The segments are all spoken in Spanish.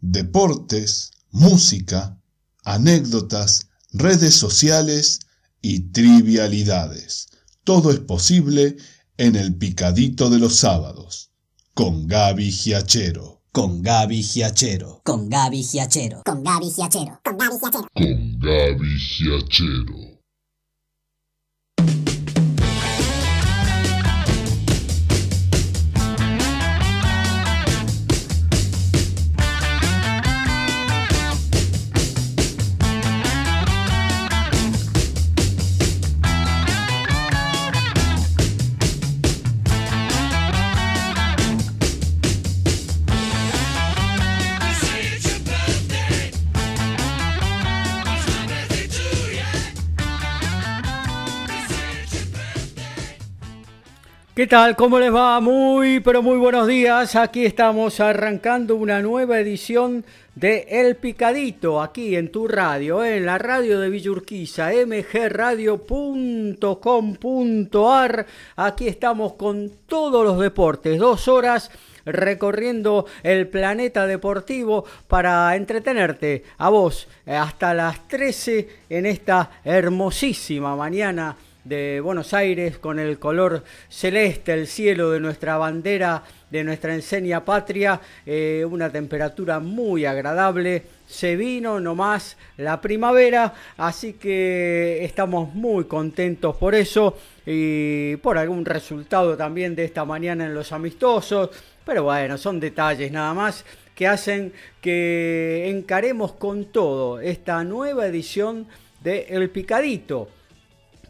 deportes, música, anécdotas, redes sociales y trivialidades. Todo es posible en el picadito de los sábados, con Gaby Giachero. Con Gaby Giachero. Con Gaby Giachero. Con Gaby Giachero. Con Gaby Giachero. Con Gaby Giachero. ¿Qué tal? ¿Cómo les va? Muy, pero muy buenos días. Aquí estamos arrancando una nueva edición de El Picadito, aquí en tu radio, en la radio de Villurquiza, mgradio.com.ar. Aquí estamos con todos los deportes, dos horas recorriendo el planeta deportivo para entretenerte a vos hasta las 13 en esta hermosísima mañana de Buenos Aires con el color celeste, el cielo de nuestra bandera, de nuestra enseña patria, eh, una temperatura muy agradable. Se vino nomás la primavera, así que estamos muy contentos por eso y por algún resultado también de esta mañana en los amistosos. Pero bueno, son detalles nada más que hacen que encaremos con todo esta nueva edición de El Picadito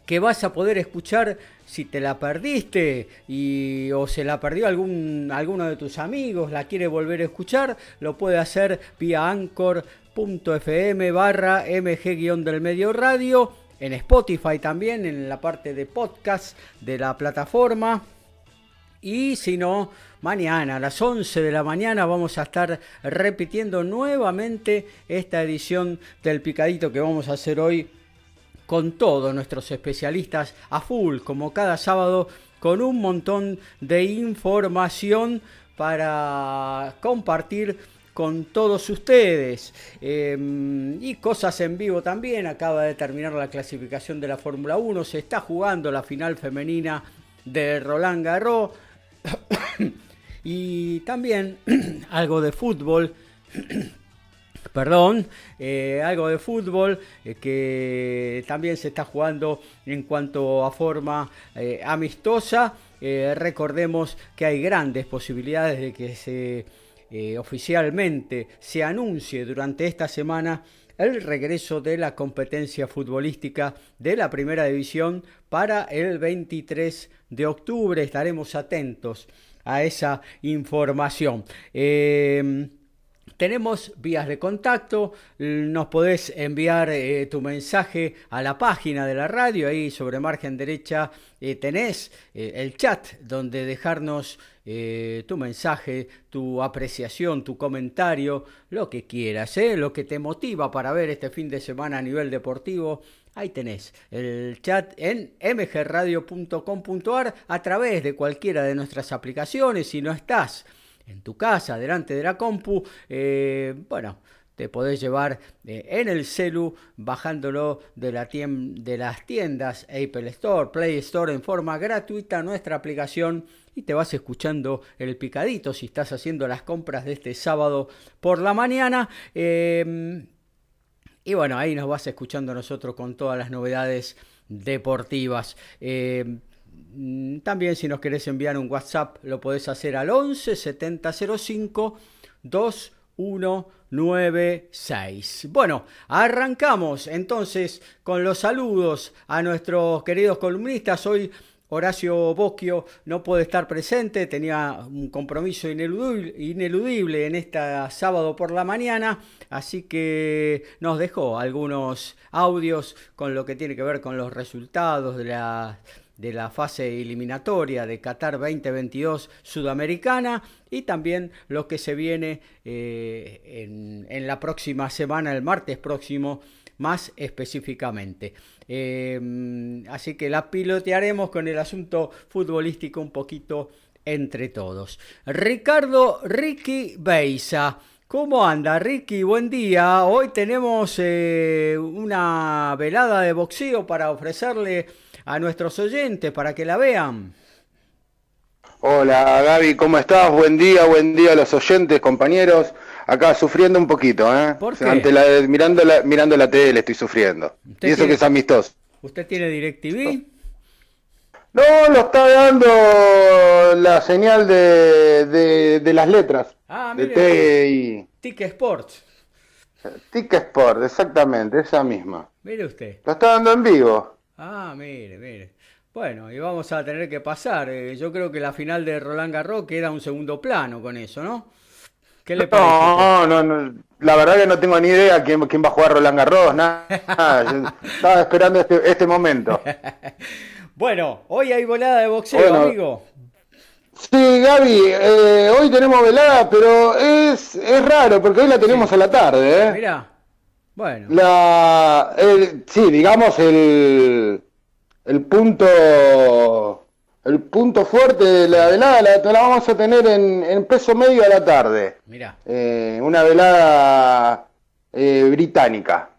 que vas a poder escuchar si te la perdiste y, o se la perdió algún, alguno de tus amigos, la quiere volver a escuchar, lo puede hacer vía anchor.fm barra mg del medio radio, en Spotify también, en la parte de podcast de la plataforma. Y si no, mañana a las 11 de la mañana vamos a estar repitiendo nuevamente esta edición del picadito que vamos a hacer hoy con todos nuestros especialistas a full, como cada sábado, con un montón de información para compartir con todos ustedes. Em, y cosas en vivo también. Acaba de terminar la clasificación de la Fórmula 1, se está jugando la final femenina de Roland Garros. Y también algo de fútbol perdón, eh, algo de fútbol eh, que también se está jugando en cuanto a forma eh, amistosa. recordemos que hay grandes posibilidades de que se oficialmente se anuncie durante esta semana el regreso de la competencia futbolística de la primera división para el 23 de octubre. Estaremos atentos a esa información. Tenemos vías de contacto, nos podés enviar eh, tu mensaje a la página de la radio, ahí sobre margen derecha eh, tenés eh, el chat donde dejarnos tu mensaje, tu apreciación, tu comentario, lo que quieras, lo que te motiva para ver este fin de semana a nivel deportivo. Ahí tenés el chat en mgradio.com.ar a través de cualquiera de nuestras aplicaciones. Si no estás en tu casa, delante de la compu, eh, bueno, te podés llevar eh, en el celu bajándolo de, la de las tiendas Apple Store, Play Store en forma gratuita nuestra aplicación y te vas escuchando el picadito si estás haciendo las compras de este sábado por la mañana. Em, y bueno, ahí nos vas escuchando nosotros con todas las novedades deportivas. Em, también si nos querés enviar un WhatsApp lo podés hacer al 11 7005 2196. Bueno, arrancamos entonces con los saludos a nuestros queridos columnistas. Hoy Horacio Bosquio no puede estar presente, tenía un compromiso ineludible, ineludible en este sábado por la mañana, así que nos dejó algunos audios con lo que tiene que ver con los resultados de la de la fase eliminatoria de Qatar 2022 sudamericana y también lo que se viene eh, en, la próxima semana, el martes próximo, más específicamente. Eh, así que la pilotearemos con el asunto futbolístico un poquito entre todos. Ricardo Ricky Beisa ¿Cómo anda, Ricky? Buen día. Hoy tenemos eh, una velada de boxeo para ofrecerle a nuestros oyentes para que la vean. Hola Gaby, ¿cómo estás? Buen día, buen día a los oyentes, compañeros. Acá sufriendo un poquito, ¿eh? ¿Por qué? Ante la, mirando, la, mirando la tele estoy sufriendo. ¿Usted Y eso tiene- que es amistoso. ¿Usted tiene DirecTV? No, lo está dando la señal de, de, de las letras. Ah, de mire. T y Tic Sports. Tic Sport, exactamente, esa misma. Mire usted. Lo está dando en vivo. Ah, mire, mire. Bueno, y vamos a tener que pasar. eh, yo creo que la final de Roland Garros queda un segundo plano con eso, ¿no? ¿Qué le parece? No, no, no. La verdad que no tengo ni idea quién, quién va a jugar Roland Garros, nada. nada. Yo estaba esperando este, este momento. Bueno, hoy hay volada de boxeo, Bueno. amigo. Sí, Gaby, eh, hoy tenemos velada, pero es, es raro porque hoy la tenemos a la tarde, ¿eh? Mira. Bueno. La, el- sí, digamos el, el punto, el punto fuerte de la velada la, la vamos a tener en, en peso medio a la tarde. Mira. Eh, una velada eh, británica.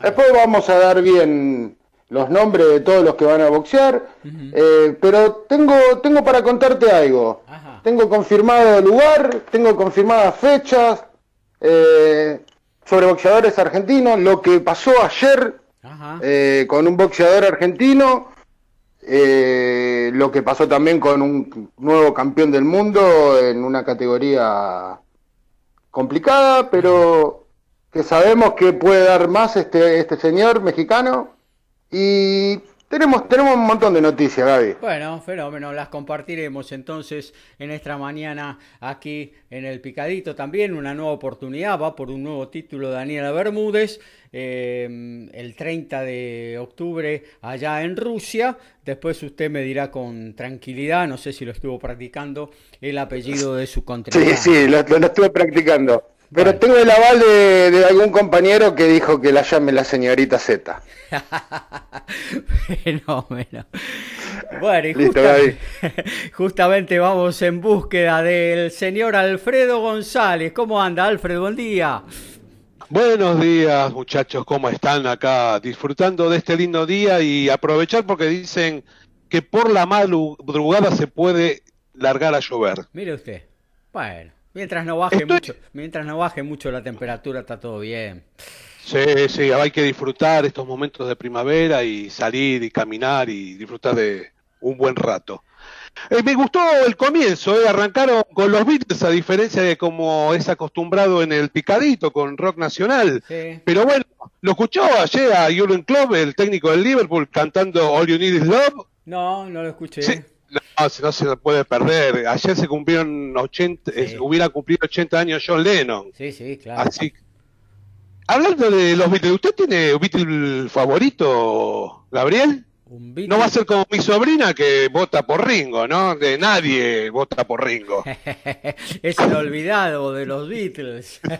Después vamos a dar bien los nombres de todos los que van a boxear, eh, pero tengo, tengo para contarte algo. Ajá. Tengo confirmado lugar, tengo confirmadas fechas eh, sobre boxeadores argentinos, lo que pasó ayer Ajá. eh, con un boxeador argentino, eh, lo que pasó también con un nuevo campeón del mundo en una categoría complicada, pero que sabemos que puede dar más este, este señor mexicano. Y tenemos, tenemos un montón de noticias, Gaby. Bueno, fenómeno, las compartiremos entonces en esta mañana aquí en el Picadito también, una nueva oportunidad, va por un nuevo título Daniela Bermúdez, eh, el 30 de octubre allá en Rusia, después usted me dirá con tranquilidad, no sé si lo estuvo practicando, el apellido de su Sí, contrincante. sí, lo- lo estuve practicando. Pero tengo el aval de, de algún compañero que dijo que la llame la señorita Z. Fenómeno. Bueno, y Listo, justamente vamos en búsqueda del señor Alfredo González. ¿Cómo anda, Alfredo? Buen día. Buenos días muchachos, ¿cómo están acá? Disfrutando de este lindo día y aprovechar porque dicen que por la madrugada se puede largar a llover. Mire usted. Bueno, mientras no baje Estoy- mucho, mientras no baje mucho la temperatura, está todo bien. Sí, sí, hay que disfrutar estos momentos de primavera y salir y caminar y disfrutar de un buen rato. Eh, me gustó el comienzo, eh, arrancaron con los Beatles a diferencia de como es acostumbrado en el picadito con rock nacional. Sí. Pero bueno, lo escuchó ayer a Jurgen Klopp, el técnico del Liverpool, cantando All You Need Is Love. No, no lo escuché. Sí, no, no se puede perder. Ayer se cumplieron 80, Sí. eh, hubiera cumplido 80 años John Lennon. Sí, sí, claro. Así Hablando de los Beatles, ¿usted tiene un Beatle favorito, Gabriel? Un Beatle- No va a ser como mi sobrina que vota por Ringo, ¿no? De nadie vota por Ringo. es el olvidado de los Beatles.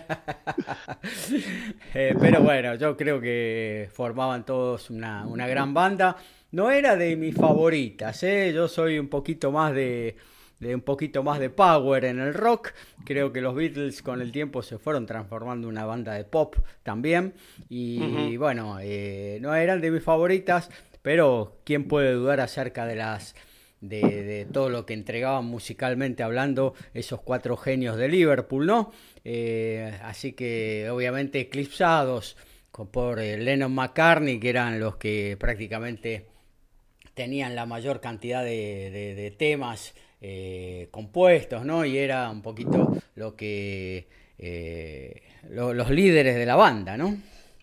Eh, pero bueno, yo creo que formaban todos una, una gran banda. No era de mis favoritas, ¿eh? Yo soy un poquito más de, de un poquito más de power en el rock. Creo que los Beatles con el tiempo se fueron transformando en una banda de pop también. Y bueno, eh, no eran de mis favoritas, pero quién puede dudar acerca de las de, de todo lo que entregaban musicalmente hablando esos cuatro genios de Liverpool, ¿no? Eh, así que obviamente eclipsados por eh, Lennon McCartney, que eran los que prácticamente tenían la mayor cantidad de, de- de temas eh, compuestos, ¿no? Y era un poquito lo que eh, lo- los líderes de la banda, ¿no?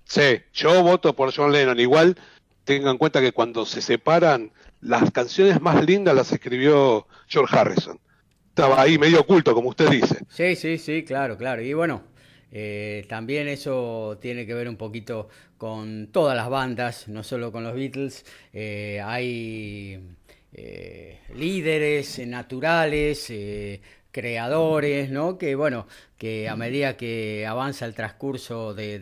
Sí, yo voto por John Lennon. Igual tengan en cuenta que cuando se separan, las canciones más lindas las escribió George Harrison. Estaba ahí medio oculto, como usted dice. Sí, sí, sí, claro, claro. Y bueno, eh, también eso tiene que ver un poquito con todas las bandas, no solo con los Beatles. Eh, hay eh, líderes naturales, creadores, ¿no? Que bueno, que a medida que avanza el transcurso de,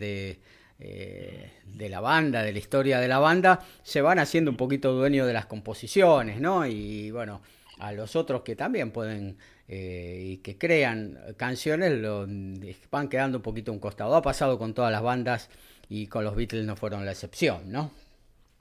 de la banda, de la historia de la banda, se van haciendo un poquito dueños de las composiciones, ¿no? Y bueno, a los otros que también pueden eh, y que crean canciones lo, van quedando un poquito a un costado. Ha pasado con todas las bandas y con los Beatles no fueron la excepción, ¿no?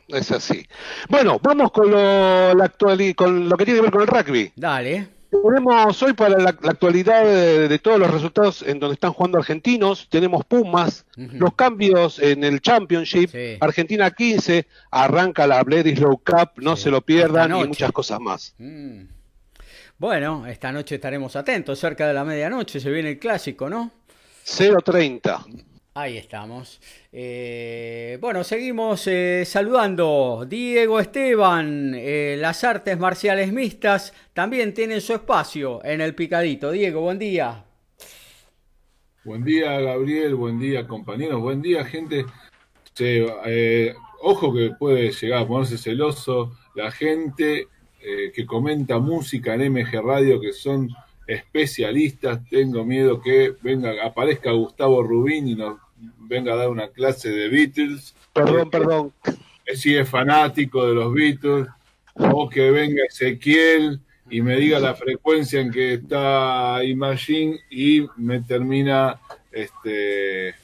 Es así. Bueno, vamos con lo, la con lo que tiene que ver con el rugby. Dale. Tenemos hoy para la, actualidad de, todos los resultados en donde están jugando argentinos. Tenemos Pumas, los cambios en el Championship, Argentina 15, arranca la Bledisloe Cup, no se lo pierdan y muchas cosas más. Mm. Bueno, esta noche estaremos atentos, cerca de la medianoche se viene el clásico, ¿no? 0.30. Ahí estamos. Eh, bueno, seguimos eh, saludando. Diego Esteban, eh, las artes marciales mixtas también tienen su espacio en el picadito. Diego, buen día. Buen día, Gabriel. Buen día, compañeros. Buen día, gente. ojo que puede llegar a ponerse celoso la gente que comenta música en MG Radio, que son especialistas. Tengo miedo que venga, aparezca Gustavo Rubín y nos venga a dar una clase de Beatles. Perdón, perdón. Si es fanático de los Beatles. O que venga Ezequiel y me diga la frecuencia en que está Imagine y me termina, este, eh,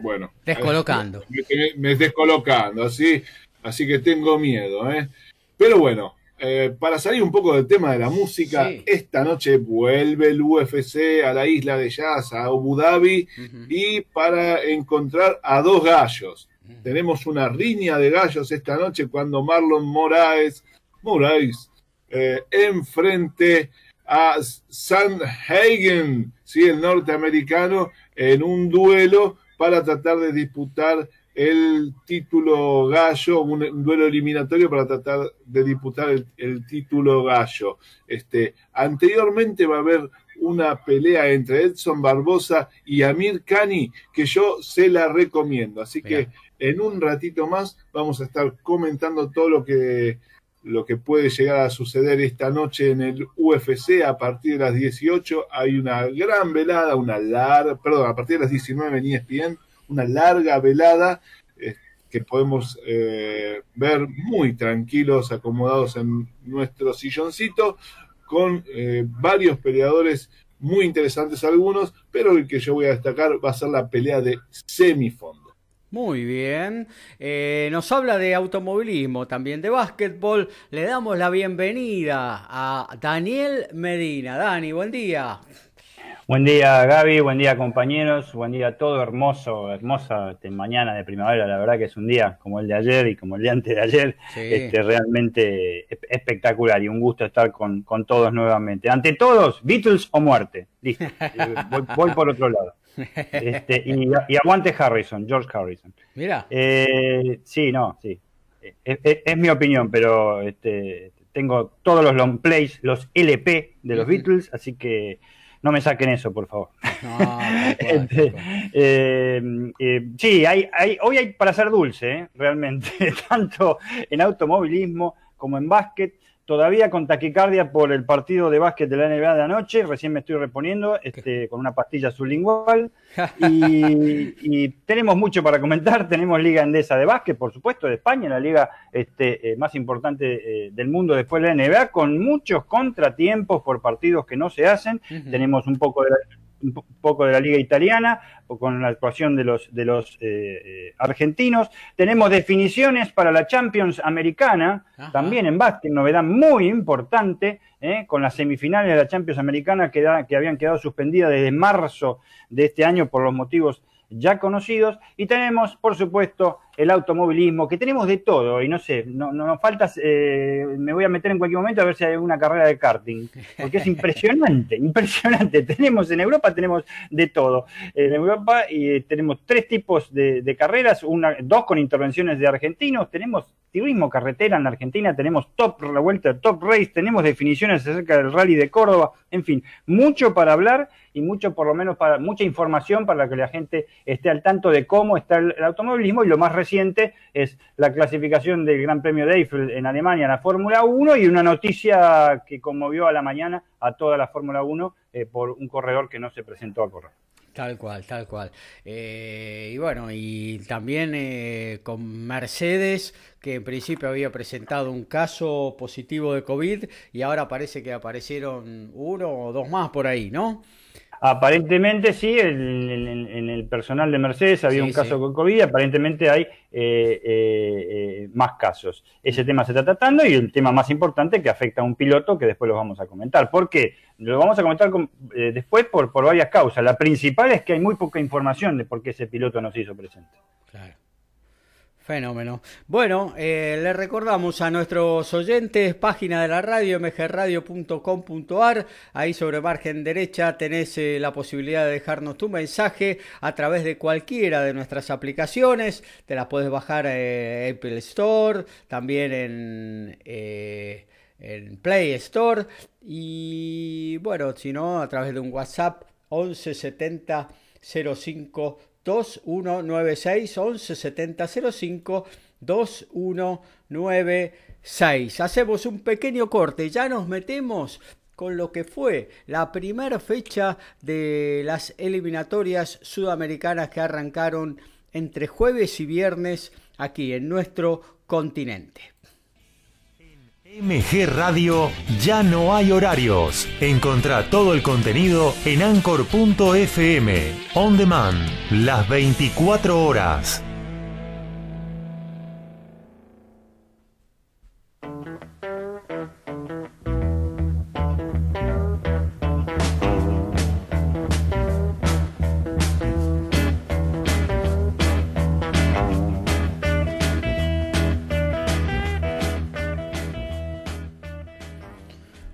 bueno. Descolocando. Me, me, descolocando, así, así que tengo miedo, ¿eh? Pero bueno, eh, para salir un poco del tema de la música, esta noche vuelve el UFC a la isla de Jazz, a Abu Dhabi, y para encontrar a dos gallos. Tenemos una riña de gallos esta noche cuando Marlon Moraes, Moraes eh, enfrente a Sandhagen, ¿sí? el norteamericano, en un duelo para tratar de disputar el título gallo, un, duelo eliminatorio para tratar de disputar el, título gallo. Este, anteriormente va a haber una pelea entre Edson Barbosa y Amir Khani que yo se la recomiendo. Así que en un ratito más vamos a estar comentando todo lo que lo que puede llegar a suceder esta noche en el UFC a partir de las 18 hay una gran velada, una larga, perdón, a partir de las 19 en ESPN una larga velada eh, que podemos eh, ver muy tranquilos, acomodados en nuestro silloncito, con eh, varios peleadores muy interesantes algunos, pero el que yo voy a destacar va a ser la pelea de semifondo. Muy bien. nos habla de automovilismo, también de básquetbol. Le damos la bienvenida a Daniel Medina. Dani, buen día. Buen día Gaby, buen día compañeros, buen día a todo, hermoso, hermosa este, mañana de primavera, la verdad que es un día como el de ayer y como el de antes de ayer, este, realmente espectacular y un gusto estar con, todos nuevamente. Ante todos, Beatles o muerte, listo, voy, por otro lado. Este, y, aguante Harrison, George Harrison. Mira. Eh, sí, no, sí. Es, mi opinión, pero este, tengo todos los long plays, los LP de los Beatles, así que no me saquen eso, por favor. Eh, eh, sí, hay, hay, hoy hay para ser dulce, ¿eh? realmente, tanto en automovilismo como en básquet todavía con taquicardia por el partido de básquet de la NBA de anoche, recién me estoy reponiendo este, con una pastilla sublingual. Y, tenemos mucho para comentar, tenemos Liga Endesa de básquet, por supuesto, de España, la liga este, eh, más importante eh, del mundo después de la NBA, con muchos contratiempos por partidos que no se hacen, tenemos un poco de la un poco de la liga italiana, con la actuación de los, de los eh, eh, argentinos. Tenemos definiciones para la Champions americana, también en básquet, novedad muy importante, eh, con las semifinales de la Champions americana que, que habían quedado suspendidas desde marzo de este año por los motivos ya conocidos. Y tenemos, por supuesto, el automovilismo, que tenemos de todo, y no sé, no, no nos falta, eh, me voy a meter en cualquier momento a ver si hay una carrera de karting, porque es impresionante, impresionante. Tenemos en Europa, tenemos de todo. En Europa y eh, tenemos tres tipos de, carreras, una, dos con intervenciones de argentinos, tenemos turismo carretera en Argentina, tenemos top la vuelta, top race, tenemos definiciones acerca del rally de Córdoba, en fin, mucho para hablar y mucho por lo menos para mucha información para que la gente esté al tanto de cómo está el, el automovilismo y lo más reciente es la clasificación del Gran Premio de Eiffel en Alemania, la Fórmula 1, y una noticia que conmovió a la mañana a toda la Fórmula 1 eh, por un corredor que no se presentó a correr. Tal cual, tal cual. Eh, y bueno, y también eh, con Mercedes, que en principio había presentado un caso positivo de COVID y ahora parece que aparecieron uno o dos más por ahí, ¿no? Aparentemente sí, en, el personal de Mercedes había un caso con COVID, aparentemente hay eh, eh, eh, más casos. Ese tema se está tratando y el tema más importante que afecta a un piloto que después lo vamos a comentar. ¿Por qué? Lo vamos a comentar después por, por varias causas. La principal es que hay muy poca información de por qué ese piloto no se hizo presente. Claro. Fenómeno. Bueno, eh, le recordamos a nuestros oyentes, página de la radio, mgradio.com.ar, ahí sobre margen derecha tenés eh, la posibilidad de dejarnos tu mensaje a través de cualquiera de nuestras aplicaciones, te las puedes bajar en eh, Apple Store, también en, en Play Store. Y bueno, si no, a través de un WhatsApp 1170 05 2196 11 70 05 2196. Hacemos un pequeño corte, ya nos metemos con lo que fue la primera fecha de las eliminatorias sudamericanas que arrancaron entre jueves y viernes aquí en nuestro continente. MG Radio ya no hay horarios. Encontrá todo el contenido en anchor.fm. On demand, las 24 horas.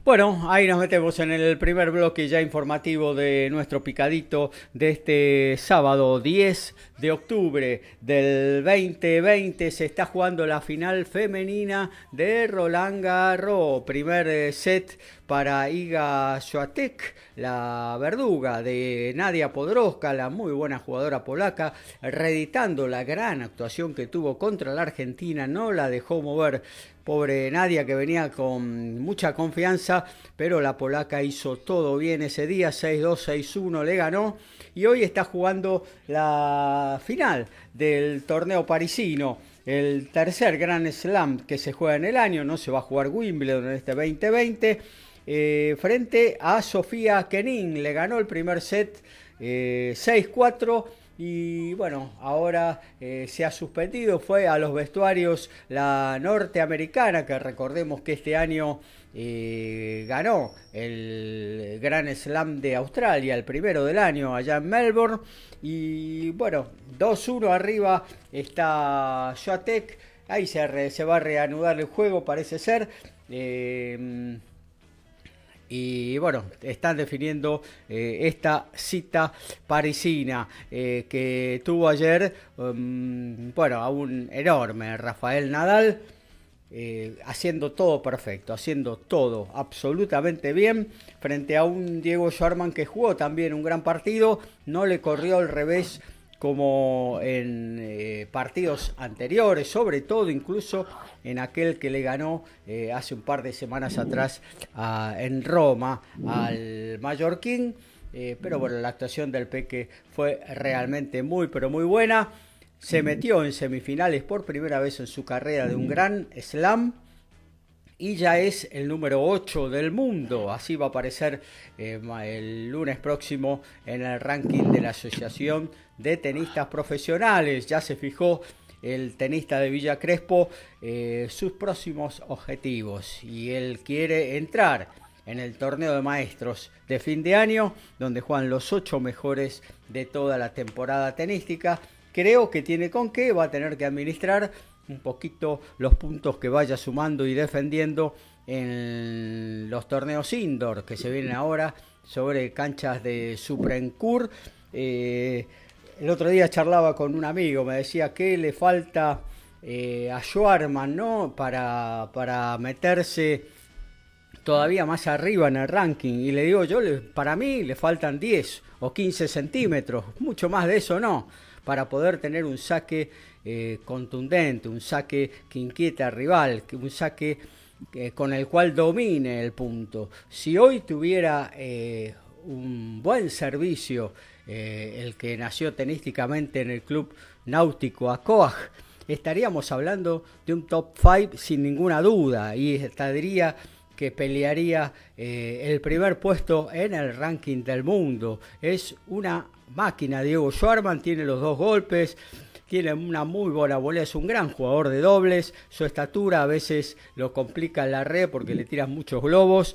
Bueno, ahí nos metemos en el primer bloque ya informativo de nuestro picadito de este sábado 10 de octubre del 2020. Se está jugando la final femenina de Roland Garros. Primer eh, set para Iga Swiatek, la verduga de Nadia Podroska, la muy buena jugadora polaca, reeditando la gran actuación que tuvo contra la Argentina, no la dejó mover. Pobre Nadia que venía con mucha confianza, pero la polaca hizo todo bien ese día, 6-2, 6-1 le ganó. Y hoy está jugando la final del torneo parisino. El tercer Grand Slam que se juega en el año, no se va a jugar Wimbledon en este 2020, eh, frente a Sofía Kenin. Le ganó el primer set 6-4 eh, y bueno, ahora eh, se ha suspendido, fue a los vestuarios la norteamericana, que recordemos que este año ganó el Gran Slam de Australia, el primero del año allá en Melbourne. Y bueno, 2-1 arriba está Joatek, ahí se, va a reanudar el juego, parece ser. Y bueno, están definiendo eh, esta cita parisina eh, que tuvo ayer, um, bueno, a un enorme Rafael Nadal, eh, haciendo todo perfecto, haciendo todo absolutamente bien, frente a un Diego Schwarman que jugó también un gran partido, no le corrió al revés como en eh, partidos anteriores, sobre todo incluso en aquel que le ganó eh, hace un par de semanas atrás en Roma al Mallorquín. Eh, pero bueno, la actuación del Peque fue realmente muy, pero muy buena. Se metió en semifinales por primera vez en su carrera de un gran slam y ya es el número 8 del mundo. Así va a aparecer eh, el lunes próximo en el ranking de la Asociación de Tenistas Profesionales. Ya se fijó el tenista de Villa Crespo eh, sus próximos objetivos y él quiere entrar en el torneo de maestros de fin de año donde juegan los 8 mejores de toda la temporada tenística. Creo que tiene con qué, va a tener que administrar un poquito los puntos que vaya sumando y defendiendo en los torneos indoor que se vienen ahora sobre canchas de Suprencur. Eh, el otro día charlaba con un amigo, me decía que le falta eh, a Schwarman ¿no? para, para meterse todavía más arriba en el ranking. Y le digo yo, para mí le faltan 10 o 15 centímetros, mucho más de eso no, para poder tener un saque eh, contundente, un saque que inquieta al rival, un saque eh, con el cual domine el punto. Si hoy tuviera un buen servicio eh, el que nació tenísticamente en el club náutico Acoag, estaríamos hablando de un top 5 sin ninguna duda y estaría que pelearía eh, el primer puesto en el ranking del mundo. Es una máquina, Diego Schwarman tiene los dos golpes, tiene una muy buena volea, es un gran jugador de dobles, su estatura a veces lo complica en la red porque le tiras muchos globos,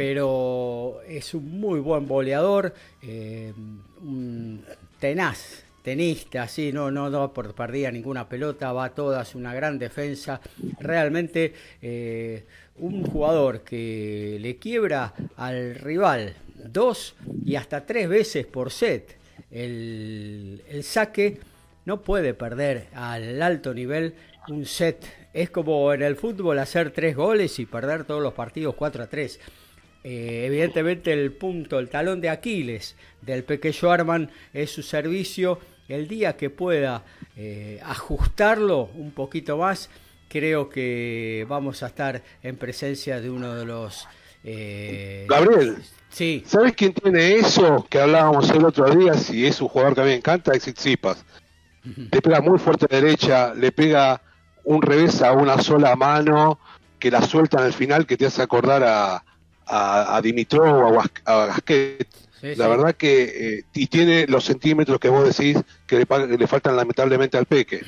pero es un muy buen voleador, eh, un tenaz, tenista, sí, no, no, no perdía ninguna pelota, va a todas, una gran defensa, realmente eh, un jugador que le quiebra al rival dos y hasta tres veces por set el, el saque, no puede perder al alto nivel un set. Es como en el fútbol hacer tres goles y perder todos los partidos 4 a 3. Eh, evidentemente el punto, el talón de Aquiles del pequeño Arman es su servicio. El día que pueda eh, ajustarlo un poquito más, creo que vamos a estar en presencia de uno de los... Eh, Gabriel, sí. ¿sabes quién tiene eso que hablábamos el otro día? Si es un jugador que a mí me encanta, es Tsitsipas. Le pega muy fuerte a derecha, le pega un revés a una sola mano que la suelta al final que te hace acordar a, a, Dimitrov o a, Gasquet. la verdad que eh, y tiene los centímetros que vos decís que le, le faltan lamentablemente al Peque.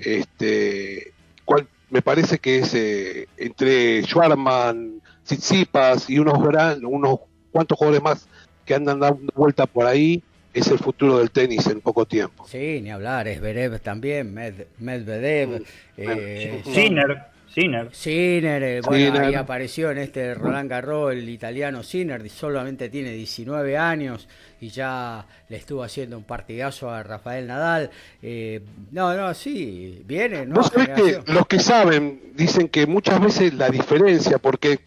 Este, cual, me parece que es eh, entre Schwarman, Tsitsipas y unos gran, unos cuantos jugadores más que andan dando vuelta por ahí, es el futuro del tenis en poco tiempo. Sí, ni hablar, es Berev también, Medvedev, mm, eh, Sinner. Sinner. Sinner, eh, bueno, ahí apareció en este Roland Garros el italiano Sinner, solamente tiene 19 años y ya le estuvo haciendo un partidazo a Rafael Nadal. Eh, no, no, sí, viene, ¿no? que los que saben dicen que muchas veces la diferencia, porque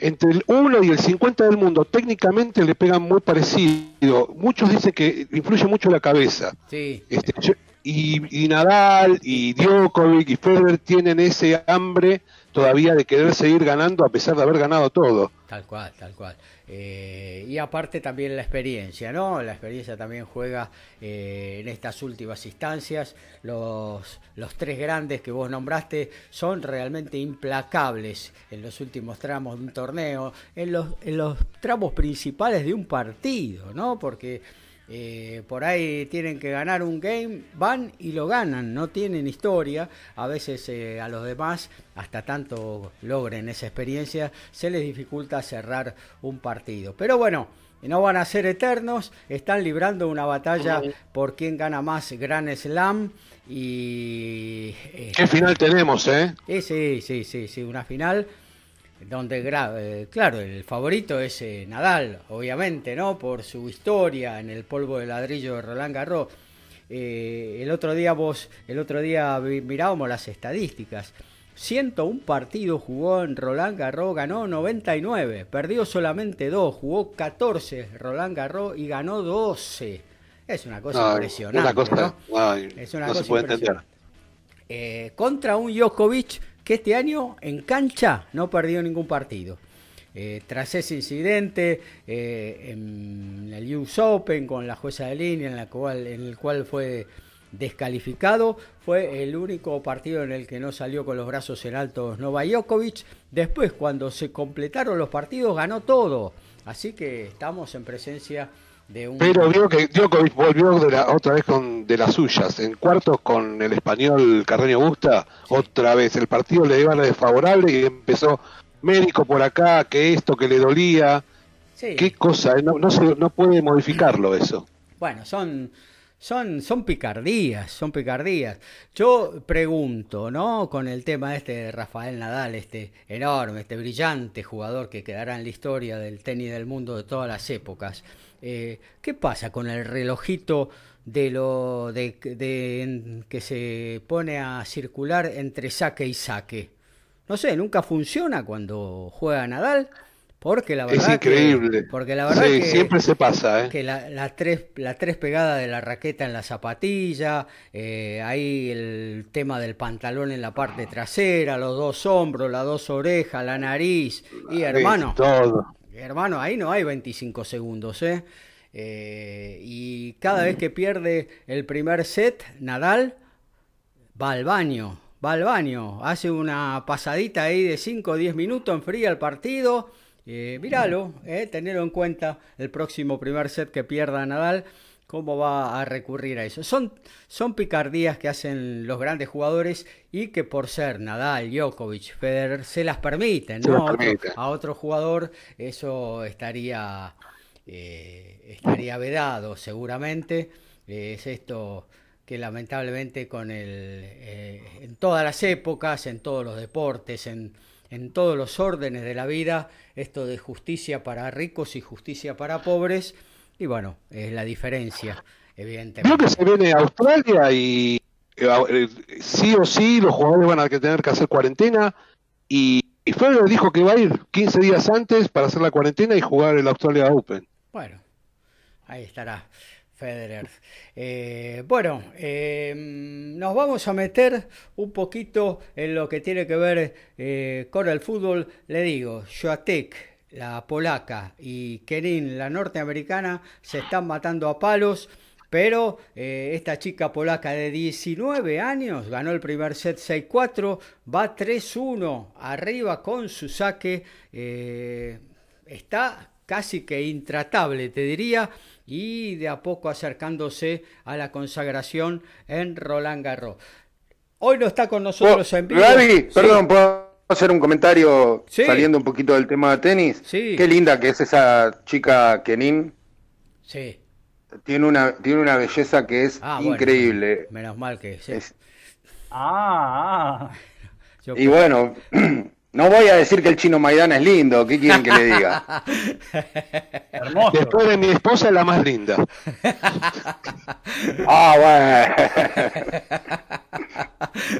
entre el 1 y el 50 del mundo técnicamente le pegan muy parecido. Muchos dicen que influye mucho la cabeza. Sí. Este, y, Nadal y Djokovic y Federer tienen ese hambre todavía de querer seguir ganando a pesar de haber ganado todo. Tal cual, tal cual. Eh, y aparte también la experiencia, ¿no? La experiencia también juega eh, en estas últimas instancias. Los, los tres grandes que vos nombraste son realmente implacables en los últimos tramos de un torneo, en los, en los tramos principales de un partido, ¿no? Porque eh, por ahí tienen que ganar un game, van y lo ganan, no tienen historia. A veces eh, a los demás, hasta tanto logren esa experiencia, se les dificulta cerrar un partido. Pero bueno, no van a ser eternos, están librando una batalla por quién gana más Gran Slam. Y. ¿Qué final tenemos, eh? Sí, sí, sí, sí, una final donde eh, claro, el favorito es eh, Nadal, obviamente, ¿no? Por su historia en el polvo de ladrillo de Roland Garros. Eh, el otro día vos, el otro día mirábamos las estadísticas. 101 partidos jugó en Roland Garros, ganó 99, perdió solamente 2, jugó 14 Roland Garros y ganó 12. Es una cosa impresionante. Una cosa, es una cosa se puede entender. contra un Djokovic que este año en cancha no perdió ningún partido. Eh, tras ese incidente eh, en el US Open con la jueza de línea en, la cual, en el cual fue descalificado, fue el único partido en el que no salió con los brazos en alto Nova Djokovic. Después, cuando se completaron los partidos, ganó todo. Así que estamos en presencia pero vio que Djokovic volvió de la, otra vez con de las suyas. En cuartos con el español Carreño Busta, otra vez. El partido le iba a desfavorable y empezó médico por acá, que esto, que le dolía. Qué cosa, eh, no, no, se, no puede modificarlo eso. Bueno, son, son, son picardías, son picardías. Yo pregunto, ¿no? Con el tema este de Rafael Nadal, este enorme, este brillante jugador que quedará en la historia del tenis del mundo de todas las épocas. Eh, ¿Qué pasa con el relojito de lo de, que se pone a circular entre saque y saque? No sé, nunca funciona cuando juega Nadal. Porque la verdad es increíble. porque la verdad que, siempre se pasa, ¿eh? Que la, la, tres, la tres pegada de la raqueta en la zapatilla, eh, ahí el tema del pantalón en la parte trasera, los dos hombros, las dos orejas, la nariz y hermano. Todo. Hermano, ahí no hay 25 segundos, ¿eh? Eh, y cada vez que pierde el primer set, Nadal va al baño, va al baño, hace una pasadita ahí de 5 o 10 minutos, enfría el partido. Eh, míralo, eh, tenerlo en cuenta el próximo primer set que pierda Nadal cómo va a recurrir a eso. Son, son picardías que hacen los grandes jugadores y que por ser Nadal, Djokovic, Federer se las permiten, ¿no? a otro jugador eso estaría, eh, estaría vedado seguramente. es esto que lamentablemente con el, eh, en todas las épocas, en todos los deportes, en, en todos los órdenes de la vida, esto de justicia para ricos y justicia para pobres, y bueno, es la diferencia, evidentemente. Creo que se viene a Australia y eh, eh, sí o sí los jugadores van a tener que hacer cuarentena y, y Federer dijo que va a ir 15 días antes para hacer la cuarentena y jugar el Australia Open. Bueno, ahí estará. Federer. Eh, bueno, nos vamos a meter un poquito en lo que tiene que ver con el fútbol. Le digo, Joatek la polaca, y Kerin, la norteamericana, se están matando a palos. Pero eh, esta chica polaca de 19 años ganó el primer set 6-4, va 3-1 arriba con su saque. Eh, está casi que intratable, te diría, y de a poco acercándose a la consagración en Roland Garros. Hoy no está con nosotros oh, en vivo. perdón, hacer un comentario saliendo un poquito del tema de tenis? Sí. Qué linda que es esa chica Kenin. Sí. Tiene una, tiene una belleza que es ah, increíble. menos mal que es. Ah, ah. y bueno, no voy a decir que el chino Maidana es lindo, ¿qué quieren que le diga? Hermoso. Después de mi esposa es la más linda. ah, bueno.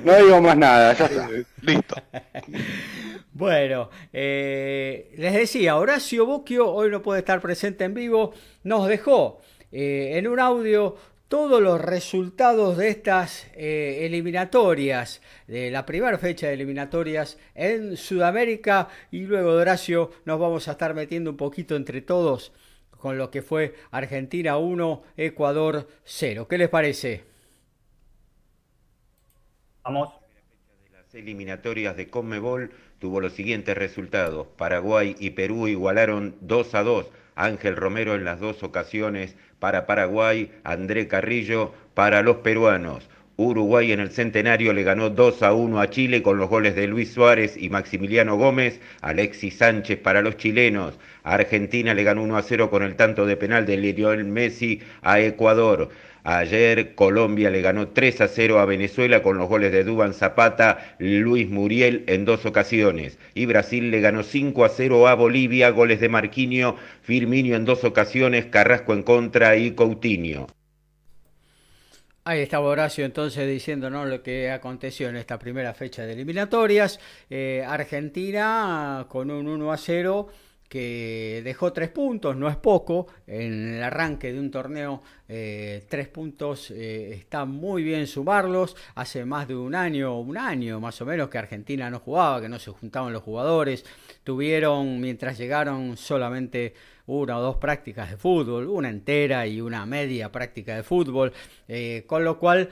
No digo más nada, ya está. Listo. Bueno, eh, les decía, Horacio Bocchio hoy no puede estar presente en vivo, nos dejó eh, en un audio todos los resultados de estas eh, eliminatorias, de la primera fecha de eliminatorias en Sudamérica y luego de Horacio nos vamos a estar metiendo un poquito entre todos con lo que fue Argentina 1, Ecuador 0. ¿Qué les parece? Vamos. Las eliminatorias de Conmebol tuvo los siguientes resultados. Paraguay y Perú igualaron 2 a 2. Ángel Romero en las dos ocasiones para Paraguay, André Carrillo para los peruanos. Uruguay en el centenario le ganó 2 a 1 a Chile con los goles de Luis Suárez y Maximiliano Gómez, Alexis Sánchez para los chilenos. Argentina le ganó 1 a 0 con el tanto de penal de Lionel Messi a Ecuador. Ayer Colombia le ganó 3 a 0 a Venezuela con los goles de Duban Zapata, Luis Muriel en dos ocasiones. Y Brasil le ganó 5 a 0 a Bolivia, goles de Marquinho, Firmino en dos ocasiones, Carrasco en contra y Coutinho. Ahí estaba Horacio entonces diciéndonos lo que aconteció en esta primera fecha de eliminatorias. Eh, Argentina con un 1 a 0 que dejó tres puntos, no es poco, en el arranque de un torneo, eh, tres puntos eh, está muy bien sumarlos, hace más de un año, un año más o menos que Argentina no jugaba, que no se juntaban los jugadores, tuvieron mientras llegaron solamente una o dos prácticas de fútbol, una entera y una media práctica de fútbol, eh, con lo cual,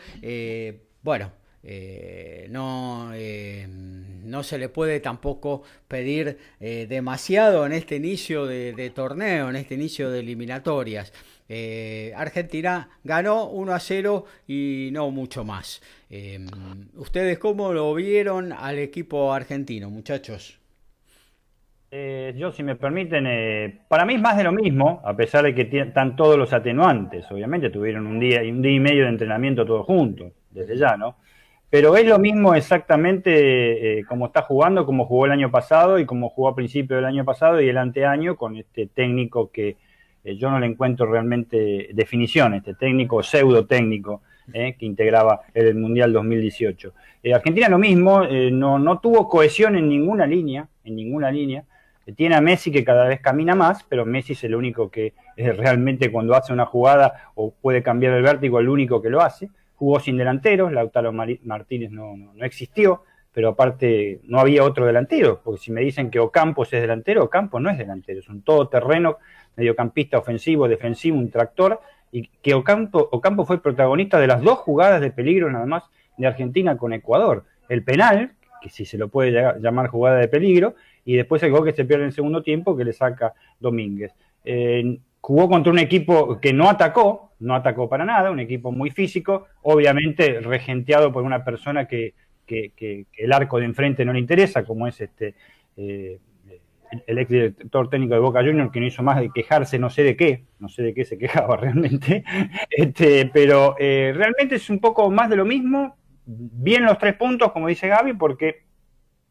bueno, eh, no, eh, no se le puede tampoco pedir eh, demasiado en este inicio de, torneo, en este inicio de eliminatorias. Argentina ganó 1 a 0 y no mucho más. ¿Ustedes cómo lo vieron al equipo argentino, muchachos? yo, si me permiten, para mí es más de lo mismo, a pesar de que están todos los atenuantes. Obviamente tuvieron un día y un día y medio de entrenamiento todos juntos, desde ya, ¿no? Pero es lo mismo exactamente eh, como está jugando, como jugó el año pasado y como jugó a principio del año pasado y el anteaño con este técnico que eh, yo no le encuentro realmente definición, este técnico pseudo técnico eh, que integraba el Mundial 2018. Argentina lo mismo, no, no tuvo cohesión en ninguna línea, en ninguna línea. Tiene a Messi que cada vez camina más, pero Messi es el único que realmente cuando hace una jugada o puede cambiar el vértigo, el único que lo hace jugó sin delanteros, Lautaro Martínez no, no, existió, pero aparte no había otro delantero, porque si me dicen que Ocampos es delantero, Ocampos no es delantero, es un todoterreno mediocampista ofensivo, defensivo, un tractor, y que Ocampo, Ocampo fue protagonista de las dos jugadas de peligro nada más de Argentina con Ecuador. El penal, que si se lo puede llamar jugada de peligro, y después el gol que se pierde en el segundo tiempo que le saca Domínguez. Jugó contra un equipo que no atacó, no atacó para nada, un equipo muy físico, obviamente regenteado por una persona que, el arco de enfrente no le interesa, como es este eh, el ex director técnico de Boca Juniors, que no hizo más de quejarse, no sé de qué, no sé de qué se quejaba realmente, este, pero eh, realmente es un poco más de lo mismo, bien los tres puntos, como dice Gaby, porque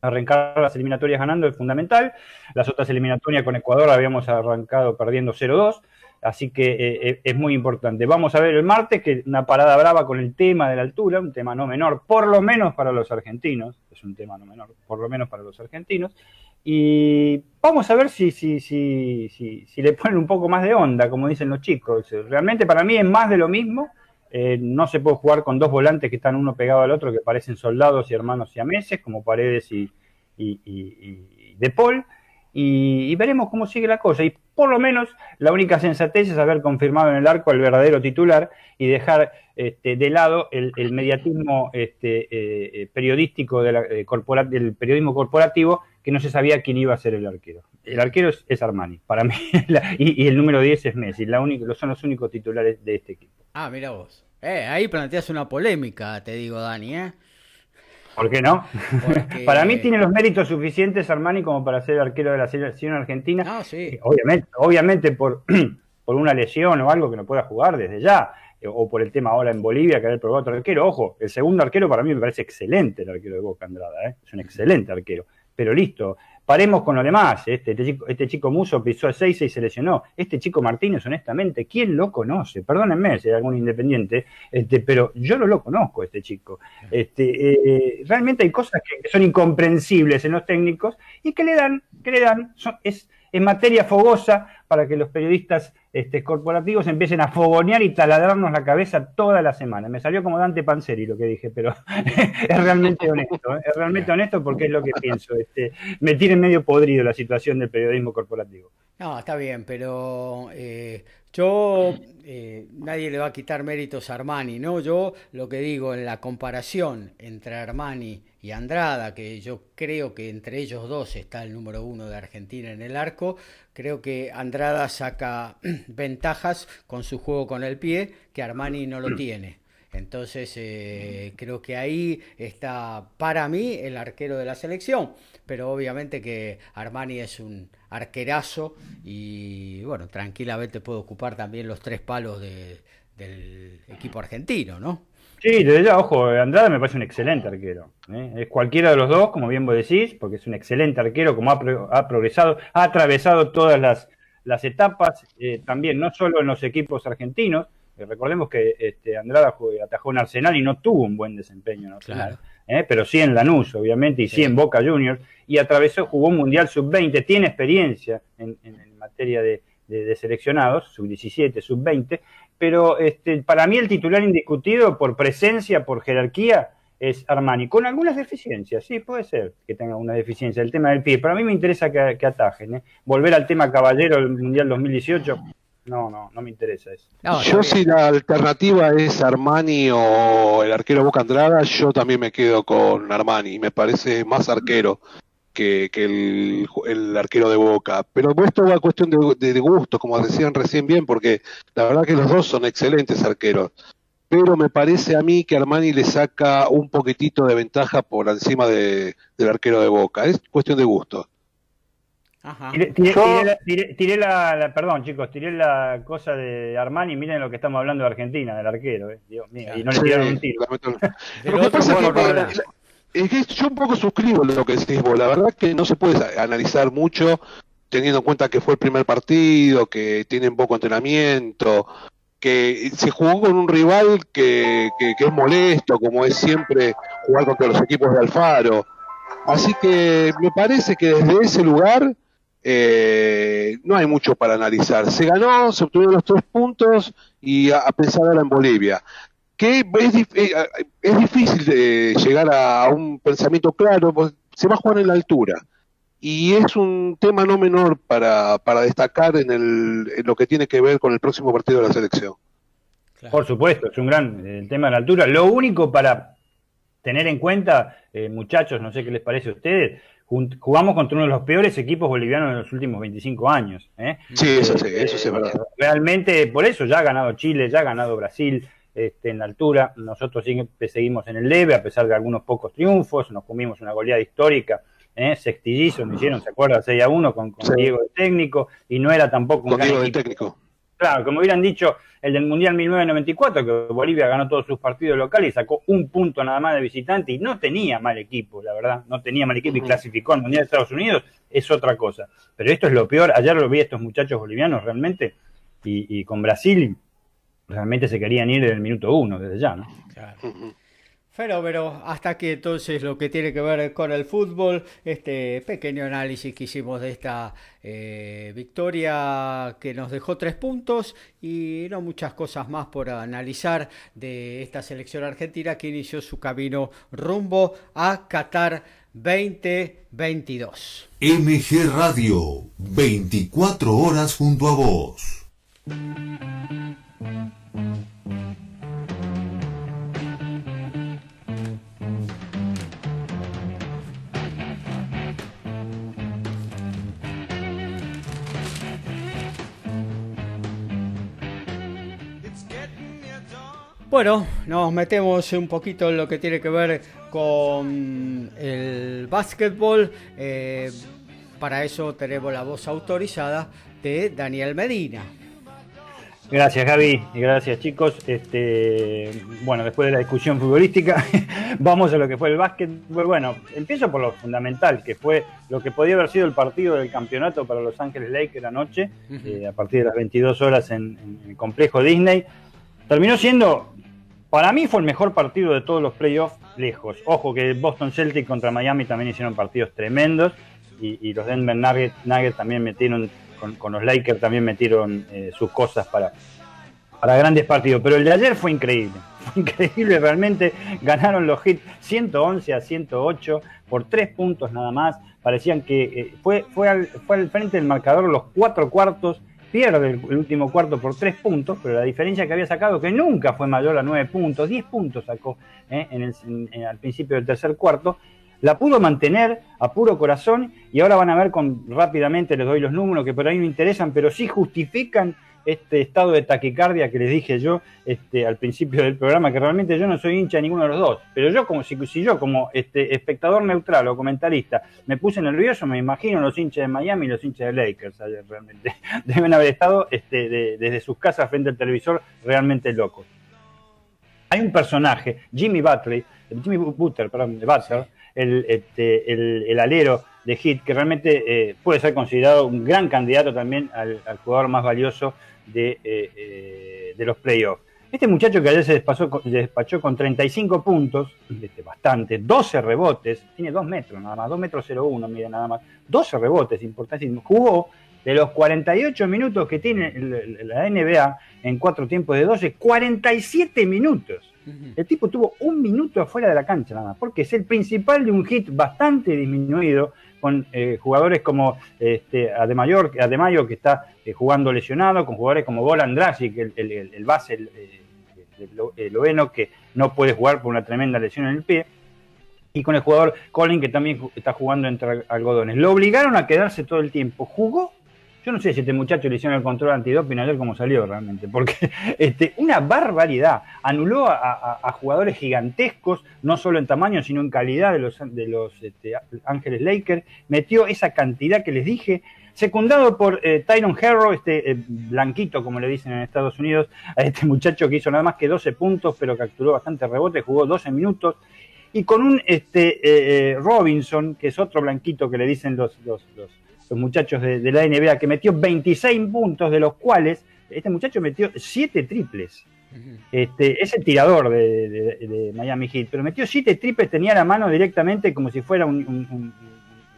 arrancar las eliminatorias ganando es fundamental, las otras eliminatorias con Ecuador habíamos arrancado perdiendo 0-2, así que eh, eh, es muy importante. Vamos a ver el martes, que una parada brava con el tema de la altura, un tema no menor, por lo menos para los argentinos, es un tema no menor, por lo menos para los argentinos, y vamos a ver si, si, si, si, le ponen un poco más de onda, como dicen los chicos. Realmente para mí es más de lo mismo. Eh, no se puede jugar con dos volantes que están uno pegado al otro, que parecen soldados y hermanos siameses, como Paredes y, y, De Paul. Y, veremos cómo sigue la cosa. Y por lo menos la única sensatez es haber confirmado en el arco al verdadero titular y dejar este, de lado el, mediatismo este, eh, eh, periodístico de del periodismo corporativo que no se sabía quién iba a ser el arquero. El arquero es, Armani, para mí, y, el número 10 es Messi, la única, son los únicos titulares de este equipo. Ah, mira vos. Eh, ahí planteas una polémica, te digo, Dani, ¿eh? ¿Por qué no? para mí tiene los méritos suficientes Armani como para ser arquero de la selección argentina. Ah, sí. Obviamente, obviamente por, por una lesión o algo que no pueda jugar desde ya, eh, o por el tema ahora en Bolivia que haber probado otro arquero. Ojo, el segundo arquero para mí me parece excelente el arquero de Boca Andrada, ¿eh? es un excelente arquero pero listo. Paremos con lo demás. Este, este, chico, este chico Muso pisó a 6 y se lesionó. Este chico Martínez, honestamente, ¿quién lo conoce? Perdónenme si hay algún independiente, este, pero yo no lo conozco, este chico. Este, eh, realmente hay cosas que, son incomprensibles en los técnicos y que le dan, que le dan, es, en materia fogosa para que los periodistas este, corporativos empiecen a fogonear y taladrarnos la cabeza toda la semana. Me salió como Dante Panzeri lo que dije, pero es realmente honesto, ¿eh? es realmente honesto porque es lo que pienso. Este, me tiene medio podrido la situación del periodismo corporativo. No, está bien, pero eh, yo, eh, nadie le va a quitar méritos a Armani, ¿no? Yo lo que digo en la comparación entre Armani y Andrada, que yo creo que entre ellos dos está el número uno de Argentina en el arco, creo que Andrada saca ventajas con su juego con el pie que Armani no lo tiene. Entonces eh, creo que ahí está para mí el arquero de la selección, pero obviamente que Armani es un arquerazo y bueno, tranquilamente puede ocupar también los tres palos del equipo argentino, ¿no? Sí, desde ya, ojo, Andrada me parece un excelente arquero. ¿eh? Es cualquiera de los dos, como bien vos decís, porque es un excelente arquero, como ha, progresado, ha atravesado todas las, las etapas, eh, también no solo en los equipos argentinos, eh, recordemos que este, Andrada atajó en Arsenal y no tuvo un buen desempeño en Arsenal, pero sí en Lanús, obviamente, y sí. en Boca Juniors, y atravesó, jugó un Mundial Sub-20, tiene experiencia en, materia de, de seleccionados, Sub-17, Sub-20, pero este, para mí el titular indiscutido por presencia, por jerarquía, es Armani, con algunas deficiencias, sí, puede ser que tenga una deficiencia, el tema del pie, pero a mí me interesa que, atajen, ¿eh? volver al tema caballero del Mundial 2018, no, no, no me interesa eso. yo si la alternativa es Armani o el arquero Boca Andrada, yo también me quedo con Armani, me parece más arquero que, el, arquero de Boca. Pero esto va a cuestión de, de, gusto, como decían recién bien, porque la verdad que los dos son excelentes arqueros. Pero me parece a mí que Armani le saca un poquitito de ventaja por encima de, del arquero de Boca. Es cuestión de gusto. Ajá. Tiré, la, perdón chicos, tiré la cosa de Armani, miren lo que estamos hablando de Argentina, del arquero, eh. Dios mío, y no le tiraron un tiro. Lo que pasa es que es que yo un poco suscribo lo que decís vos. La verdad que no se puede analizar mucho teniendo en cuenta que fue el primer partido, que tienen poco entrenamiento, que se jugó con un rival que, es molesto, como es siempre jugar contra los equipos de Alfaro. Así que me parece que desde ese lugar eh, no hay mucho para analizar. Se ganó, se obtuvieron los tres puntos y a, a pensar ahora en Bolivia que es, eh, es difícil de llegar a un pensamiento claro, pues se va a jugar en la altura. y es un tema no menor para, para destacar en, el, en lo que tiene que ver con el próximo partido de la selección. Por supuesto, es un gran el tema de la altura. Lo único para tener en cuenta, eh, muchachos, no sé qué les parece a ustedes, jugamos contra uno de los peores equipos bolivianos de los últimos 25 años. ¿eh? Sí, eso sí, eso sí es verdad. Realmente, por eso ya ha ganado Chile, ya ha ganado Brasil este, en la altura. Nosotros seguimos en el leve, a pesar de algunos pocos triunfos. Nos comimos una goleada histórica. ¿eh? Sextillizo nos hicieron, ¿se acuerda? 6 a 1 con, Diego de técnico, y no era tampoco un con Diego de técnico. Claro, como hubieran dicho el del Mundial 1994, que Bolivia ganó todos sus partidos locales y sacó un punto nada más de visitante y no tenía mal equipo, la verdad, no tenía mal equipo y clasificó al Mundial de Estados Unidos, es otra cosa. Pero esto es lo peor, ayer lo vi a estos muchachos bolivianos realmente y, con Brasil realmente se querían ir del minuto uno, desde ya, ¿no? Claro. Pero, pero hasta aquí entonces lo que tiene que ver con el fútbol, este pequeño análisis que hicimos de esta eh, victoria que nos dejó tres puntos y no muchas cosas más por analizar de esta selección argentina que inició su camino rumbo a Qatar 2022. MG Radio, 24 horas junto a vos. Bueno, nos metemos un poquito en lo que tiene que ver con el básquetbol. Eh, para eso tenemos la voz autorizada de Daniel Medina. Gracias Gaby y gracias chicos. Este, bueno, después de la discusión futbolística, vamos a lo que fue el básquetbol. Bueno, empiezo por lo fundamental, que fue lo que podía haber sido el partido del campeonato para Los Ángeles Lakers anoche, eh, a partir de las 22 horas en el complejo Disney. Terminó siendo para mí fue el mejor partido de todos los playoffs lejos. Ojo que Boston Celtic contra Miami también hicieron partidos tremendos y, los Denver Nuggets, también metieron, con, los Lakers también metieron eh, sus cosas para, para grandes partidos. Pero el de ayer fue increíble. Fue increíble, realmente ganaron los hits 111 a 108 por tres puntos nada más. Parecían que eh, fue, fue, al, fue al frente del marcador los cuatro cuartos pierde el, último cuarto por tres puntos, pero la diferencia que había sacado, que nunca fue mayor a nueve puntos, diez puntos sacó eh, en el, al principio del tercer cuarto, la pudo mantener a puro corazón y ahora van a ver con rápidamente les doy los números que por ahí no interesan, pero sí justifican este estado de taquicardia que les dije yo este, al principio del programa, que realmente yo no soy hincha de ninguno de los dos, pero yo como si, yo como este, espectador neutral o comentarista me puse nervioso, me imagino los hinchas de Miami y los hinchas de Lakers realmente. Deben haber estado este, desde sus casas frente al televisor realmente locos. Hay un personaje, Jimmy Butler, Jimmy Butler, perdón, de Butler, el, este, el, alero de Hit, que realmente eh, puede ser considerado un gran candidato también al jugador más valioso de, eh, eh, de los playoffs. Este muchacho que ayer se despachó, despachó con 35 puntos, este, bastante, 12 rebotes, tiene 2 metros nada más, 2 metros 01, mire nada más, 12 rebotes, importantísimo. Jugó de los 48 minutos que tiene la NBA en cuatro tiempos de 12, 47 minutos. El tipo tuvo un minuto afuera de la cancha nada más, porque es el principal de un hit bastante disminuido con eh, jugadores como este, Ademayor, Ademayo, que está eh, jugando lesionado, con jugadores como Golan Dragic, el, el, el, base el, que no puede jugar por una tremenda lesión en el pie, y con el jugador Colin, que también está jugando entre algodones. Lo obligaron a quedarse todo el tiempo. Jugó yo no sé si este muchacho le hicieron el control antidoping ayer como salió realmente, porque este, una barbaridad. Anuló a, jugadores gigantescos, no solo en tamaño, sino en calidad de los, este, Ángeles Lakers. Metió esa cantidad que les dije, secundado por eh, Tyron Herro, este eh, blanquito, como le dicen en Estados Unidos, a este muchacho que hizo nada más que 12 puntos, pero capturó bastante rebote, jugó 12 minutos. Y con un este, eh, Robinson, que es otro blanquito que le dicen los muchachos de, la NBA, que metió 26 puntos, de los cuales este muchacho metió 7 triples. Este, es el tirador de, Miami Heat, pero metió 7 triples, tenía la mano directamente como si fuera un,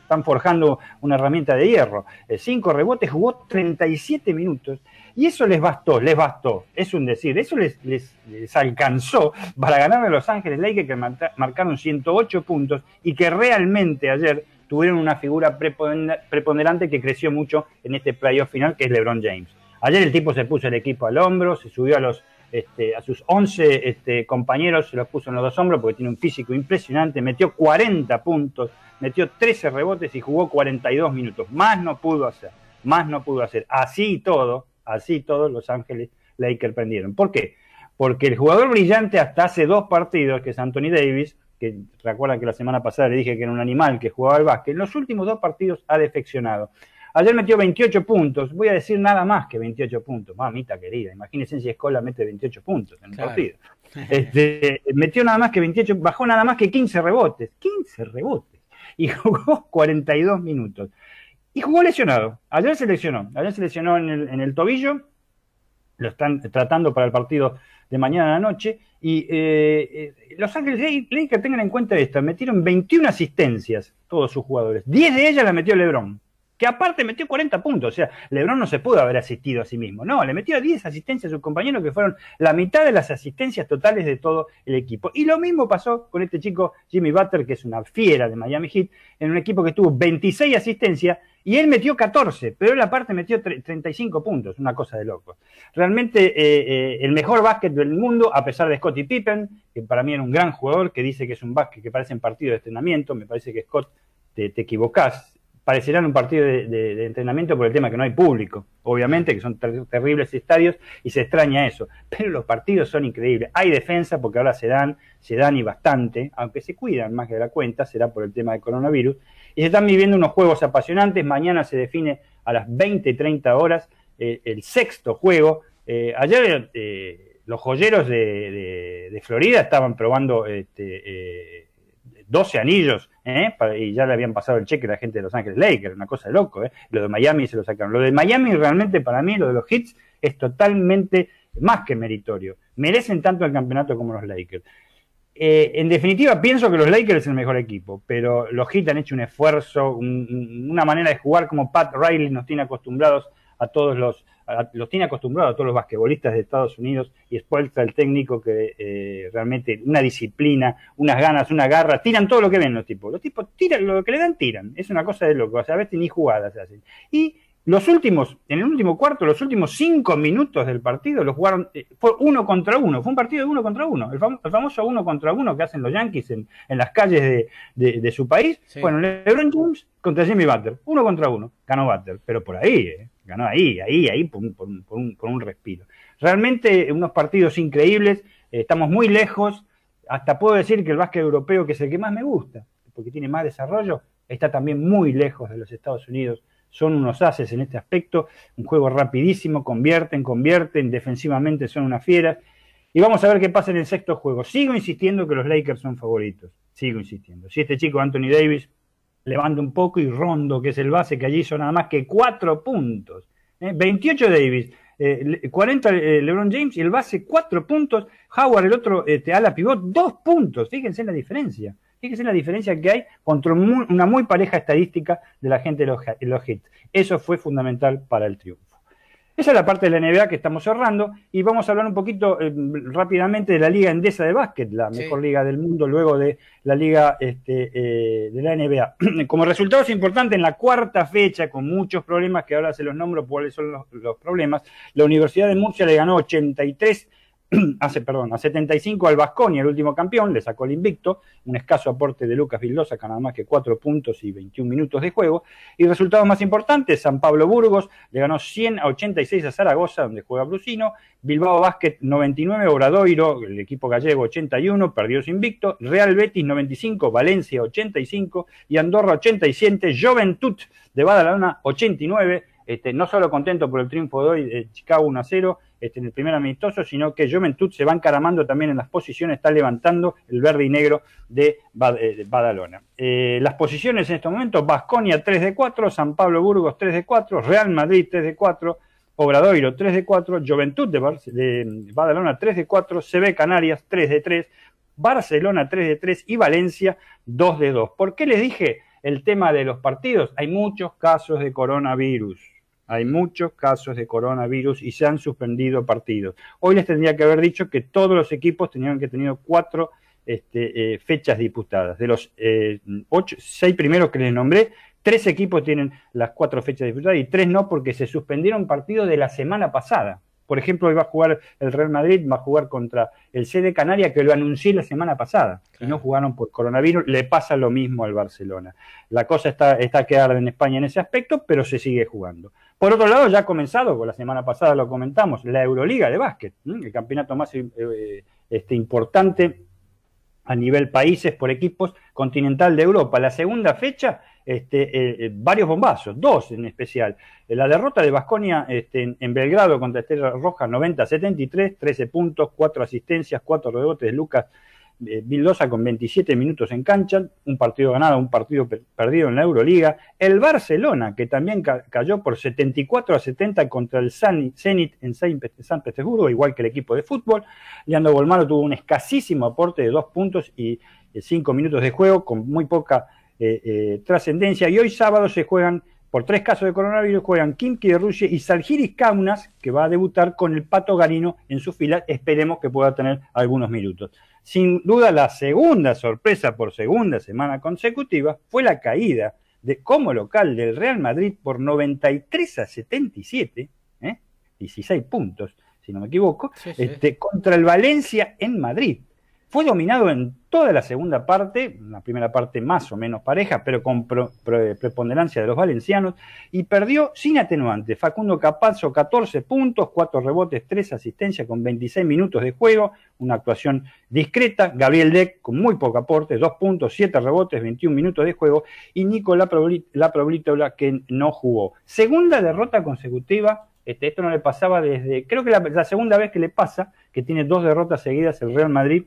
están forjando una herramienta de hierro. 5 eh, rebotes, jugó 37 minutos. Y eso les bastó, les bastó, es un decir, eso les, les, alcanzó para ganar a Los Ángeles Lakers que marcaron 108 puntos y que realmente ayer tuvieron una figura preponderante que creció mucho en este playoff final, que es LeBron James. Ayer el tipo se puso el equipo al hombro, se subió a los este, a sus 11 este, compañeros, se los puso en los dos hombros porque tiene un físico impresionante, metió 40 puntos, metió 13 rebotes y jugó 42 minutos. Más no pudo hacer, más no pudo hacer. Así y todo, así todo, Los Ángeles Lakers prendieron. ¿Por qué? Porque el jugador brillante hasta hace dos partidos, que es Anthony Davis, que recuerdan que la semana pasada le dije que era un animal que jugaba al básquet, en los últimos dos partidos ha defeccionado. Ayer metió 28 puntos, voy a decir nada más que 28 puntos, mamita querida, imagínense si Escola mete 28 puntos en un partido. Este, metió nada más que 28, bajó nada más que 15 rebotes, 15 rebotes, y jugó 42 minutos. Y jugó lesionado, ayer se lesionó, ayer se lesionó en el, en el tobillo, lo están tratando para el partido de mañana a la noche. Y eh, eh, Los Ángeles Lakers tengan en cuenta esto, metieron 21 asistencias todos sus jugadores. 10 de ellas las metió LeBron, que aparte metió 40 puntos. O sea, LeBron no se pudo haber asistido a sí mismo. No, le metió 10 asistencias a sus compañeros, que fueron la mitad de las asistencias totales de todo el equipo. Y lo mismo pasó con este chico Jimmy Butler, que es una fiera de Miami Heat, en un equipo que tuvo 26 asistencias y él metió 14, pero él aparte metió 35 puntos, una cosa de loco. Realmente eh, eh, el mejor básquet del mundo, a pesar de Scottie Pippen, que para mí era un gran jugador, que dice que es un básquet que parece un partido de entrenamiento, me parece que Scott te, te equivocás, parecerán un partido de, entrenamiento por el tema que no hay público, obviamente, que son terribles estadios y se extraña eso, pero los partidos son increíbles. Hay defensa porque ahora se dan, se dan y bastante, aunque se cuidan más que de la cuenta, será por el tema del coronavirus, y se están viviendo unos juegos apasionantes. Mañana se define a las 20 y 30 horas eh, el sexto juego. Eh, ayer eh, los joyeros de, Florida estaban probando este, 12 anillos y ya le habían pasado el cheque a la gente de Los Ángeles Lakers, una cosa de loco. Lo de Miami se lo sacaron. Lo de Miami realmente para mí, lo de los hits, es totalmente más que meritorio. Merecen tanto el campeonato como los Lakers. Eh, en definitiva, pienso que los Lakers es el mejor equipo, pero los Heat han hecho un esfuerzo, una manera de jugar como Pat Riley nos tiene acostumbrados a todos los, los tiene acostumbrados a todos los basquetbolistas de Estados Unidos y Spoelstra el técnico que eh, realmente una disciplina, unas ganas, una garra, tiran todo lo que ven los tipos. Los tipos tiran lo que le dan, tiran. Es una cosa de loco. O sea, a veces ni jugadas se hacen. Los últimos, en el último cuarto, los últimos cinco minutos del partido los jugaron, eh, fue uno contra uno, fue un partido de uno contra uno, el, famoso uno contra uno que hacen los Yankees en, las calles de, su país. Bueno, LeBron James contra Jimmy Butler, uno contra uno, ganó Butler, pero por ahí, eh, ganó ahí, ahí, ahí, por, un, respiro. Realmente unos partidos increíbles, eh, estamos muy lejos, hasta puedo decir que el básquet europeo, que es el que más me gusta, porque tiene más desarrollo, está también muy lejos de los Estados Unidos son unos haces en este aspecto, un juego rapidísimo, convierten, convierten, defensivamente son unas fieras. Y vamos a ver qué pasa en el sexto juego. Sigo insistiendo que los Lakers son favoritos, sigo insistiendo. Si este chico Anthony Davis levanta un poco y Rondo, que es el base, que allí son nada más que cuatro puntos. 28 ¿eh? Davis, 40 eh, eh, LeBron James y el base cuatro puntos. Howard, el otro este, ala pivot, dos puntos. Fíjense en la diferencia. Fíjense la diferencia que hay contra una muy pareja estadística de la gente de los, hits. Eso fue fundamental para el triunfo. Esa es la parte de la NBA que estamos cerrando y vamos a hablar un poquito eh, rápidamente de la Liga Endesa de Básquet, la mejor liga del mundo luego de la Liga este, eh, de la NBA. Como resultado es importante en la cuarta fecha, con muchos problemas que ahora se los nombro cuáles son los, los problemas, la Universidad de Murcia le ganó 83 hace, perdón, a 75 al Vasconia, el último campeón, le sacó el invicto, un escaso aporte de Lucas Vildosa, que nada más que 4 puntos y 21 minutos de juego. Y resultados más importantes, San Pablo Burgos le ganó 100 a 86 a Zaragoza, donde juega Brusino, Bilbao Basket 99, Obradoiro, el equipo gallego 81, perdió su invicto, Real Betis 95, Valencia 85 y Andorra 87, Juventud de Badalona 89, este, no solo contento por el triunfo de hoy de Chicago 1 a 0, este, en el primer amistoso, sino que Juventud se va encaramando también en las posiciones, está levantando el verde y negro de, eh, Badalona. Eh, las posiciones en estos momentos, Basconia 3 de 4, San Pablo Burgos 3 de 4, Real Madrid 3 de 4, Obradoiro 3 de 4, Juventud de, Badalona 3 de 4, CB Canarias 3 de 3, Barcelona 3 de 3 y Valencia 2 de 2. ¿Por qué les dije el tema de los partidos? Hay muchos casos de coronavirus hay muchos casos de coronavirus y se han suspendido partidos. Hoy les tendría que haber dicho que todos los equipos tenían que tener cuatro este, fechas disputadas. De los ocho, seis primeros que les nombré, Tres equipos tienen las cuatro fechas disputadas y tres no porque se suspendieron partidos de la semana pasada. Por ejemplo, hoy va a jugar el Real Madrid, va a jugar contra el CD Canaria, que lo anuncié la semana pasada, y no jugaron por coronavirus. Le pasa lo mismo al Barcelona. La cosa está, está que arde en España en ese aspecto, pero se sigue jugando. Por otro lado, ya ha comenzado, la semana pasada lo comentamos, la Euroliga de básquet, el campeonato más eh, este, importante a nivel países por equipos continental de Europa. La segunda fecha este, eh, eh, varios bombazos, dos en especial. Eh, la derrota de Basconia este, en, Belgrado contra Estrella Roja 90-73, 13 puntos, 4 asistencias, 4 rebotes de Lucas Vildosa con 27 minutos en cancha, un partido ganado, un partido perdido en la Euroliga. El Barcelona, que también cayó por 74 a 70 contra el Zenit en San Petersburgo, igual que el equipo de fútbol. Leandro Bolmaro tuvo un escasísimo aporte de dos puntos y cinco minutos de juego, con muy poca eh, eh, trascendencia. Y hoy sábado se juegan, por tres casos de coronavirus, juegan Kimki de Rusia y Salgiris Kaunas, que va a debutar con el Pato Garino en su fila. Esperemos que pueda tener algunos minutos. Sin duda, la segunda sorpresa por segunda semana consecutiva fue la caída de, como local del Real Madrid por 93 a 77, 16 ¿eh? puntos, si no me equivoco, Este, contra el Valencia en Madrid. Fue dominado en toda la segunda parte, una primera parte más o menos pareja, pero con preponderancia de los valencianos, y perdió sin atenuante. Facundo Capazzo, 14 puntos, 4 rebotes, 3 asistencias con 26 minutos de juego, una actuación discreta. Gabriel Deck con muy poco aporte, 2 puntos, 7 rebotes, 21 minutos de juego, y Nico Laproblitola que no jugó. Segunda derrota consecutiva este, esto no le pasaba desde, creo que la, la, segunda vez que le pasa, que tiene dos derrotas seguidas el Real Madrid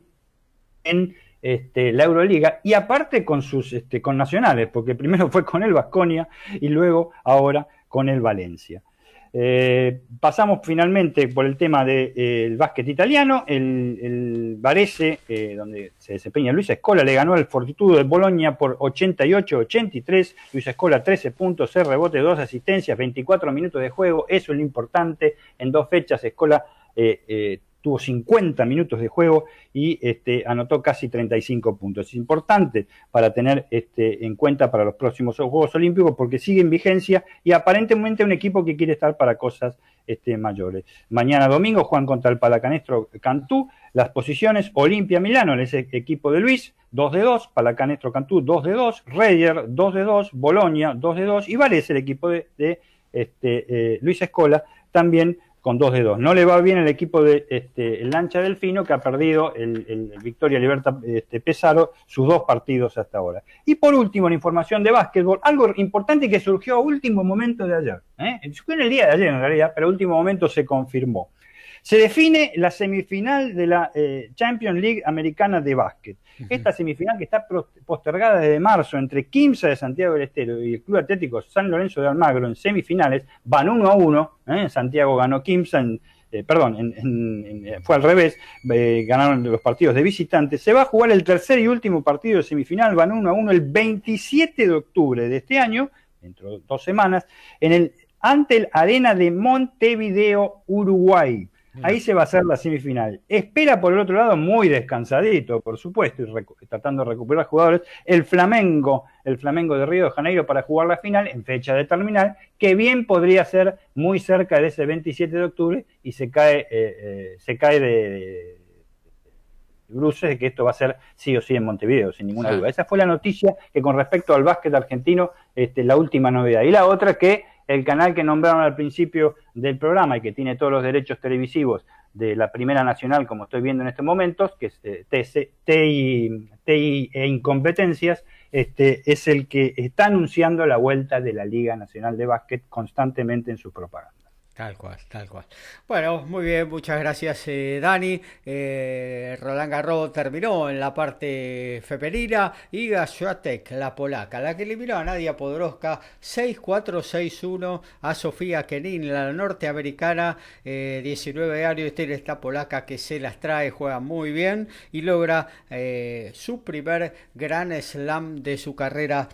en este, la Euroliga y aparte con sus este, con nacionales, porque primero fue con el Vasconia y luego ahora con el Valencia. Eh, pasamos finalmente por el tema del eh, básquet italiano. El, el Varese, eh, donde se desempeña Luis Escola, le ganó al Fortitudo de Bolonia por 88-83. Luis Escola, 13 puntos, 6 rebotes, 2 asistencias, 24 minutos de juego. Eso es lo importante. En dos fechas, Escola tuvo 50 minutos de juego y este, anotó casi 35 puntos. Es importante para tener este, en cuenta para los próximos Juegos Olímpicos porque sigue en vigencia y aparentemente un equipo que quiere estar para cosas este, mayores. Mañana domingo juegan contra el Palacanestro Cantú. Las posiciones Olimpia Milano, el equipo de Luis, 2 de 2, Palacanestro Cantú 2 de 2, Reyer 2 de 2, Bolonia 2 de 2 y Varese, el equipo de, este, eh, Luis Escola, también con dos de dos. No le va bien el equipo de este, el Lancha Delfino, que ha perdido el, Victoria Libertad este, Pesaro sus dos partidos hasta ahora. Y por último, la información de básquetbol, algo importante que surgió a último momento de ayer. ¿eh? Fue en el día de ayer en realidad, pero último momento se confirmó. Se define la semifinal de la eh, Champions League americana de básquet. Esta semifinal que está postergada desde marzo entre Quimsa de Santiago del Estero y el Club Atlético San Lorenzo de Almagro en semifinales, van uno a uno. ¿eh? Santiago ganó Quimsa, eh, perdón, fue al revés, ganaron los partidos de visitantes. Se va a jugar el tercer y último partido de semifinal, van uno a uno el 27 de octubre de este año, dentro de dos semanas, en el, ante el Arena de Montevideo, Uruguay. Ahí se va a hacer la semifinal. Espera por el otro lado, muy descansadito, por supuesto, y tratando de recuperar jugadores, el Flamengo, el Flamengo de Río de Janeiro para jugar la final en fecha de terminal, que bien podría ser muy cerca de ese 27 de octubre y se cae, eh, eh, se cae de, bruces de que esto va a ser sí o sí en Montevideo, sin ninguna duda. Esa fue la noticia que con respecto al básquet argentino, este, la última novedad. Y la otra que el canal que nombraron al principio del programa y que tiene todos los derechos televisivos de la Primera Nacional, como estoy viendo en estos momentos, que es eh, TI, e Incompetencias, este, es el que está anunciando la vuelta de la Liga Nacional de Básquet constantemente en su propaganda. Tal cual, tal cual. Bueno, muy bien, muchas gracias eh, Dani. Eh, Roland Garros terminó en la parte femenina y Gashuatek, la polaca, la que eliminó a Nadia Podoroska 6-4-6-1 a Sofía Kenin, la norteamericana, 19 eh, años, tiene esta polaca que se las trae, juega muy bien y logra su primer gran slam de su carrera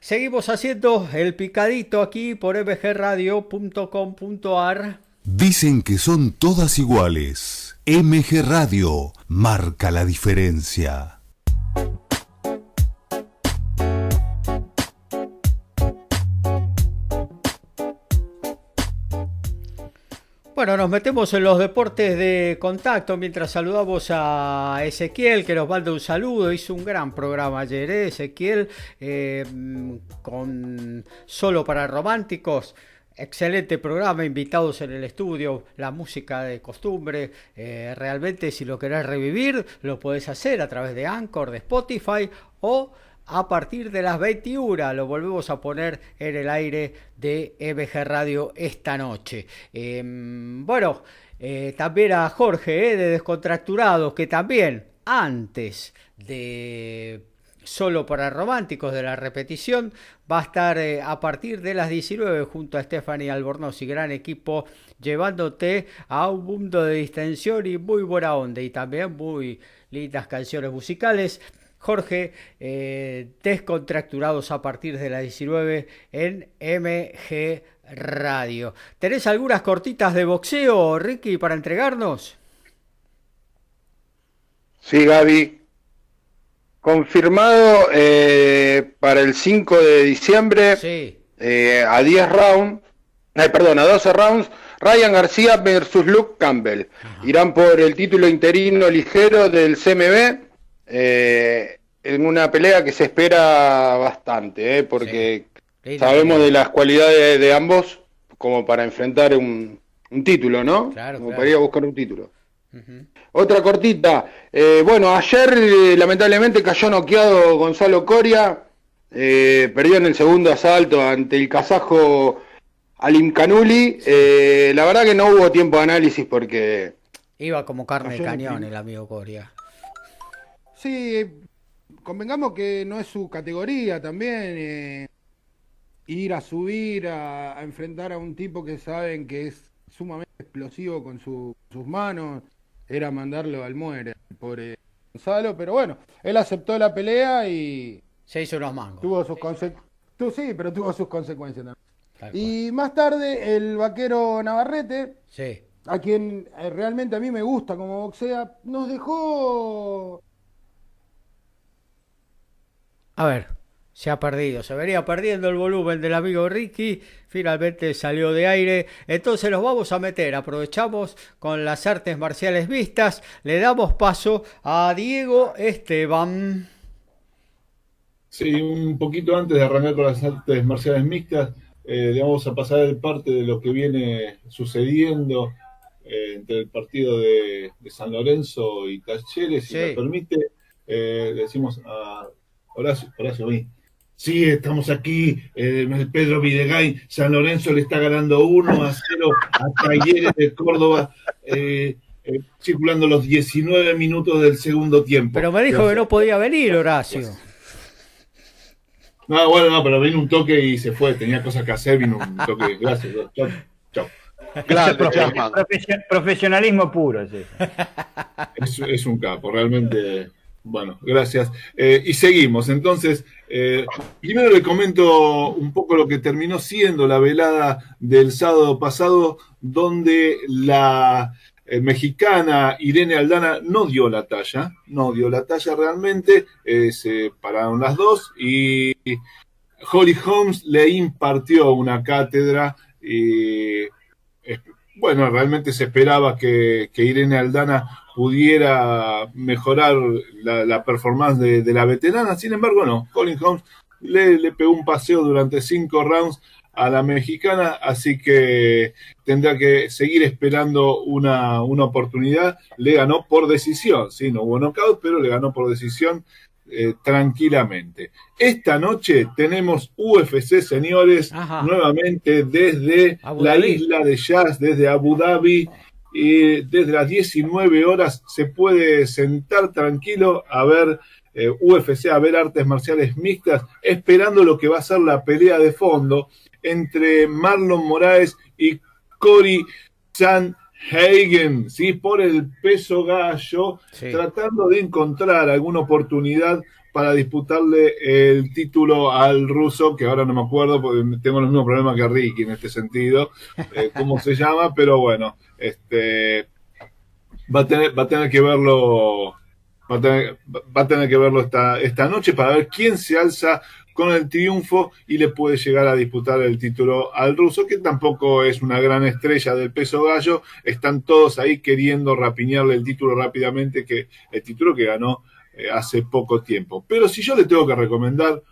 Seguimos haciendo el picadito aquí por mbgradio.com.ar. Dicen que son todas iguales. MG Radio marca la diferencia. Bueno, nos metemos en los deportes de contacto mientras saludamos a Ezequiel que nos manda un saludo. Hizo un gran programa ayer, ¿eh? Ezequiel, eh, con solo para románticos. Excelente programa, invitados en el estudio, la música de costumbre. Eh, realmente, si lo querés revivir, lo podés hacer a través de Anchor, de Spotify o a partir de las 21 lo volvemos a poner en el aire de MG Radio esta noche. Em, bueno, eh, también a Jorge eh, de Descontracturados, que también antes de solo para románticos de la repetición va a estar eh, a partir de las 19 junto a Stephanie Albornoz y gran equipo llevándote a un mundo de distensión y muy buena onda y también muy lindas canciones musicales. Jorge, eh, descontracturados a partir de las 19 en MG Radio. ¿Tenés algunas cortitas de boxeo, Ricky, para entregarnos? Sí, Gaby. Confirmado eh, para el 5 de diciembre eh, a 10 rounds, perdón, a 12 rounds, Ryan García versus Luke Campbell. Irán por el título interino ligero del CMB eh, en una pelea que se espera bastante, eh, porque sabemos de las cualidades de, ambos como para enfrentar un, título, ¿no? Claro, como para ir a buscar un título. Otra cortita. Eh, bueno, ayer eh, lamentablemente cayó noqueado Gonzalo Coria. perdió en el segundo asalto ante el kazajo Alim Kanuli. la verdad que no hubo tiempo de análisis porque... Iba como carne de cañón el amigo Coria. Sí, convengamos que no es su categoría también. Eh, ir a subir, a, enfrentar a un tipo que saben que es sumamente explosivo con sus manos, era mandarlo al muere, pobre Gonzalo, pero bueno, él aceptó la pelea y... Se hizo unos mangos. Tuvo sus consecuencias. Sí, pero tuvo sus consecuencias también. Y más tarde, el vaquero Navarrete, sí. a quien eh, realmente a mí me gusta como boxea, nos dejó a ver, se ha perdido, se venía perdiendo el volumen del amigo Ricky, finalmente salió de aire, entonces los vamos a meter, aprovechamos con las artes marciales vistas, le damos paso a Diego Esteban. Sí, un poquito antes de arrancar con las artes marciales mixtas, eh, le vamos a pasar el parte de lo que viene sucediendo eh, entre el partido de, San Lorenzo y Talleres, si me permite, eh, decimos a Horacio, Horacio, Sí, estamos aquí, eh, Pedro Videgain, San Lorenzo le está ganando 1 a 0 a Talleres de Córdoba, eh, eh, circulando los 19 minutos del segundo tiempo. Pero me dijo que no podía venir, Horacio. No, bueno, no, pero vino un toque y se fue, tenía cosas que hacer, vino un toque, gracias, chao, chao. profesionalismo puro, sí. es un capo, realmente bueno, gracias. Eh, y seguimos. Entonces, eh, primero le comento un poco lo que terminó siendo la velada del sábado pasado, donde la eh, mexicana Irene Aldana no dio la talla, no dio la talla realmente, se pararon las dos y Holly Holmes le impartió una cátedra y bueno, realmente se esperaba que, que Irene Aldana pudiera mejorar la, performance de, la veterana. Sin embargo, no. Colin Holmes le, le, pegó un paseo durante cinco rounds a la mexicana, así que tendrá que seguir esperando una, una oportunidad. Le ganó por decisión, sí, no hubo knockout, pero le ganó por decisión eh, tranquilamente. Esta noche tenemos UFC, señores, nuevamente desde la isla de Jazz, desde Abu Dhabi y desde las 19 horas se puede sentar tranquilo a ver eh, UFC, a ver artes marciales mixtas, esperando lo que va a ser la pelea de fondo entre Marlon Moraes y Cory San Hagen, ¿sí? por el peso gallo, tratando de encontrar alguna oportunidad para disputarle el título al ruso, que ahora no me acuerdo, porque tengo los mismos problemas que Ricky en este sentido, eh, cómo se llama, pero bueno, este va a tener, va a tener que verlo, va a tener, va a tener que verlo esta, esta noche para ver quién se alza con el triunfo y le puede llegar a disputar el título al ruso, que tampoco es una gran estrella del peso gallo. Están todos ahí queriendo rapiñarle el título rápidamente, que el título que ganó eh, hace poco tiempo. Pero si yo le tengo que recomendar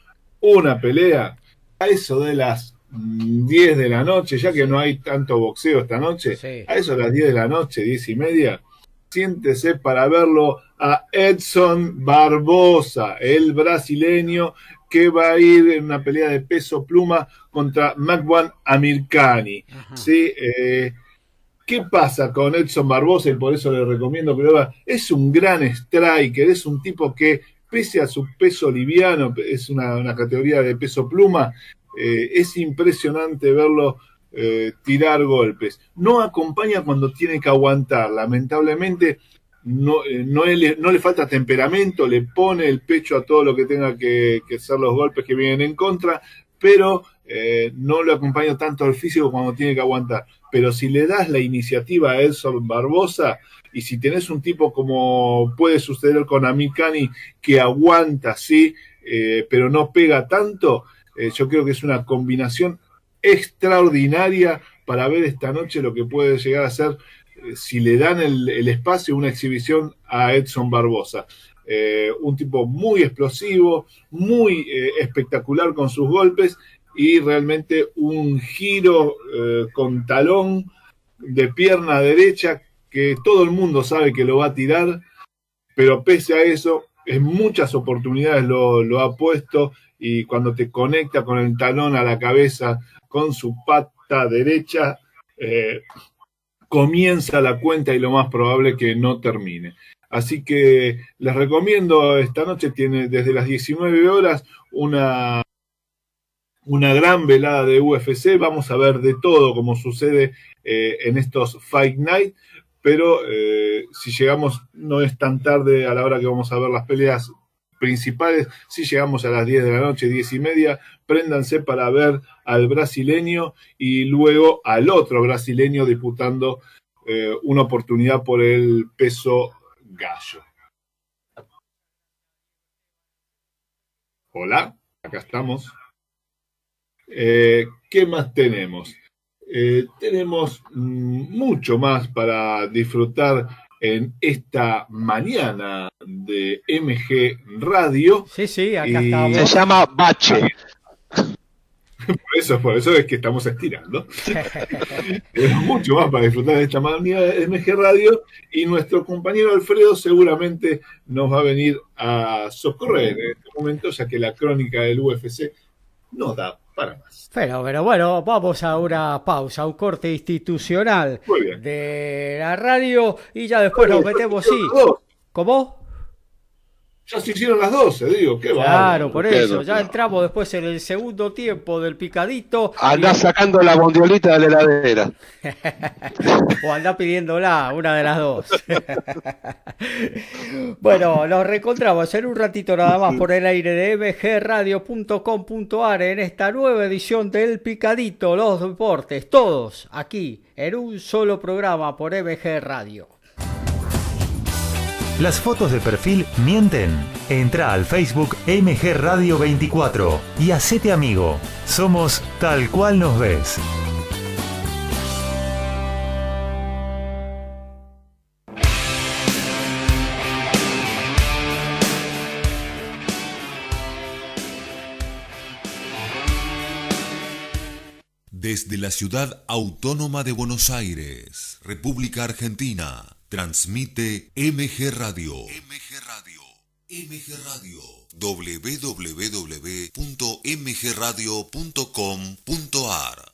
una pelea, a eso de las 10 de la noche, ya que no hay tanto boxeo esta noche, a eso de las 10 de la noche, 10 y media, siéntese para verlo a Edson Barbosa, el brasileño que va a ir en una pelea de peso pluma contra Magwan Amirkani. ¿sí? Eh, ¿Qué pasa con Edson Barbosa? Y por eso le recomiendo que Es un gran striker, es un tipo que, pese a su peso liviano, es una, categoría de peso pluma, eh, es impresionante verlo eh, tirar golpes. No acompaña cuando tiene que aguantar. Lamentablemente, no, eh, no, le, falta temperamento, le pone el pecho a todo lo que tenga que, que ser los golpes que vienen en contra, pero no le acompaña tanto al físico cuando tiene que aguantar. Pero si le das la iniciativa a Edson Barbosa, y si tenés un tipo como puede suceder con Amikani, que aguanta, sí, pero no pega tanto, yo creo que es una combinación extraordinaria para ver esta noche lo que puede llegar a ser si le dan el, espacio, una exhibición a Edson Barbosa. Eh, un tipo muy explosivo, muy eh, espectacular con sus golpes y realmente un giro eh, con talón de pierna derecha que todo el mundo sabe que lo va a tirar, pero pese a eso, en muchas oportunidades lo, ha puesto y cuando te conecta con el talón a la cabeza con su pata derecha, comienza la cuenta y lo más probable que no termine. Así que les recomiendo esta noche, tiene desde las 19 horas una, una gran velada de UFC. Vamos a ver de todo como sucede eh, en estos Fight Night, pero eh, si llegamos, no es tan tarde a la hora que vamos a ver las peleas principales. Si llegamos a las 10 de la noche, 10 y media, préndanse para ver al brasileño y luego al otro brasileño disputando eh, una oportunidad por el peso gallo. Hola, acá estamos. Eh, ¿Qué más tenemos? Eh, tenemos mm, mucho más para disfrutar en esta mañana de MG Radio. Sí, sí, acá estamos. Se llama Bache. Por eso, por eso es que estamos estirando. es mucho más para disfrutar de esta mañana de MG Radio y nuestro compañero Alfredo seguramente nos va a venir a socorrer en este momento, ya que la crónica del UFC no da para más. Pero, pero bueno, vamos a una pausa, un corte institucional de la radio y ya después nos metemos, sí. ¿Cómo? Ya se hicieron las 12, digo, qué Claro, por eso, ya entramos después en el segundo tiempo del picadito. Anda sacando la bondiolita de la heladera. o anda pidiéndola, una de las dos. bueno, nos reencontramos en un ratito nada más por el aire de mgradio.com.ar en esta nueva edición del picadito, los deportes, todos aquí en un solo programa por MG Radio. Las fotos de perfil mienten. Entra al Facebook MG Radio 24 y hacete amigo. Somos tal cual nos ves. Desde la ciudad autónoma de Buenos Aires, República Argentina Transmite MG Radio. MG Radio. MG Radio. www.mgradio.com.ar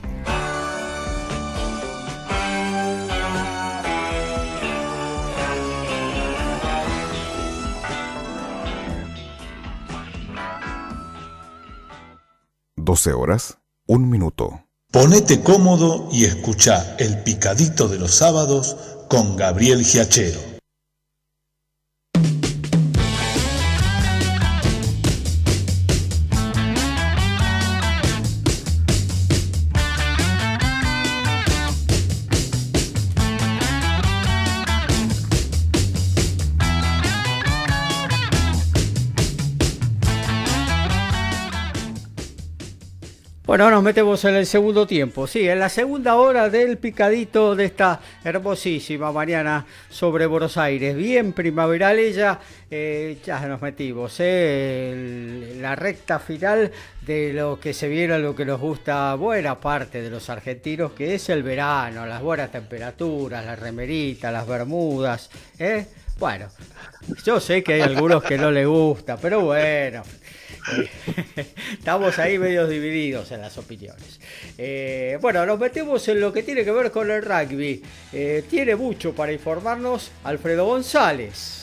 12 horas, un minuto. Ponete cómodo y escucha El Picadito de los Sábados con Gabriel Giachero. Bueno, nos metemos en el segundo tiempo, sí, en la segunda hora del picadito de esta hermosísima mañana sobre Buenos Aires. Bien primaveral ella, eh, ya nos metimos, eh, la recta final de lo que se viene, lo que nos gusta buena parte de los argentinos, que es el verano, las buenas temperaturas, las remeritas, las bermudas, ¿eh? Bueno, yo sé que hay algunos que no les gusta, pero bueno, Estamos ahí medio divididos en las opiniones. Eh, bueno, nos metemos en lo que tiene que ver con el rugby. Eh, tiene mucho para informarnos Alfredo González.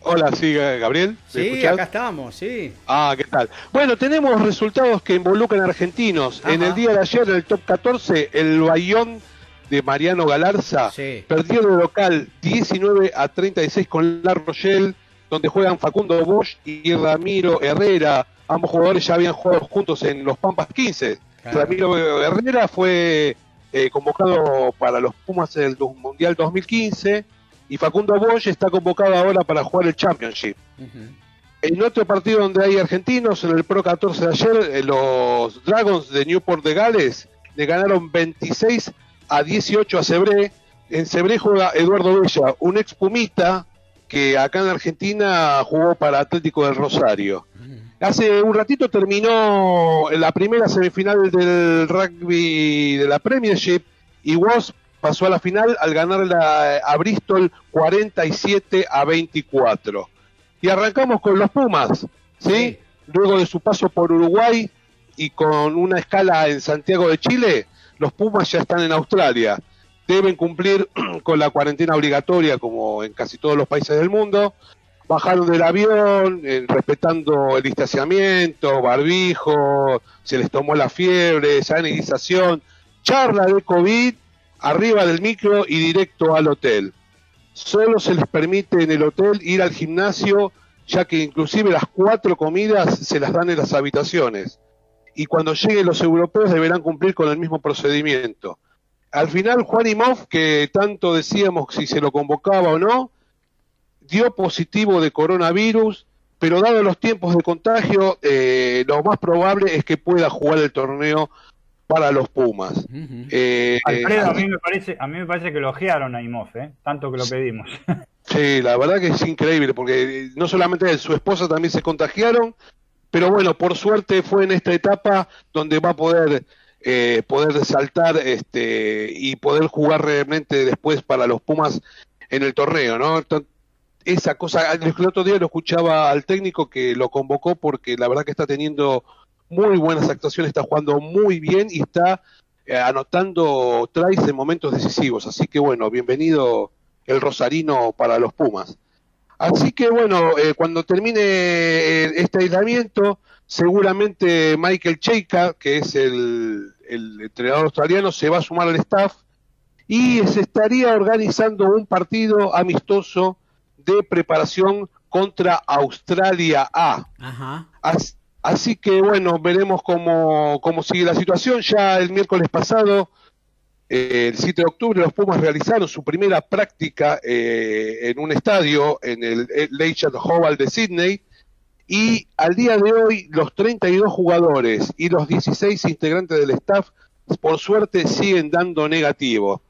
Hola, sí, Gabriel. Sí, acá estamos, sí. Ah, ¿qué tal? Bueno, tenemos resultados que involucran argentinos. En el día de ayer, en el top 14, el Bayón de Mariano Galarza. Perdió de local 19 a 36 con La Rochelle, donde juegan Facundo Bosch y Ramiro Herrera. Ambos jugadores ya habían jugado juntos en los Pampas 15. Ramiro Herrera fue eh, convocado para los Pumas del Mundial 2015 y Facundo Bosch está convocado ahora para jugar el Championship. En otro partido donde hay argentinos, en el Pro 14 de ayer, eh, los Dragons de Newport de Gales le ganaron 26 a 18 a Cebré. En Cebré juega Eduardo Bella, un ex Pumita que acá en Argentina jugó para Atlético del Rosario. Hace un ratito terminó la primera semifinal del rugby de la Premiership y Wasp pasó a la final al ganar a Bristol 47 a 24. Y arrancamos con los Pumas, ¿sí? Luego de su paso por Uruguay y con una escala en Santiago de Chile, los Pumas ya están en Australia. Deben cumplir con la cuarentena obligatoria como en casi todos los países del mundo. Bajaron del avión eh, respetando el distanciamiento, barbijo, se les tomó la fiebre, sanitización, charla de COVID, arriba del micro y directo al hotel. Solo se les permite en el hotel ir al gimnasio, ya que inclusive las cuatro comidas se las dan en las habitaciones y cuando lleguen los europeos deberán cumplir con el mismo procedimiento. Al final, Juan Imov, que tanto decíamos si se lo convocaba o no, dio positivo de coronavirus, pero dado los tiempos de contagio, eh, lo más probable es que pueda jugar el torneo para los Pumas. Eh, Alfredo, a mí, me parece, a mí me parece que elogiaron a Imov, ¿eh? tanto que lo pedimos. Sí, la verdad que es increíble, porque no solamente él, su esposa también se contagiaron, pero bueno, por suerte fue en esta etapa donde va a poder eh, poder saltar este, y poder jugar realmente después para los Pumas en el torneo, ¿no? esa cosa, el otro día lo escuchaba al técnico que lo convocó porque la verdad que está teniendo muy buenas actuaciones, está jugando muy bien y está eh, anotando tries en momentos decisivos. Así que bueno, bienvenido el Rosarino para los Pumas. Así que bueno, eh, cuando termine eh, este aislamiento, seguramente Michael Cheika, que es el, entrenador australiano, se va a sumar al staff y se estaría organizando un partido amistoso de preparación contra Australia A. Así, que bueno, veremos cómo, cómo sigue la situación. Ya el miércoles pasado el 7 de octubre los Pumas realizaron su primera práctica eh, en un estadio en el Leicester Oval de Sydney y al día de hoy los 32 jugadores y los 16 integrantes del staff por suerte siguen dando negativo.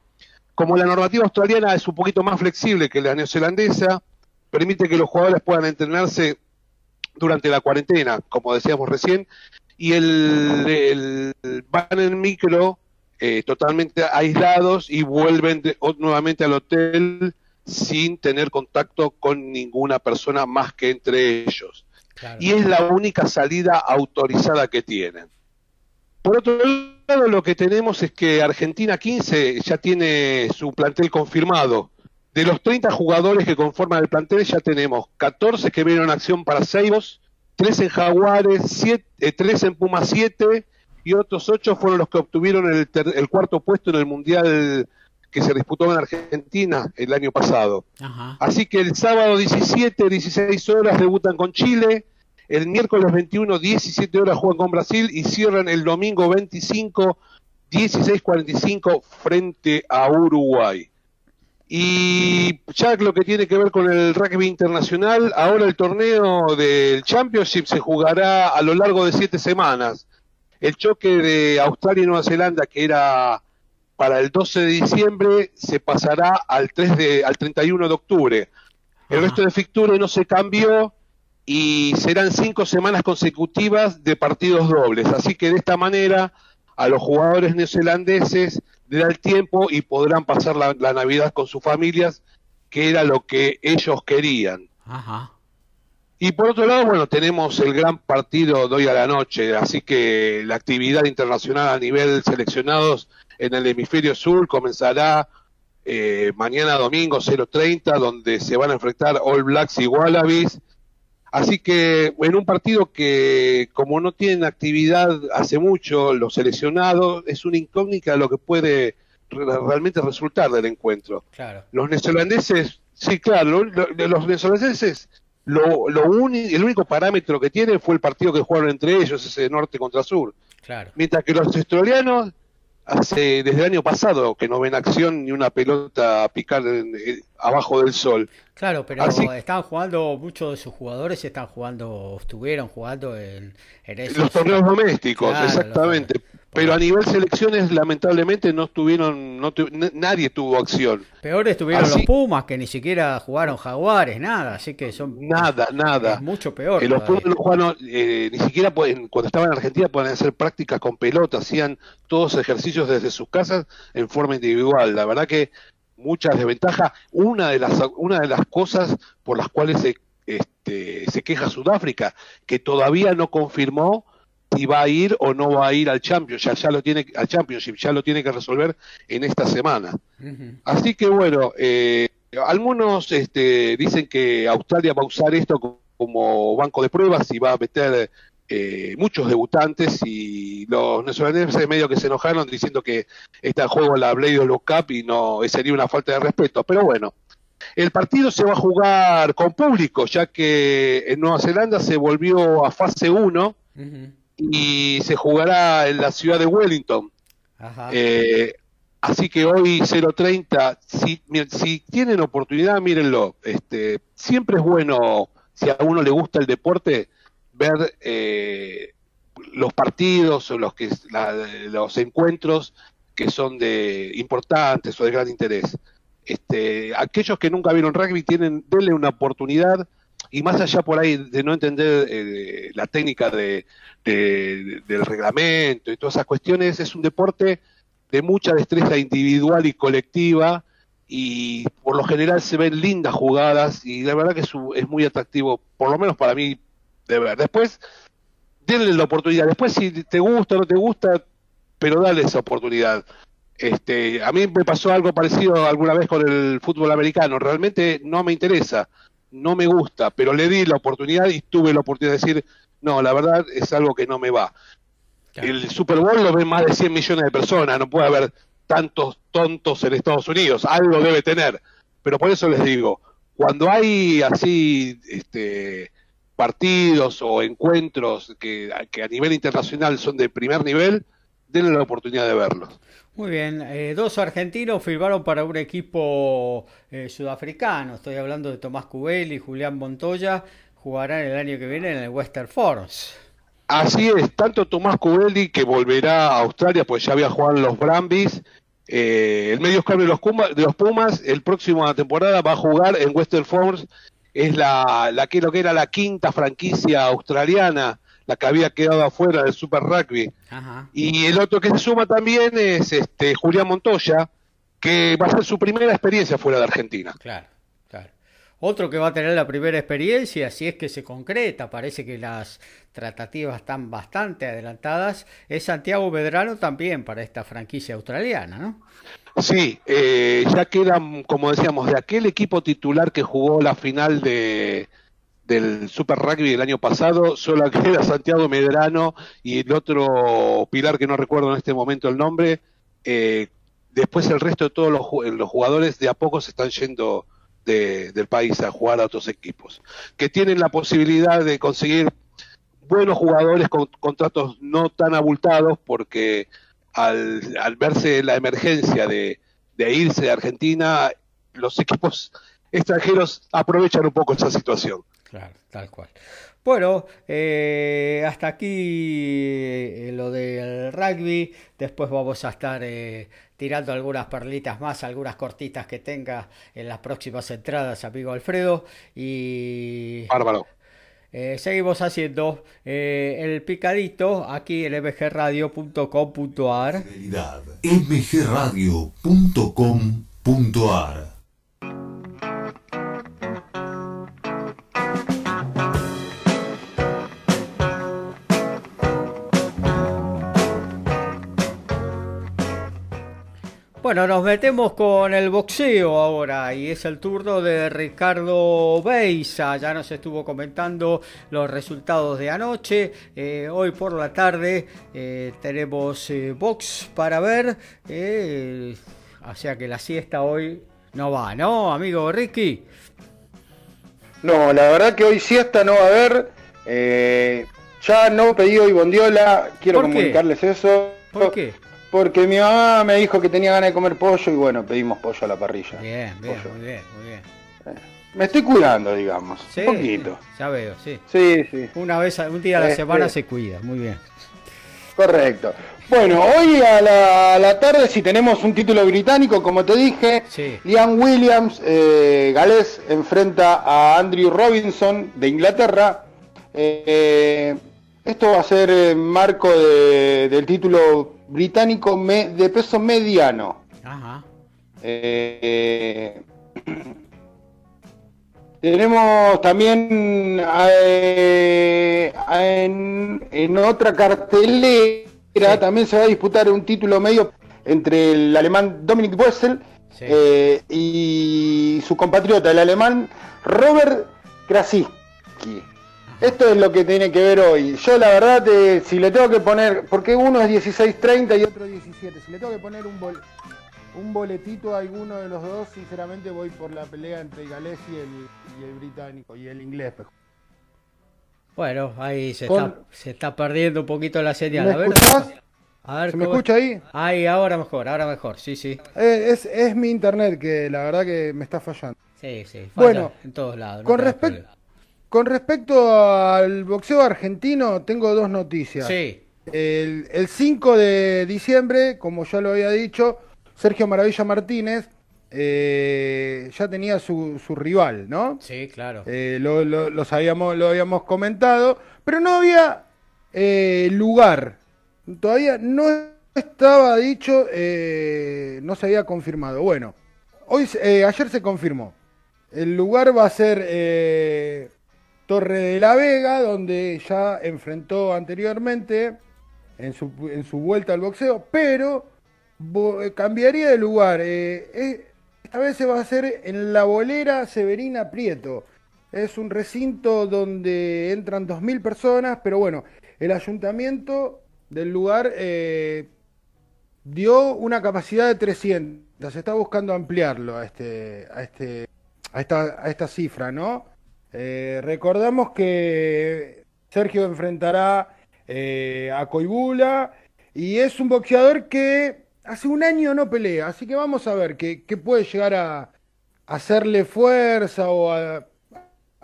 Como la normativa australiana es un poquito más flexible que la neozelandesa, permite que los jugadores puedan entrenarse durante la cuarentena, como decíamos recién, y el, el van en micro eh, totalmente aislados y vuelven nuevamente al hotel sin tener contacto con ninguna persona más que entre ellos. Y es la única salida autorizada que tienen. Por otro lado, lo que tenemos es que Argentina 15 ya tiene su plantel confirmado. De los 30 jugadores que conforman el plantel, ya tenemos 14 que vieron acción para Seibos, 3 en Jaguares, 7, 3 eh, en Puma 7 y otros ocho fueron los que obtuvieron el, cuarto puesto en el Mundial que se disputó en Argentina el año pasado. Así que el sábado 17, 16 horas debutan con Chile, el miércoles 21, 17 horas juegan con Brasil y cierran el domingo 25, 16.45 frente a Uruguay. Y ya lo que tiene que ver con el rugby internacional, ahora el torneo del Championship se jugará a lo largo de siete semanas el choque de Australia y Nueva Zelanda, que era para el 12 de diciembre, se pasará al, 3 de, al 31 de octubre. El resto de Ficture no se cambió y serán cinco semanas consecutivas de partidos dobles. Así que de esta manera a los jugadores neozelandeses le da el tiempo y podrán pasar la, la Navidad con sus familias, que era lo que ellos querían. Ajá. Y por otro lado, bueno, tenemos el gran partido de hoy a la noche, así que la actividad internacional a nivel seleccionados en el hemisferio sur comenzará eh, mañana domingo 0.30, donde se van a enfrentar All Blacks y Wallabies. Así que en un partido que como no tienen actividad hace mucho los seleccionados, es una incógnita lo que puede realmente resultar del encuentro. Claro. Los neozelandeses, sí, claro, los neozelandeses lo, lo el único parámetro que tiene fue el partido que jugaron entre ellos, ese norte contra sur. Claro. Mientras que los australianos hace desde el año pasado que no ven acción ni una pelota picar abajo del sol. Claro, pero están jugando, muchos de sus jugadores están jugando, estuvieron jugando en, los torneos domésticos, exactamente. Pero a nivel selecciones, lamentablemente, no estuvieron, no nadie tuvo acción. Peor estuvieron los Pumas, que ni siquiera jugaron Jaguares, nada, así que son... Nada, nada. mucho peor. los Pumas no jugaron, eh, ni siquiera pueden, cuando estaban en Argentina pueden hacer prácticas con pelota, hacían todos ejercicios desde sus casas en forma individual. La verdad que muchas desventajas. Una de las, una de las cosas por las cuales se, este, se queja Sudáfrica, que todavía no confirmó si va a ir o no va a ir al Championship, ya, lo tiene al Championship, ya lo tiene que resolver en esta semana. Así que bueno, eh, algunos este, dicen que Australia va a usar esto como banco de pruebas y va a meter eh, muchos debutantes y los neozelandeses medio que se enojaron diciendo que está en juego la Blade Lock Cup y no sería una falta de respeto. Pero bueno, el partido se va a jugar con público, ya que en Nueva Zelanda se volvió a fase 1 y se jugará en la ciudad de Wellington. Eh, así que hoy 0.30, si, si tienen oportunidad, mírenlo. Este, siempre es bueno, si a uno le gusta el deporte, ver eh, los partidos o los, que, los encuentros que son de importantes o de gran interés. Este, aquellos que nunca vieron rugby tienen, denle una oportunidad y más allá por ahí de no entender eh, la técnica de, del reglamento y todas esas cuestiones, es un deporte de mucha destreza individual y colectiva y por lo general se ven lindas jugadas y la verdad que es, es muy atractivo, por lo menos para mí, de ver. Después, denle la oportunidad. Después, si te gusta o no te gusta, pero dale esa oportunidad. Este, a mí me pasó algo parecido alguna vez con el fútbol americano. Realmente no me interesa, no me gusta, pero le di la oportunidad y tuve la oportunidad de decir, no, la verdad es algo que no me va. El Super Bowl lo ven más de 100 millones de personas, no puede haber tantos tontos en Estados Unidos, algo debe tener. Pero por eso les digo, cuando hay así este, partidos o encuentros que, que a nivel internacional son de primer nivel, denle la oportunidad de verlos. Muy bien, eh, dos argentinos firmaron para un equipo eh, sudafricano. Estoy hablando de Tomás Cubel y Julián Montoya. Jugarán el año que viene en el Western Force. Así es, tanto Tomás Cubelli que volverá a Australia, pues ya había jugado en los Brambis. Eh, el medio de los, Pumas, de los Pumas, el próximo temporada va a jugar en Western Force. Es la, la que lo que era la quinta franquicia australiana la que había quedado afuera del Super Rugby. Y el otro que se suma también es este Julián Montoya, que va a ser su primera experiencia fuera de Argentina. Claro, claro. Otro que va a tener la primera experiencia, si es que se concreta, parece que las tratativas están bastante adelantadas, es Santiago Medrano también para esta franquicia australiana, ¿no? Sí, eh, ya quedan, como decíamos, de aquel equipo titular que jugó la final de, del Super Rugby del año pasado, solo queda Santiago Medrano y el otro pilar que no recuerdo en este momento el nombre. Eh, después el resto de todos los, jugadores de a poco se están yendo del país a jugar a otros equipos, que tienen la posibilidad de conseguir buenos jugadores con contratos no tan abultados, porque al, al verse la emergencia de, de irse de Argentina, los equipos extranjeros aprovechan un poco esa situación. Claro, tal cual. Bueno, eh, hasta aquí eh, lo del rugby. Después vamos a estar eh, tirando algunas perlitas más, algunas cortitas que tenga en las próximas entradas, amigo Alfredo. Y. Bárbaro. seguimos haciendo el picadito aquí en mgradio.com.ar. mgradio.com.ar Bueno, nos metemos con el boxeo ahora y es el turno de Ricardo Beisa. Ya nos estuvo comentando los resultados de anoche. Eh, hoy por la tarde eh, tenemos eh, box para ver. o sea que la siesta hoy no va, ¿no, amigo Ricky? No, la verdad que hoy siesta no va a haber. ya no pedí hoy Bondiola. Quiero comunicarles eso. ¿Por qué? Porque mi mamá me dijo que tenía ganas de comer pollo y bueno, pedimos pollo a la parrilla. Bien, bien, muy bien, muy bien. Eh, me estoy cuidando, digamos. un poquito. Ya veo, sí. Sí, sí. Una vez, un día a la eh, semana eh. se cuida, muy bien. Correcto. Bueno, hoy a la, tarde si tenemos un título británico, como te dije, sí. Ian Williams, eh, galés, enfrenta a Andrew Robinson de Inglaterra. esto va a ser en marco del título británico de peso mediano. Eh, tenemos también eh, en, otra cartelera, también se va a disputar un título medio entre el alemán Dominic Wessel eh, y su compatriota, el alemán Robert Krasiski. Esto es lo que tiene que ver hoy. Yo la verdad, eh, si le tengo que poner, porque uno es 16.30 y otro 17, si le tengo que poner un, un boletito a alguno de los dos, sinceramente voy por la pelea entre el galés y el, británico, y el inglés. Bueno, ahí se, está, se está perdiendo un poquito la señal. ¿Me? A ver, ¿Se me escucha ahí? Ahí, ahora mejor, ahora mejor, sí, sí. Eh, es, mi internet que la verdad que me está fallando. Sí, sí, bueno, en todos lados. con respecto con respecto al boxeo argentino, tengo dos noticias. Sí. El, el 5 de diciembre, como ya lo había dicho, Sergio Maravilla Martínez ya tenía su, su, rival, ¿no? Sí, claro. lo, lo, habíamos, lo habíamos comentado, pero no había lugar. Todavía no estaba dicho, no se había confirmado. Bueno, hoy, ayer se confirmó. El lugar va a ser eh, Torre de la Vega, donde ya enfrentó anteriormente en su, vuelta al boxeo, pero eh, cambiaría de lugar. Eh, esta vez se va a hacer en la bolera Severina Prieto. Es un recinto donde entran 2.000 personas, pero bueno, el ayuntamiento del lugar dio una capacidad de 300. Se está buscando ampliarlo a este, este esta cifra, ¿no? Eh, recordamos que Sergio enfrentará eh, a Coibula y es un boxeador que hace un año no pelea, así que vamos a ver qué, puede llegar a, hacerle fuerza o a,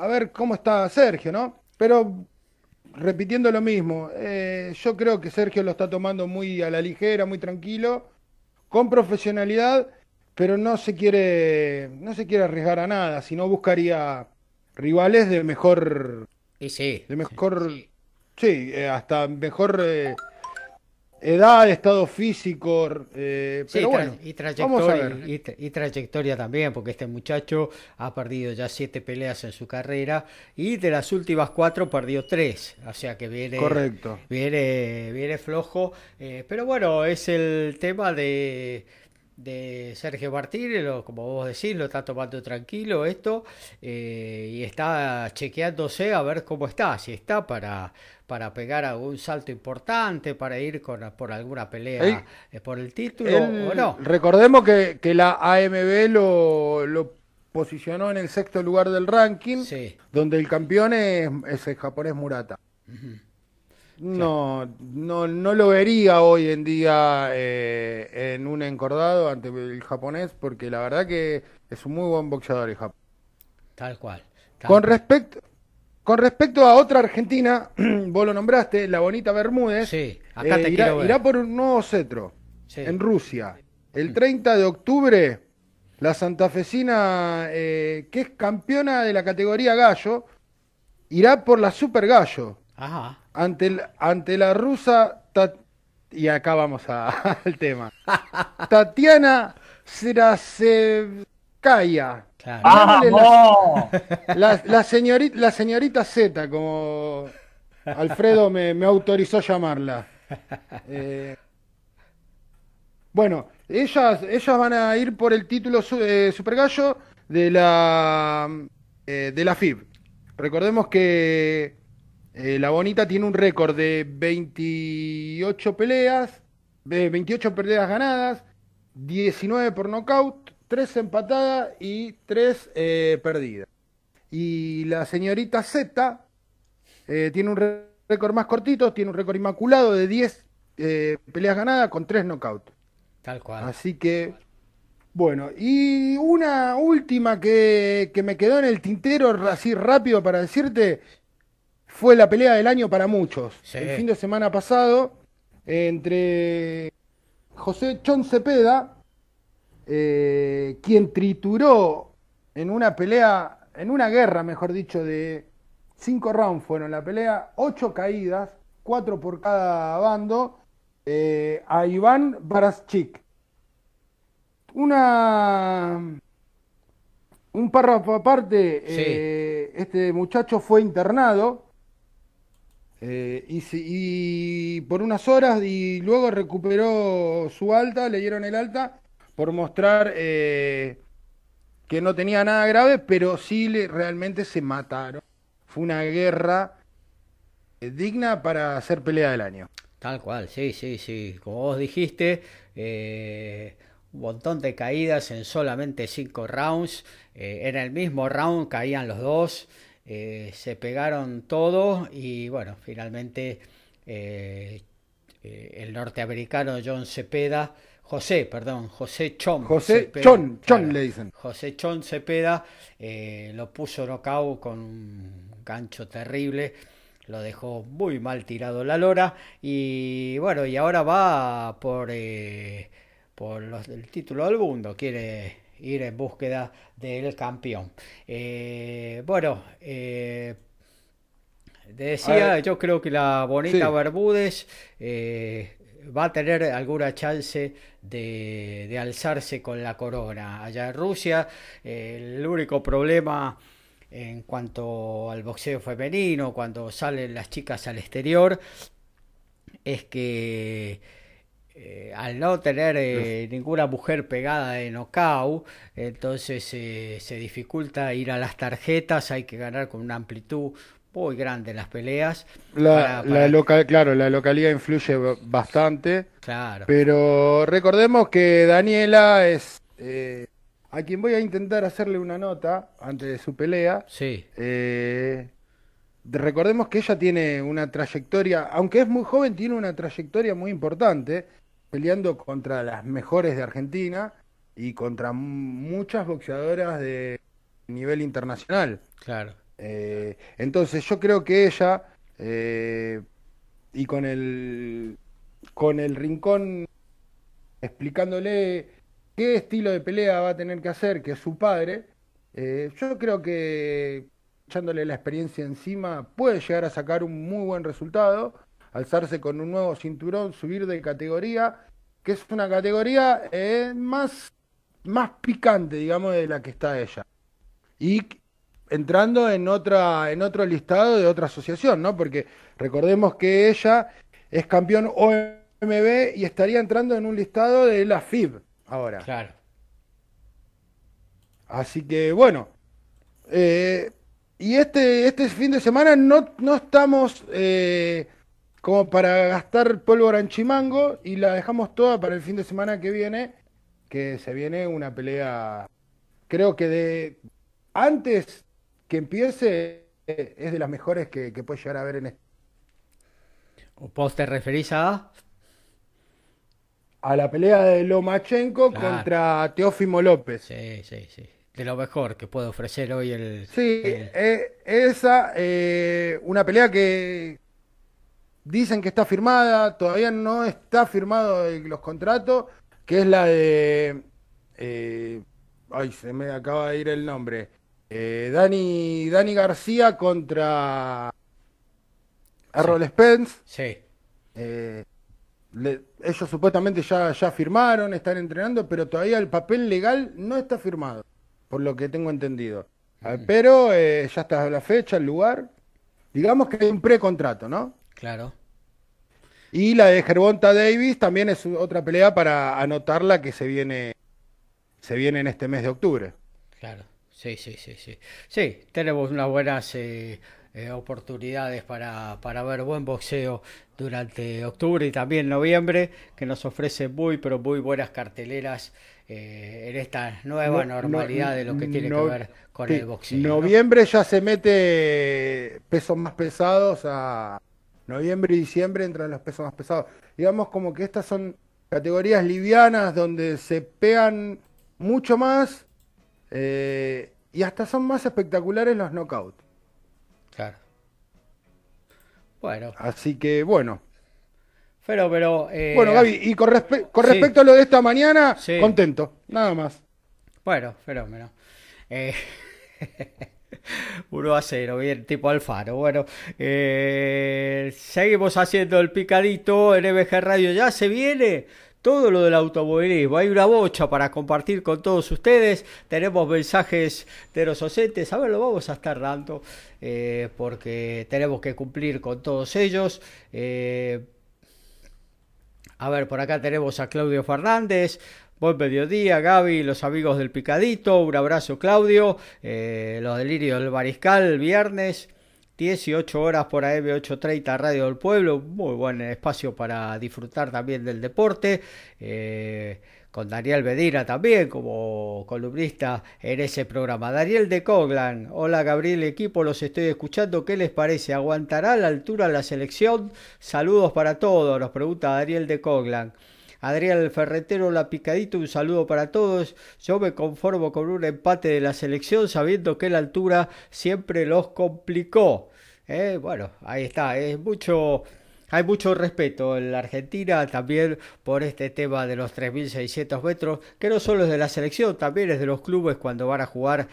ver cómo está Sergio, ¿no? Pero repitiendo lo mismo, eh, yo creo que Sergio lo está tomando muy a la ligera, muy tranquilo, con profesionalidad pero no se quiere no se quiere arriesgar a nada, sino buscaría rivales de mejor y sí, de mejor sí, eh, hasta mejor eh, edad, estado físico, eh, pero bueno, y trayectoria, y, trayectoria también, porque este muchacho ha perdido ya siete peleas en su carrera y de las últimas cuatro perdió tres, o sea que viene, Correcto. viene, viene flojo, pero bueno, es el tema de de Sergio Martínez, lo, como vos decís, lo está tomando tranquilo esto eh, y está chequeándose a ver cómo está, si está para, para pegar algún salto importante, para ir con, por alguna pelea eh, por el título o no. Recordemos que, que la AMB lo, lo, posicionó en el sexto lugar del ranking, donde el campeón es, el japonés Murata. No, no, no lo vería hoy en día eh, en un encordado ante el japonés, porque la verdad que es un muy buen boxeador el Japón. Tal cual. con respecto con respecto a otra Argentina, vos lo nombraste, la bonita Bermúdez, sí, acá te eh, irá, irá, por un nuevo cetro en Rusia. El 30 de octubre, la santafesina, eh, que es campeona de la categoría gallo, irá por la Super Gallo. Ajá ante, ante la rusa, y acá vamos al tema, Tatiana Srasevskaya. La, la, señorita, la señorita Z, como Alfredo me, autorizó llamarla. Eh, bueno, ellas, ellas van a ir por el título eh, Super Gallo de la, eh, de la FIB. Recordemos que eh, la Bonita tiene un récord de 28 peleas, de 28 peleas ganadas, 19 por nocaut, 3 empatadas y 3 eh, perdidas. Y la señorita Z eh, tiene un récord más cortito, tiene un récord inmaculado de 10 peleas ganadas con 3 knockouts. Tal cual. Así que, bueno, y una última que, que me quedó en el tintero así rápido para decirte fue la pelea del año para muchos. El fin de semana pasado, entre José Chon Cepeda, eh, quien trituró en una pelea, en una guerra, mejor dicho, de cinco rounds fueron la pelea, ocho caídas, cuatro por cada bando, eh, a Iván Baraschik. Una. Un párrafo aparte, eh, este muchacho fue internado eh, y, por unas horas y luego recuperó su alta, le dieron el alta por mostrar eh, que no tenía nada grave, pero sí le, realmente se mataron. Fue una guerra eh, digna para hacer pelea del año. Tal cual, sí, sí, sí. Como vos dijiste, un montón de caídas en solamente cinco rounds. en el mismo round caían los dos. Eh, se pegaron todos y bueno, finalmente eh, eh, el norteamericano John Cepeda, José, perdón, José Chon. José Chon, Chon le dicen. José Chon Cepeda lo puso knockout con un gancho terrible lo dejó muy mal tirado la lora y bueno y ahora va por por los, el título del mundo quiere ir en búsqueda del campeón. bueno, decía, yo creo que la bonita Bermúdez va a tener alguna chance de, alzarse con la corona. Allá en Rusia, el único problema en cuanto al boxeo femenino, cuando salen las chicas al exterior, es que eh, al no tener eh, ninguna mujer pegada de knockout, entonces eh, se dificulta ir a las tarjetas, hay que ganar con una amplitud muy grande las peleas. La, claro, la localidad influye bastante. Claro. Pero recordemos que Daniela es a quien voy a intentar hacerle una nota antes de su pelea. Sí. Recordemos que ella tiene una trayectoria, aunque es muy joven, tiene una trayectoria muy importante, peleando contra las mejores de Argentina y contra muchas boxeadoras de nivel internacional. Claro. Eh, entonces yo creo que ella, eh, y con el, con el rincón explicándole qué estilo de pelea va a tener que hacer, que es su padre, eh, yo creo que echándole la experiencia encima puede llegar a sacar un muy buen resultado, alzarse con un nuevo cinturón, subir de categoría, que es una categoría más, más picante, digamos, de la que está ella. Y entrando en otra en otro listado de otra asociación, ¿no? Porque recordemos que ella es campeón OMB y estaría entrando en un listado de la FIB ahora. Claro. Así que bueno. Eh, y este, este fin de semana no, no estamos eh, como para gastar pólvora en chimango y la dejamos toda para el fin de semana que viene, que se viene una pelea, creo que de antes que empiece es de las mejores que, que puedes llegar a ver en este. ¿Vos te referís a? A la pelea de Lomachenko contra Teófimo López. Sí, sí, sí. De lo mejor que puede ofrecer hoy el. Sí, eh, esa, eh, una pelea que dicen que está firmada, todavía no está firmado los contratos, que es la de. Eh, ay, se me acaba de ir el nombre. Eh, Dani, Dani García contra Errol Spence. Sí. Eh, ellos supuestamente ya, ya firmaron, están entrenando, pero todavía el papel legal no está firmado, por lo que tengo entendido. Mm. Pero eh, ya está la fecha, el lugar. Digamos que hay un precontrato, ¿no? Claro. Y la de Gervonta Davis también es otra pelea para anotarla que se viene, se viene en este mes de octubre. Claro. Sí, sí, sí, sí. Sí, tenemos unas buenas eh, eh, oportunidades para, para ver buen boxeo durante octubre y también noviembre, que nos ofrece muy, pero muy buenas carteleras eh, en esta nueva normalidad de lo que tiene que ver con el boxeo. Noviembre ya se mete pesos más pesados a noviembre y diciembre entran los pesos más pesados. Digamos como que estas son categorías livianas donde se pegan mucho más eh, y hasta son más espectaculares los knockouts. Claro. Bueno. Así que bueno. Pero, pero. Eh, bueno, Gaby, y con, respecto a lo de esta mañana, contento, nada más. Bueno, fenómeno. Eh, 1 a 0, bien, tipo Alfaro. Bueno, eh, seguimos haciendo el picadito en MG Radio. Ya se viene todo lo del automovilismo. Hay una bocha para compartir con todos ustedes. Tenemos mensajes de los docentes. A ver, lo vamos a estar dando eh, porque tenemos que cumplir con todos ellos. Eh, a ver, por acá tenemos a Claudio Fernández. Buen mediodía, Gaby, los amigos del Picadito. Un abrazo, Claudio. Eh, los delirios del Mariscal, viernes. 18 horas por AM830 Radio del Pueblo, muy buen espacio para disfrutar también del deporte, eh, con Daniel Bedira también como columnista en ese programa. Daniel de Coglan, hola Gabriel equipo, los estoy escuchando, ¿qué les parece? ¿Aguantará la altura la selección? Saludos para todos, nos pregunta Daniel de Coglan. Adrián Ferretero, la picadito, un saludo para todos. Yo me conformo con un empate de la selección sabiendo que la altura siempre los complicó. Eh, bueno, ahí está, hay mucho respeto en la Argentina también por este tema de los 3.600 metros, que no solo es de la selección, también es de los clubes cuando van a jugar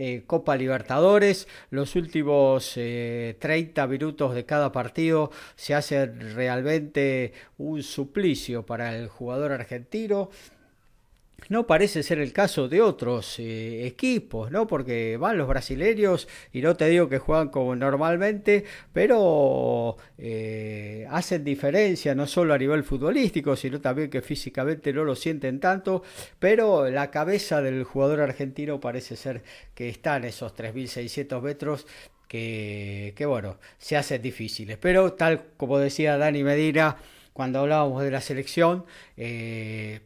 eh, Copa Libertadores. Los últimos 30 eh, minutos de cada partido se hacen realmente un suplicio para el jugador argentino. No parece ser el caso de otros eh, equipos, ¿no? Porque van los brasileños y no te digo que juegan como normalmente, pero eh, hacen diferencia no solo a nivel futbolístico, sino también que físicamente no lo sienten tanto, pero la cabeza del jugador argentino parece ser que está en esos 3.600 metros que, bueno, se hacen difíciles. Pero tal como decía Dani Medina, cuando hablábamos de la selección, eh,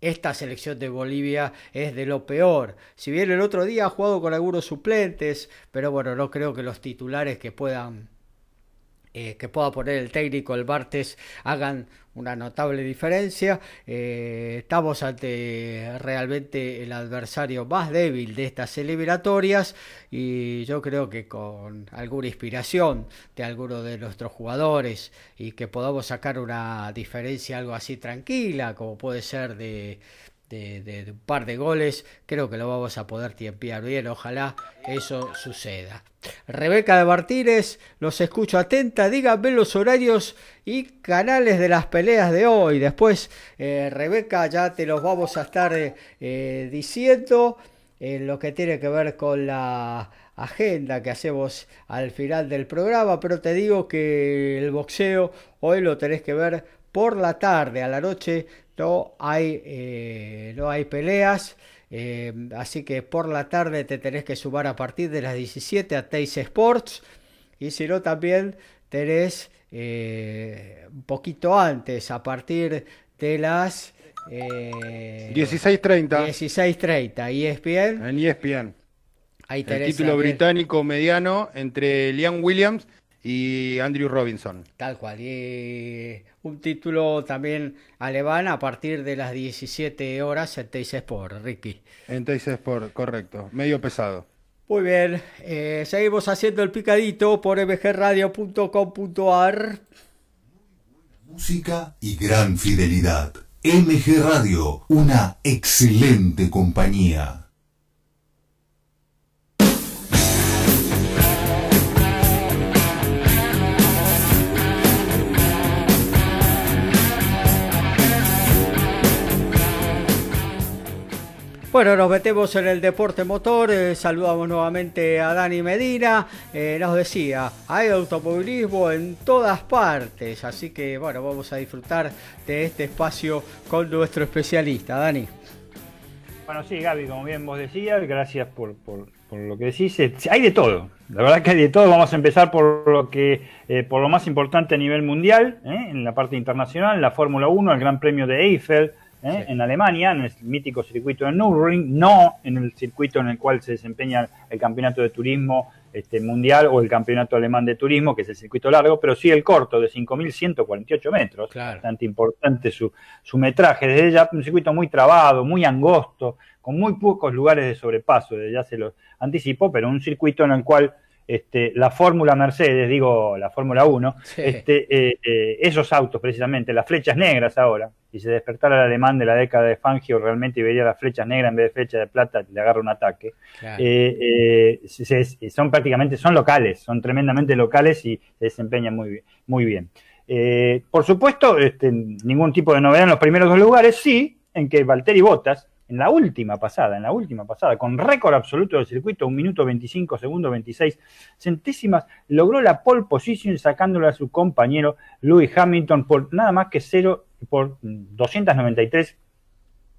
esta selección de Bolivia es de lo peor. Si bien el otro día ha jugado con algunos suplentes, pero bueno, no creo que los titulares que puedan eh, que pueda poner el técnico el martes hagan una notable diferencia. Eh, estamos ante realmente el adversario más débil de estas eliminatorias y yo creo que con alguna inspiración de alguno de nuestros jugadores y que podamos sacar una diferencia algo así tranquila como puede ser de de, un par de goles, creo que lo vamos a poder tiempear bien, ojalá eso suceda. Rebeca de Martínez, los escucho atenta, díganme los horarios y canales de las peleas de hoy. Después, eh, Rebeca, ya te los vamos a estar eh, eh, diciendo en lo que tiene que ver con la agenda que hacemos al final del programa, pero te digo que el boxeo hoy lo tenés que ver por la tarde, a la noche no hay, eh, no hay peleas. Eh, así que por la tarde te tenés que sumar a partir de las 17 a Teis Sports. Y si no, también tenés eh, un poquito antes, a partir de las 16.30. 16.30, ESPN. En ESPN. Ahí tenés El título británico mediano entre Liam Williams y Andrew Robinson. Tal cual. Y un título también alemán a partir de las 17 horas en Teis Sport, Ricky. En Teis Sport, correcto. Medio pesado. Muy bien. Eh, seguimos haciendo el picadito por mgradio.com.ar. Música y gran fidelidad. MG Radio, una excelente compañía. Bueno, nos metemos en el deporte motor, eh, saludamos nuevamente a Dani Medina, eh, nos decía, hay automovilismo en todas partes, así que bueno, vamos a disfrutar de este espacio con nuestro especialista, Dani. Bueno, sí, Gaby, como bien vos decías, gracias por, lo que decís, eh, hay de todo, la verdad que hay de todo, vamos a empezar por lo que, por lo más importante a nivel mundial, en la parte internacional, la Fórmula 1, el Gran Premio de Eiffel, ¿eh? en Alemania, en el mítico circuito de Nürburgring, no en el circuito en el cual se desempeña el campeonato de turismo este, mundial o el campeonato alemán de turismo, que es el circuito largo, pero sí el corto de 5.148 metros, bastante importante su, su metraje, desde ya un circuito muy trabado, muy angosto, con muy pocos lugares de sobrepaso, desde ya se lo anticipo, pero un circuito en el cual este, la Fórmula Mercedes, digo la Fórmula 1, este, eh, eh, esos autos precisamente, las flechas negras ahora, si se despertara el alemán de la década de Fangio realmente y vería las flechas negras en vez de flecha de plata, le agarra un ataque. Eh, son prácticamente, son locales, son tremendamente locales y se desempeñan muy bien. Muy bien. por supuesto, este, ningún tipo de novedad en los primeros dos lugares, sí, en que Valtteri Bottas, en la última pasada, en la última pasada, con récord absoluto del circuito, un minuto 25 segundos 26 centésimas, logró la pole position sacándole a su compañero Louis Hamilton por nada más que cero, por 293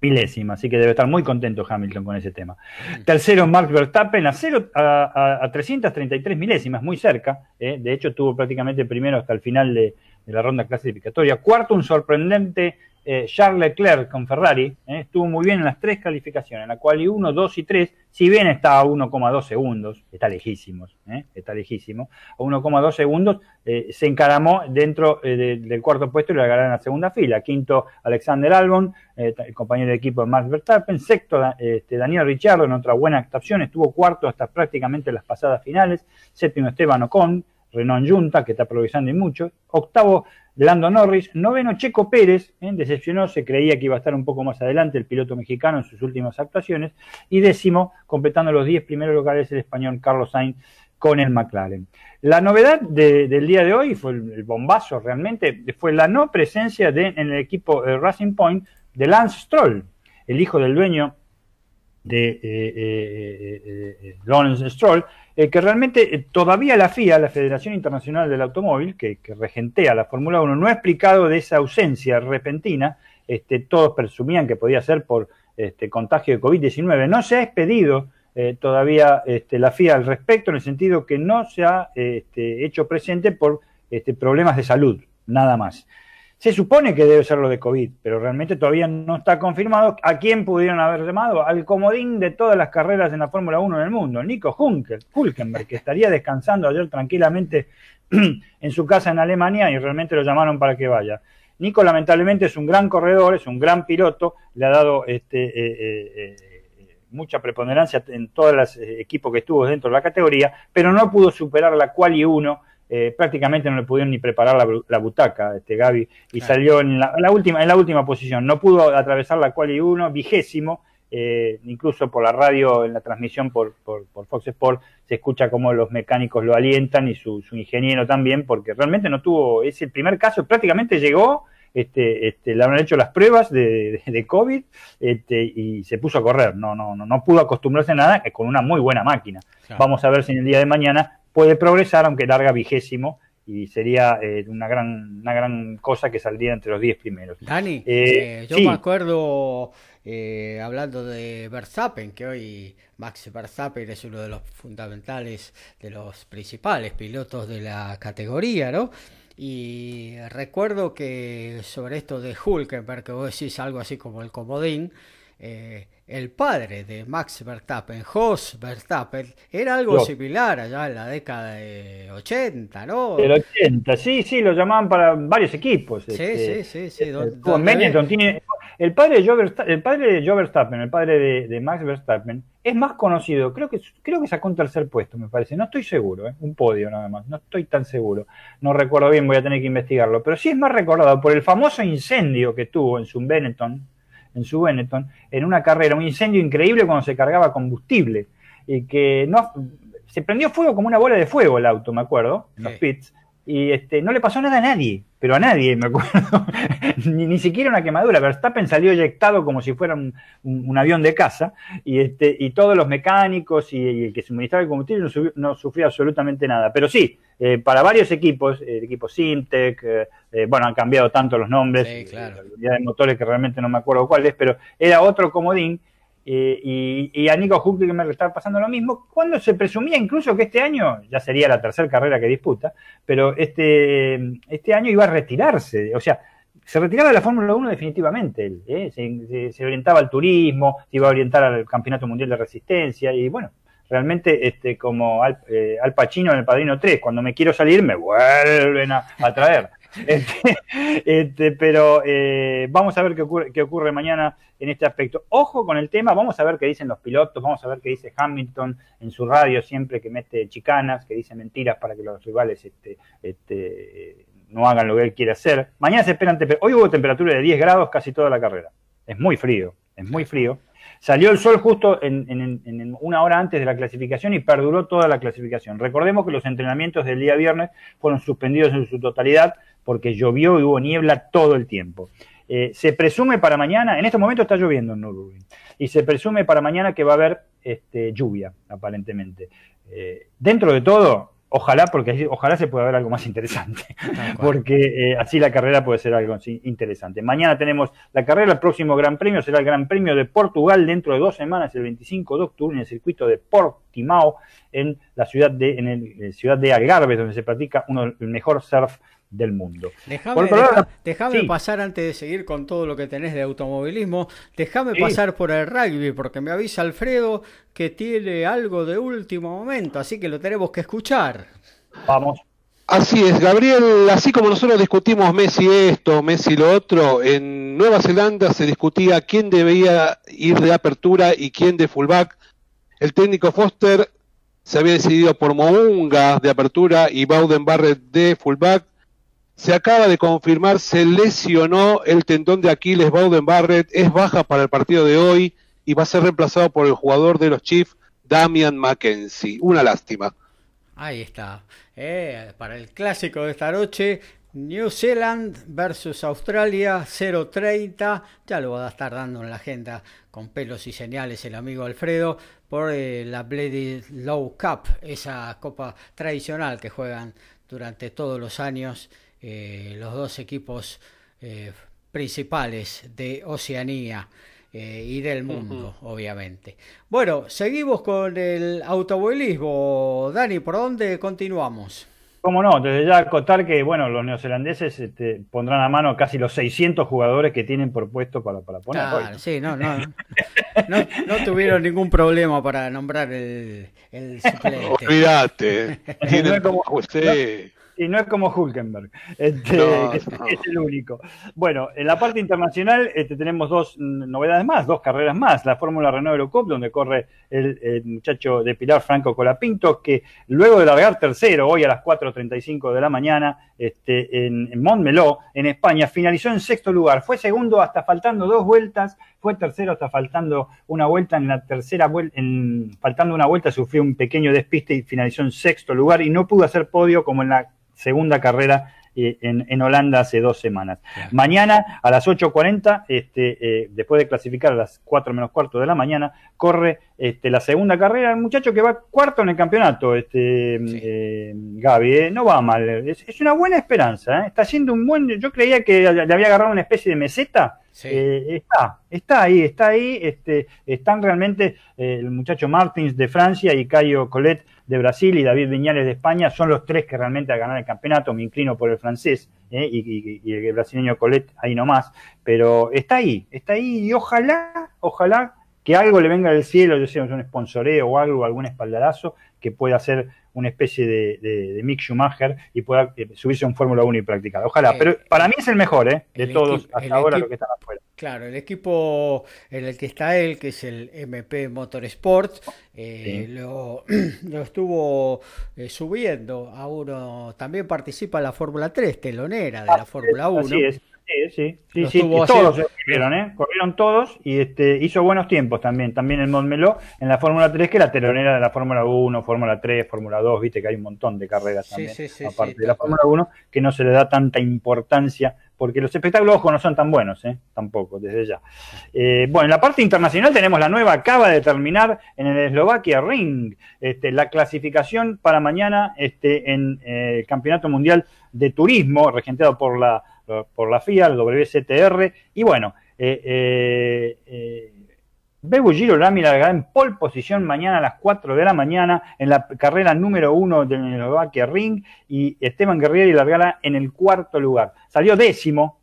milésimas, así que debe estar muy contento Hamilton con ese tema. Tercero, Mark Verstappen a, cero, a, 333 milésimas, muy cerca, eh, de hecho tuvo prácticamente primero hasta el final de, de la ronda clasificatoria. Cuarto, un sorprendente eh, Charles Leclerc con Ferrari eh, estuvo muy bien en las tres calificaciones, en la cual y 1, 2 y 3, si bien está a 1,2 segundos, está lejísimos, eh, está lejísimo, a 1,2 segundos se encaramó dentro del cuarto puesto y lo agarraron la segunda fila. Quinto, Alexander Albon, el compañero de equipo de Max Verstappen. Sexto, este, Daniel Ricciardo en otra buena actuación, estuvo cuarto hasta prácticamente las pasadas finales. Séptimo, Esteban Ocon. Renault Junta, que está progresando y mucho. Octavo, Lando Norris. Noveno, Checo Pérez, decepcionó, se creía que iba a estar un poco más adelante el piloto mexicano en sus últimas actuaciones. Y décimo, completando los 10 primeros lugares, el español Carlos Sainz con el McLaren. La novedad del día de hoy, fue el, bombazo realmente, fue la no presencia de, en el equipo eh, Racing Point de Lance Stroll, el hijo del dueño de eh, eh, Lawrence Stroll, que realmente todavía la FIA, la Federación Internacional del Automóvil, que, regentea la Fórmula 1, no ha explicado de esa ausencia repentina. Este, todos presumían que podía ser por este, contagio de COVID-19. No se ha expedido eh, todavía este, la FIA al respecto, en el sentido que no se ha este, hecho presente por este, problemas de salud, nada más. Se supone que debe ser lo de COVID, pero realmente todavía no está confirmado a quién pudieron haber llamado, al comodín de todas las carreras en la Fórmula 1 en el mundo, Nico Hulkenberg, que estaría descansando ayer tranquilamente en su casa en Alemania y realmente lo llamaron para que vaya. Nico lamentablemente es un gran corredor, es un gran piloto, le ha dado este, eh, eh, mucha preponderancia en todos los eh, equipos que estuvo dentro de la categoría, pero no pudo superar la quali 1, eh, prácticamente no le pudieron ni preparar la, butaca, este Gaby, y salió en la, última, en la última posición, no pudo atravesar la quali 1, vigésimo, eh, incluso por la radio, en la transmisión por, por, Fox Sport, se escucha cómo los mecánicos lo alientan y su, su ingeniero también, porque realmente no tuvo, es el primer caso, prácticamente llegó este, este, le habrán hecho las pruebas de, de, COVID este, y se puso a correr. No, no, no, no pudo acostumbrarse a nada con una muy buena máquina. Vamos a ver si en el día de mañana puede progresar, aunque larga vigésimo, y sería eh, una, gran, una gran cosa que saldría entre los 10 primeros. Dani, eh, eh, yo me acuerdo, hablando de Verstappen, que hoy Max Verstappen es uno de los fundamentales, de los principales pilotos de la categoría, ¿no? Y recuerdo que sobre esto de Hulkenberg, que vos decís algo así como el comodín, eh, el padre de Max Verstappen, Jos Verstappen, era algo similar allá en la década de 80, ¿no? Del 80, sí, sí, lo llamaban para varios equipos. Sí, este, sí, sí. sí. Eh, tiene, el padre de Joe Verstappen, el padre de Verstappen, el padre de, Max Verstappen, es más conocido, creo que creo que sacó un tercer puesto, me parece, no estoy seguro, ¿eh? un podio nada más, no estoy tan seguro, no recuerdo bien, voy a tener que investigarlo, pero sí es más recordado por el famoso incendio que tuvo en su Benetton, en su Benetton, en una carrera, un incendio increíble cuando se cargaba combustible, y que no se prendió fuego como una bola de fuego el auto, me acuerdo, en los pits, y este, no le pasó nada a nadie, pero a nadie, me acuerdo, ni, ni, siquiera una quemadura. Verstappen salió eyectado como si fuera un, avión de casa y, este, y todos los mecánicos y, el que suministraba el combustible no, sufrió absolutamente nada. Pero sí, eh, para varios equipos, el equipo Simtech, eh, eh, bueno, han cambiado tanto los nombres, sí, claro. de motores que realmente no me acuerdo cuál es, pero era otro comodín y, y, a Nico Hulkenberg le estaba pasando lo mismo, cuando se presumía incluso que este año, ya sería la tercera carrera que disputa, pero este, este año iba a retirarse, o sea, se retiraba de la Fórmula 1 definitivamente, ¿eh? se, orientaba al turismo, se iba a orientar al Campeonato Mundial de Resistencia, y bueno, realmente este, como Al, eh, Pacino en El Padrino 3, cuando me quiero salir me vuelven a, a traer. Este, pero eh, vamos a ver qué ocurre, qué ocurre mañana en este aspecto. Ojo con el tema, vamos a ver qué dicen los pilotos, vamos a ver qué dice Hamilton en su radio siempre que mete chicanas, que dice mentiras para que los rivales este, este, no hagan lo que él quiere hacer. Mañana se esperan, hoy hubo temperatura de 10 grados casi toda la carrera. Es muy frío, es muy frío. Salió el sol justo en, una hora antes de la clasificación y perduró toda la clasificación. Recordemos que los entrenamientos del día viernes fueron suspendidos en su totalidad porque llovió y hubo niebla todo el tiempo. Eh, se presume para mañana, en este momento está lloviendo en Nürburgring, y se presume para mañana que va a haber este, lluvia, aparentemente. Eh, dentro de todo, Ojalá, porque ojalá se pueda ver algo más interesante, porque eh, así la carrera puede ser algo interesante. Mañana tenemos la carrera, el próximo Gran Premio será el Gran Premio de Portugal dentro de dos semanas, el 25 de octubre, en el circuito de Portimao, en la ciudad de, en el, ciudad de Algarve, donde se practica uno el mejor surf del mundo. Déjame pasar antes de seguir con todo lo que tenés de automovilismo, déjame pasar por el rugby, porque me avisa Alfredo que tiene algo de último momento, así que lo tenemos que escuchar. Vamos. Así es, Gabriel, así como nosotros discutimos Messi esto, Messi lo otro, en Nueva Zelanda se discutía quién debía ir de apertura y quién de fullback. El técnico Foster se había decidido por Mounga de apertura y Bowden Barrett de fullback. Se acaba de confirmar, se lesionó el tendón de Aquiles Bowden Barrett, es baja para el partido de hoy y va a ser reemplazado por el jugador de los Chiefs, Damian McKenzie. Una lástima. Ahí está. Eh, para el clásico de esta noche, New Zealand versus Australia 0.30. Ya lo va a estar dando en la agenda con pelos y señales el amigo Alfredo por eh, la Bladed Low Cup, esa copa tradicional que juegan durante todos los años eh, los dos equipos eh, principales de Oceanía. y del mundo, obviamente. Bueno, seguimos con el automovilismo. Dani, ¿por dónde continuamos? Cómo no, desde ya acotar que, bueno, los neozelandeses este, pondrán a mano casi los 600 jugadores que tienen por puesto para, para poner. Claro, sí, no, no, no, tuvieron ningún problema para nombrar el, el suplente. Olvídate, tienen como usted y no es como Hulkenberg, este, es, el único. Bueno, en la parte internacional este, tenemos dos novedades más, dos carreras más. La Fórmula Renault Eurocup, donde corre el, muchacho de Pilar Franco Colapinto, que luego de largar tercero, hoy a las 4.35 de la mañana, este, en, en Montmeló, en España, finalizó en sexto lugar. Fue segundo hasta faltando dos vueltas, fue tercero hasta faltando una vuelta. En la tercera vuelta, en, faltando una vuelta, sufrió un pequeño despiste y finalizó en sexto lugar y no pudo hacer podio como en la segunda carrera eh, en, Holanda hace dos semanas. Mañana a las 8.40, este, eh, después de clasificar a las 4 menos cuarto de la mañana, corre este, la segunda carrera, el muchacho que va cuarto en el campeonato, este, eh, Gaby, no va mal, es, una buena esperanza, está haciendo un buen, yo creía que le había agarrado una especie de meseta, está, está ahí, está ahí, este, están realmente el muchacho Martins de Francia y Caio Colette de Brasil y David Viñales de España son los tres que realmente a ganar el campeonato. Me inclino por el francés ¿eh? y, el brasileño Colet ahí nomás. Pero está ahí, está ahí y ojalá, ojalá que algo le venga del cielo, yo sé, un sponsoreo o algo, algún espaldarazo que pueda hacer una especie de, de, Mick Schumacher y pueda eh, subirse a un Fórmula 1 y practicar. Ojalá, eh, pero para mí es el mejor, ¿eh? De todos hasta ahora los que están afuera. Claro, el equipo en el que está él, que es el MP Motorsport, eh, lo, estuvo subiendo a uno. También participa en la Fórmula 3, telonera de la Fórmula 1. Así es. Sí, sí, sí, sí. todos corrieron, ¿eh? Corrieron todos y este, hizo buenos tiempos también. También el Montmeló en la Fórmula 3, que la telonera de la Fórmula 1, Fórmula 3, Fórmula 2, viste que hay un montón de carreras también, aparte de la Fórmula 1, que no se le da tanta importancia, porque los espectáculos, ojo, no son tan buenos, ¿eh? Tampoco, desde ya. Eh, bueno, en la parte internacional tenemos la nueva, acaba de terminar en el Eslovaquia Ring, este, la clasificación para mañana este, en eh, el Campeonato Mundial de Turismo, regenteado por la por la FIA, el WCTR, y bueno, eh, eh, eh Bebu Giro largará en pole posición mañana a las 4 de la mañana en la carrera número 1 del Eslovaquia Ring y Esteban Guerrieri largará en el cuarto lugar. Salió décimo,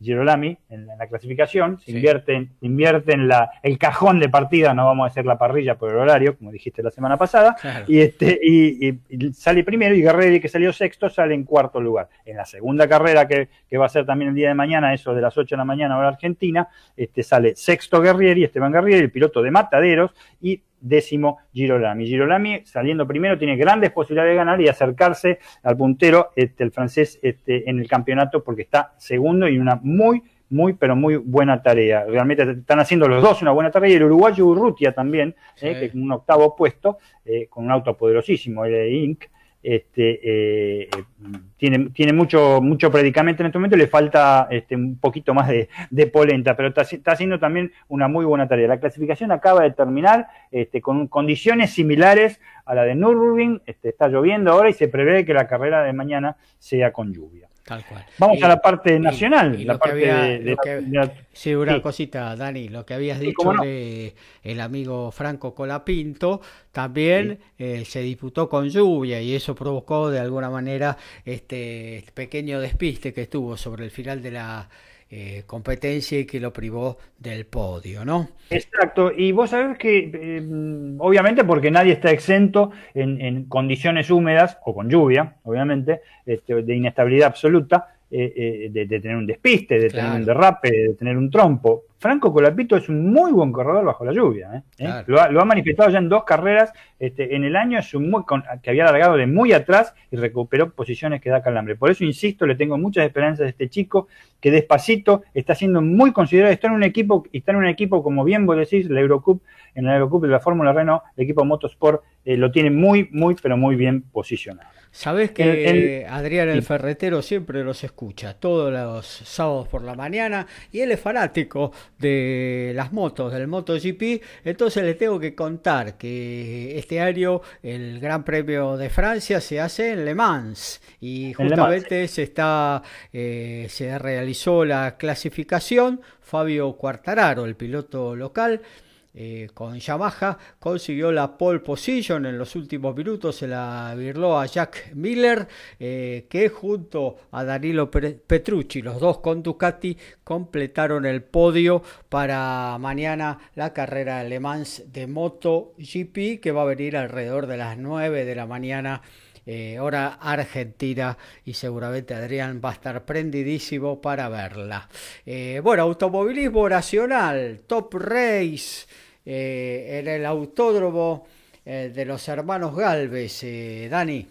Girolami en, la clasificación, se invierte, invierte en la, el cajón de partida, no vamos a hacer la parrilla por el horario, como dijiste la semana pasada, y, este, y, sale primero y Guerreri, que salió sexto, sale en cuarto lugar. En la segunda carrera, que, que, va a ser también el día de mañana, eso de las 8 de la mañana hora argentina, este, sale sexto Guerrieri, Esteban Guerrieri, el piloto de Mataderos, y décimo Girolami. Girolami saliendo primero tiene grandes posibilidades de ganar y acercarse al puntero, este, el francés, este, en el campeonato porque está segundo y una muy, muy, pero muy buena tarea. Realmente están haciendo los dos una buena tarea y el uruguayo Urrutia también, eh, que es un octavo puesto, eh, con un auto poderosísimo, el Inc este, eh, tiene, tiene mucho, mucho predicamento en este momento, le falta este, un poquito más de, polenta, pero está, está, haciendo también una muy buena tarea. La clasificación acaba de terminar este, con condiciones similares a la de Nürburgring, este, está lloviendo ahora y se prevé que la carrera de mañana sea con lluvia. Vamos a la parte nacional. la parte de, sí, una cosita, Dani, lo que habías dicho de el amigo Franco Colapinto, también eh, se disputó con lluvia y eso provocó de alguna manera este pequeño despiste que estuvo sobre el final de la eh, competencia y que lo privó del podio, ¿no? Exacto, y vos sabés que eh, obviamente porque nadie está exento en, condiciones húmedas o con lluvia, obviamente, este, de inestabilidad absoluta, eh, de, tener un despiste, de tener un derrape, de tener un trompo. Franco Colapito es un muy buen corredor bajo la lluvia. ¿eh? ¿Eh? Lo, ha, manifestado ya en dos carreras este, en el año, es un muy, que había largado de muy atrás y recuperó posiciones que da calambre. Por eso insisto, le tengo muchas esperanzas a este chico que despacito está siendo muy considerado. Está en un equipo, está en un equipo, como bien vos decís, la Eurocup, en la Eurocup de la Fórmula Renault, el equipo Motorsport eh, lo tiene muy, muy, pero muy bien posicionado. Sabes que Adrián el Ferretero siempre los escucha todos los sábados por la mañana y él es fanático de las motos, del MotoGP. Entonces le tengo que contar que este año el Gran Premio de Francia se hace en Le Mans y justamente se está eh, se realizó la clasificación. Fabio Quartararo, el piloto local, eh, con Yamaha, consiguió la pole position en los últimos minutos, se la virló a Jack Miller, eh, que junto a Danilo Petrucci, los dos con Ducati, completaron el podio para mañana la carrera Le Mans de MotoGP, que va a venir alrededor de las 9 de la mañana. Eh, hora argentina y seguramente Adrián va a estar prendidísimo para verla. bueno, automovilismo nacional, Top Race, eh, en el autódromo eh, de los hermanos Galvez, eh, Dani.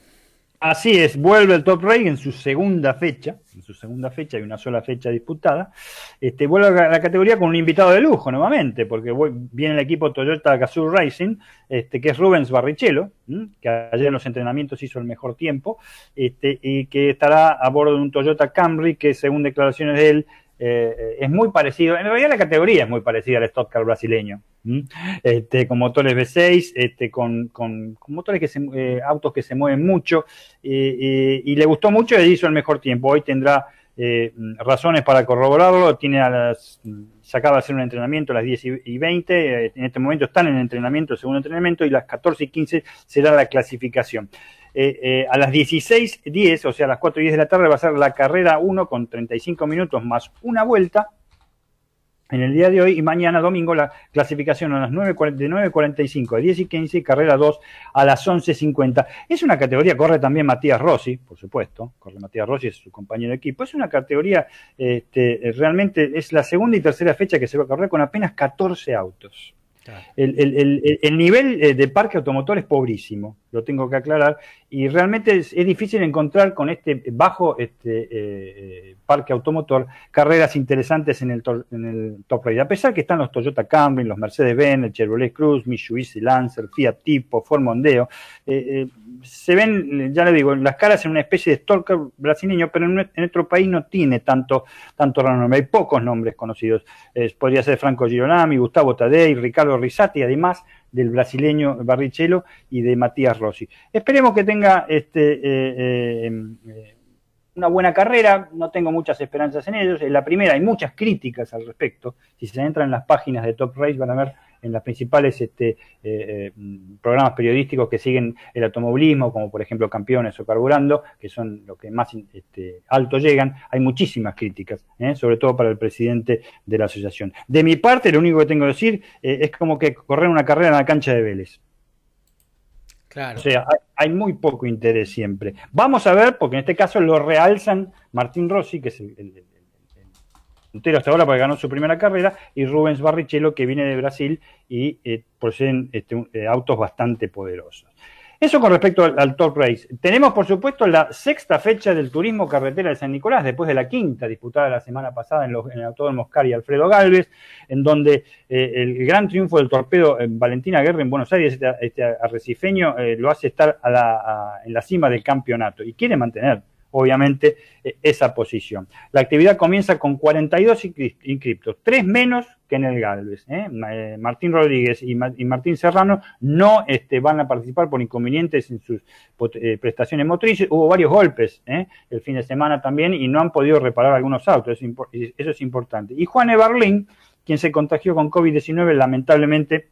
Así es, vuelve el Top Race en su segunda fecha, en su segunda fecha hay una sola fecha disputada. Este, vuelve a la categoría con un invitado de lujo nuevamente, porque viene el equipo Toyota Gazoo Racing, este, que es Rubens Barrichello, que ayer en los entrenamientos hizo el mejor tiempo, este, y que estará a bordo de un Toyota Camry, que según declaraciones de él, eh, es muy parecido, en realidad la categoría es muy parecida al stock car brasileño, este, con motores V6, este, con, con, motores que se, eh, autos que se mueven mucho, y le gustó mucho y hizo el mejor tiempo. Hoy tendrá eh, razones para corroborarlo, tiene a las, se acaba de hacer un entrenamiento a las 10 y 20, en este momento están en entrenamiento, segundo entrenamiento, y las 14 y 15 será la clasificación. Eh, eh, a las 16.10, o sea, a las 4 y 10 de la tarde, va a ser la carrera 1 con 35 minutos más una vuelta en el día de hoy y mañana domingo la clasificación a las 9, de 9.45 a 10 y 15 y carrera 2 a las 11.50. Es una categoría, corre también Matías Rossi, por supuesto, corre Matías Rossi, es su compañero de equipo. Es una categoría, este, realmente es la segunda y tercera fecha que se va a correr con apenas 14 autos. El, nivel eh, de parque automotor es pobrísimo, lo tengo que aclarar, y realmente es, difícil encontrar con este bajo este, eh, parque automotor carreras interesantes en el, en el top race. A pesar que están los Toyota Camry, los Mercedes-Benz, el Chevrolet Cruz, Mitsubishi Lancer, Fiat Tipo, Ford Mondeo, eh, se ven, ya le digo, las caras en una especie de stalker brasileño, pero en, nuestro país no tiene tanto, tanto renombre. Hay pocos nombres conocidos. podría ser Franco Girolami, Gustavo Tadei, Ricardo Risati, además del brasileño Barrichello y de Matías Rossi. Esperemos que tenga este, eh, eh, eh, una buena carrera, no tengo muchas esperanzas en ellos. En la primera hay muchas críticas al respecto. Si se entran en las páginas de Top Race van a ver en las principales este, eh, eh, programas periodísticos que siguen el automovilismo, como por ejemplo Campeones o Carburando, que son los que más este, alto llegan, hay muchísimas críticas, ¿eh? sobre todo para el presidente de la asociación. De mi parte, lo único que tengo que decir es como que correr una carrera en la cancha de Vélez. Claro. O sea, hay, muy poco interés siempre. Vamos a ver, porque en este caso lo realzan Martín Rossi, que es el puntero hasta ahora porque ganó su primera carrera, y Rubens Barrichello, que viene de Brasil y eh, poseen este, eh, autos bastante poderosos. Eso con respecto al, Top Race. Tenemos, por supuesto, la sexta fecha del turismo carretera de San Nicolás, después de la quinta disputada la semana pasada en, el Autódromo Oscar y Alfredo Galvez, en donde eh, el gran triunfo del torpedo en Valentina Guerra en Buenos Aires, este, este arrecifeño, lo hace estar en la cima del campeonato y quiere mantener obviamente, eh, esa posición. La actividad comienza con 42 inscriptos, tres menos que en el Galvez. ¿eh? Eh, Martín Rodríguez y, Martín Serrano no este, van a participar por inconvenientes en sus prestaciones motrices. Hubo varios golpes el fin de semana también y no han podido reparar algunos autos. Eso es importante. Y Juan Eberlin, quien se contagió con COVID-19, lamentablemente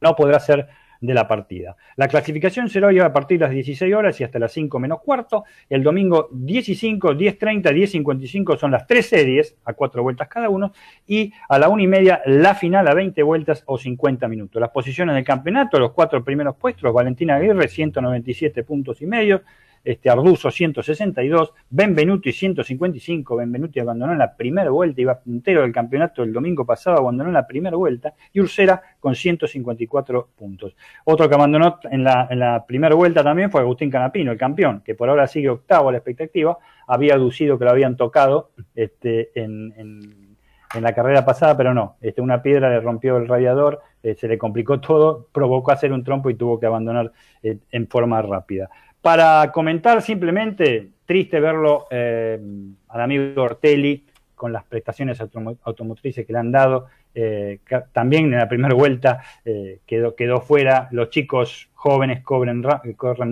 no podrá ser de la partida. La clasificación será hoy a partir de las 16 horas y hasta las 5 menos cuarto. El domingo 15, 10.30, 10.55 son las tres series a cuatro vueltas cada uno y a la una y media la final a 20 vueltas o 50 minutos. Las posiciones del campeonato, los cuatro primeros puestos, Valentina Aguirre 197 puntos y medio, este, Arduzo 162, Benvenuti 155, Benvenuti abandonó en la primera vuelta, iba puntero del campeonato el domingo pasado, abandonó en la primera vuelta, y Ursera con 154 puntos. Otro que abandonó en la, primera vuelta también fue Agustín Canapino, el campeón, que por ahora sigue octavo a la expectativa, había aducido que lo habían tocado este, en, en, la carrera pasada, pero no, este, una piedra le rompió el radiador, eh, se le complicó todo, provocó hacer un trompo y tuvo que abandonar eh, en forma rápida. Para comentar simplemente, triste verlo eh, al amigo Ortelli con las prestaciones automotrices que le han dado, eh, también en la primera vuelta eh, quedó, quedó fuera. Los chicos jóvenes corren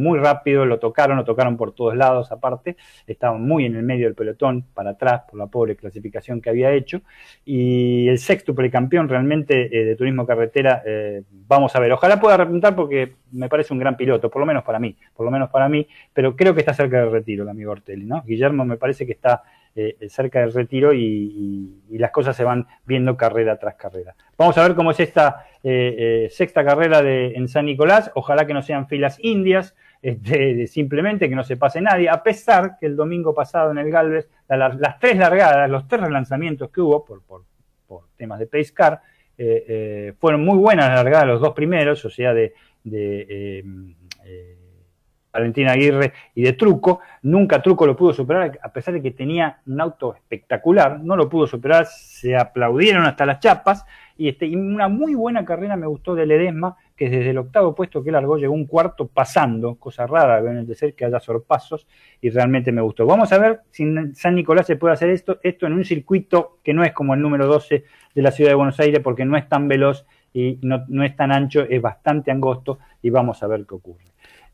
muy rápido, lo tocaron, lo tocaron por todos lados aparte, estaban muy en el medio del pelotón, para atrás, por la pobre clasificación que había hecho. Y el sexto precampeón realmente eh, de turismo carretera, vamos a ver, ojalá pueda repuntar porque me parece un gran piloto, por lo menos para mí, por lo menos para mí, pero creo que está cerca del retiro el amigo Ortelli, ¿no? Guillermo me parece que está eh, cerca del retiro y, las cosas se van viendo carrera tras carrera. Vamos a ver cómo es esta eh, eh, sexta carrera de, en San Nicolás. Ojalá que no sean filas indias, este, simplemente que no se pase nadie, a pesar que el domingo pasado en el Galvez, las tres largadas, los tres relanzamientos que hubo por, por, temas de pace car, fueron muy buenas las largadas, los dos primeros, o sea, de Valentina Aguirre y de Truco. Nunca Truco lo pudo superar, a pesar de que tenía un auto espectacular, no lo pudo superar, se aplaudieron hasta las chapas. Y, este, una muy buena carrera me gustó de Ledesma, que desde el octavo puesto que largó llegó un cuarto pasando, cosa rara ven de ser que haya sorpasos, y realmente me gustó. Vamos a ver si en San Nicolás se puede hacer esto, esto en un circuito que no es como el número 12 de la ciudad de Buenos Aires, porque no es tan veloz y no, no es tan ancho, es bastante angosto, y vamos a ver qué ocurre.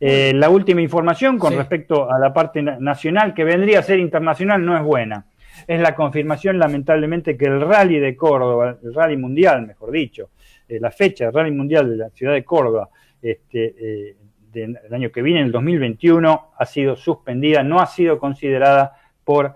Eh, la última información con respecto a la parte nacional, que vendría a ser internacional, no es buena. Es la confirmación, lamentablemente, que el rally de Córdoba, el rally mundial, mejor dicho, eh, la fecha del rally mundial de la ciudad de Córdoba, este, eh, del año que viene, el 2021, ha sido suspendida, no ha sido considerada por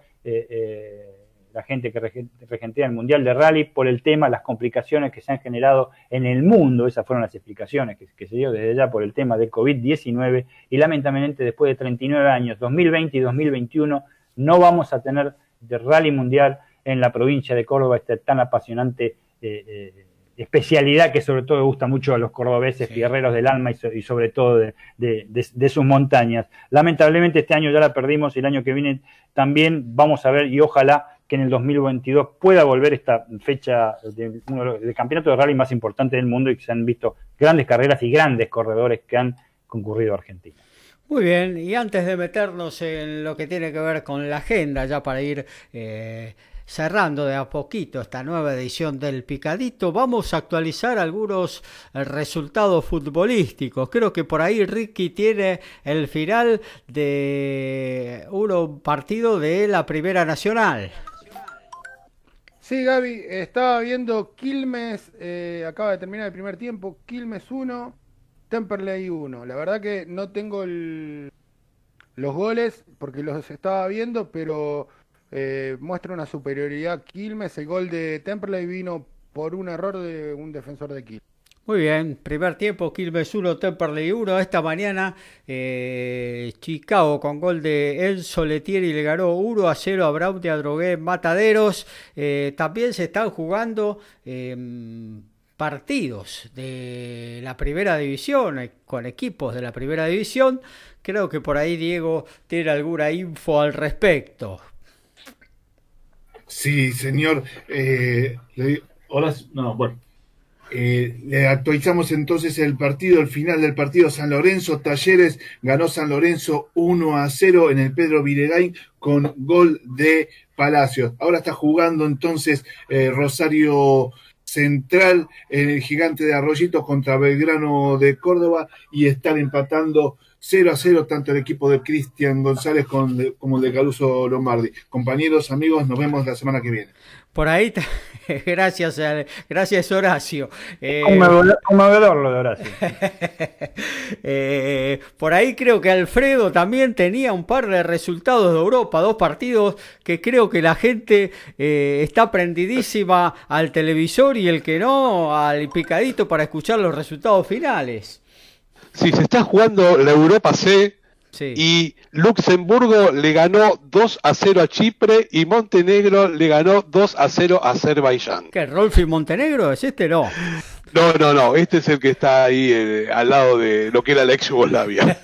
la gente que regentea el Mundial de Rally por el tema, las complicaciones que se han generado en el mundo, esas fueron las explicaciones que, se dio desde ya por el tema de COVID-19 y lamentablemente después de 39 años, 2020 y 2021, no vamos a tener de Rally Mundial en la provincia de Córdoba, esta tan apasionante eh, eh, especialidad que sobre todo gusta mucho a los cordobeses, guerreros del alma y, sobre todo de, sus montañas. Lamentablemente este año ya la perdimos y el año que viene también vamos a ver y ojalá que en el 2022 pueda volver esta fecha de uno del campeonato de rally más importante del mundo y que se han visto grandes carreras y grandes corredores que han concurrido a Argentina. Muy bien, y antes de meternos en lo que tiene que ver con la agenda, ya para ir eh, cerrando de a poquito esta nueva edición del Picadito, vamos a actualizar algunos resultados futbolísticos. Creo que por ahí Ricky tiene el final de un partido de la Primera Nacional. Sí, Gaby, estaba viendo Quilmes, eh, acaba de terminar el primer tiempo, Quilmes 1, Temperley 1. La verdad que no tengo los goles porque los estaba viendo, pero eh, muestra una superioridad Quilmes. El gol de Temperley vino por un error de un defensor de Quilmes. Muy bien, primer tiempo, Quilmes 1, Temperley 1. Esta mañana eh, Chicago con gol de Enzo Letieri le ganó 1 a 0 a Brown de Adrogué Mataderos. Eh, también se están jugando em, partidos de la primera división eh, con equipos de la primera división. Creo que por ahí Diego tiene alguna info al respecto. Sí, señor. hola, no, bueno, eh, le actualizamos entonces el partido, el final del partido San Lorenzo, Talleres ganó San Lorenzo 1 a 0 en el Pedro Viregain con gol de Palacios. Ahora está jugando entonces eh, Rosario Central en el gigante de Arroyito contra Belgrano de Córdoba y están empatando 0 a 0 tanto el equipo de Cristian González como el de Caruso Lombardi. Compañeros, amigos, nos vemos la semana que viene. Por ahí, gracias, gracias Horacio. Eh, lo de Horacio. Eh, por ahí creo que Alfredo también tenía un par de resultados de Europa, dos partidos que creo que la gente eh, está prendidísima al televisor y el que no al picadito para escuchar los resultados finales. Sí, se está jugando la Europa C y Luxemburgo le ganó 2 a 0 a Chipre y Montenegro le ganó 2 a 0 a Azerbaiyán. ¿Qué, Rolfi Montenegro? ¿Es este? No. No, no, no, este es el que está ahí eh, al lado de lo que era la ex Yugoslavia.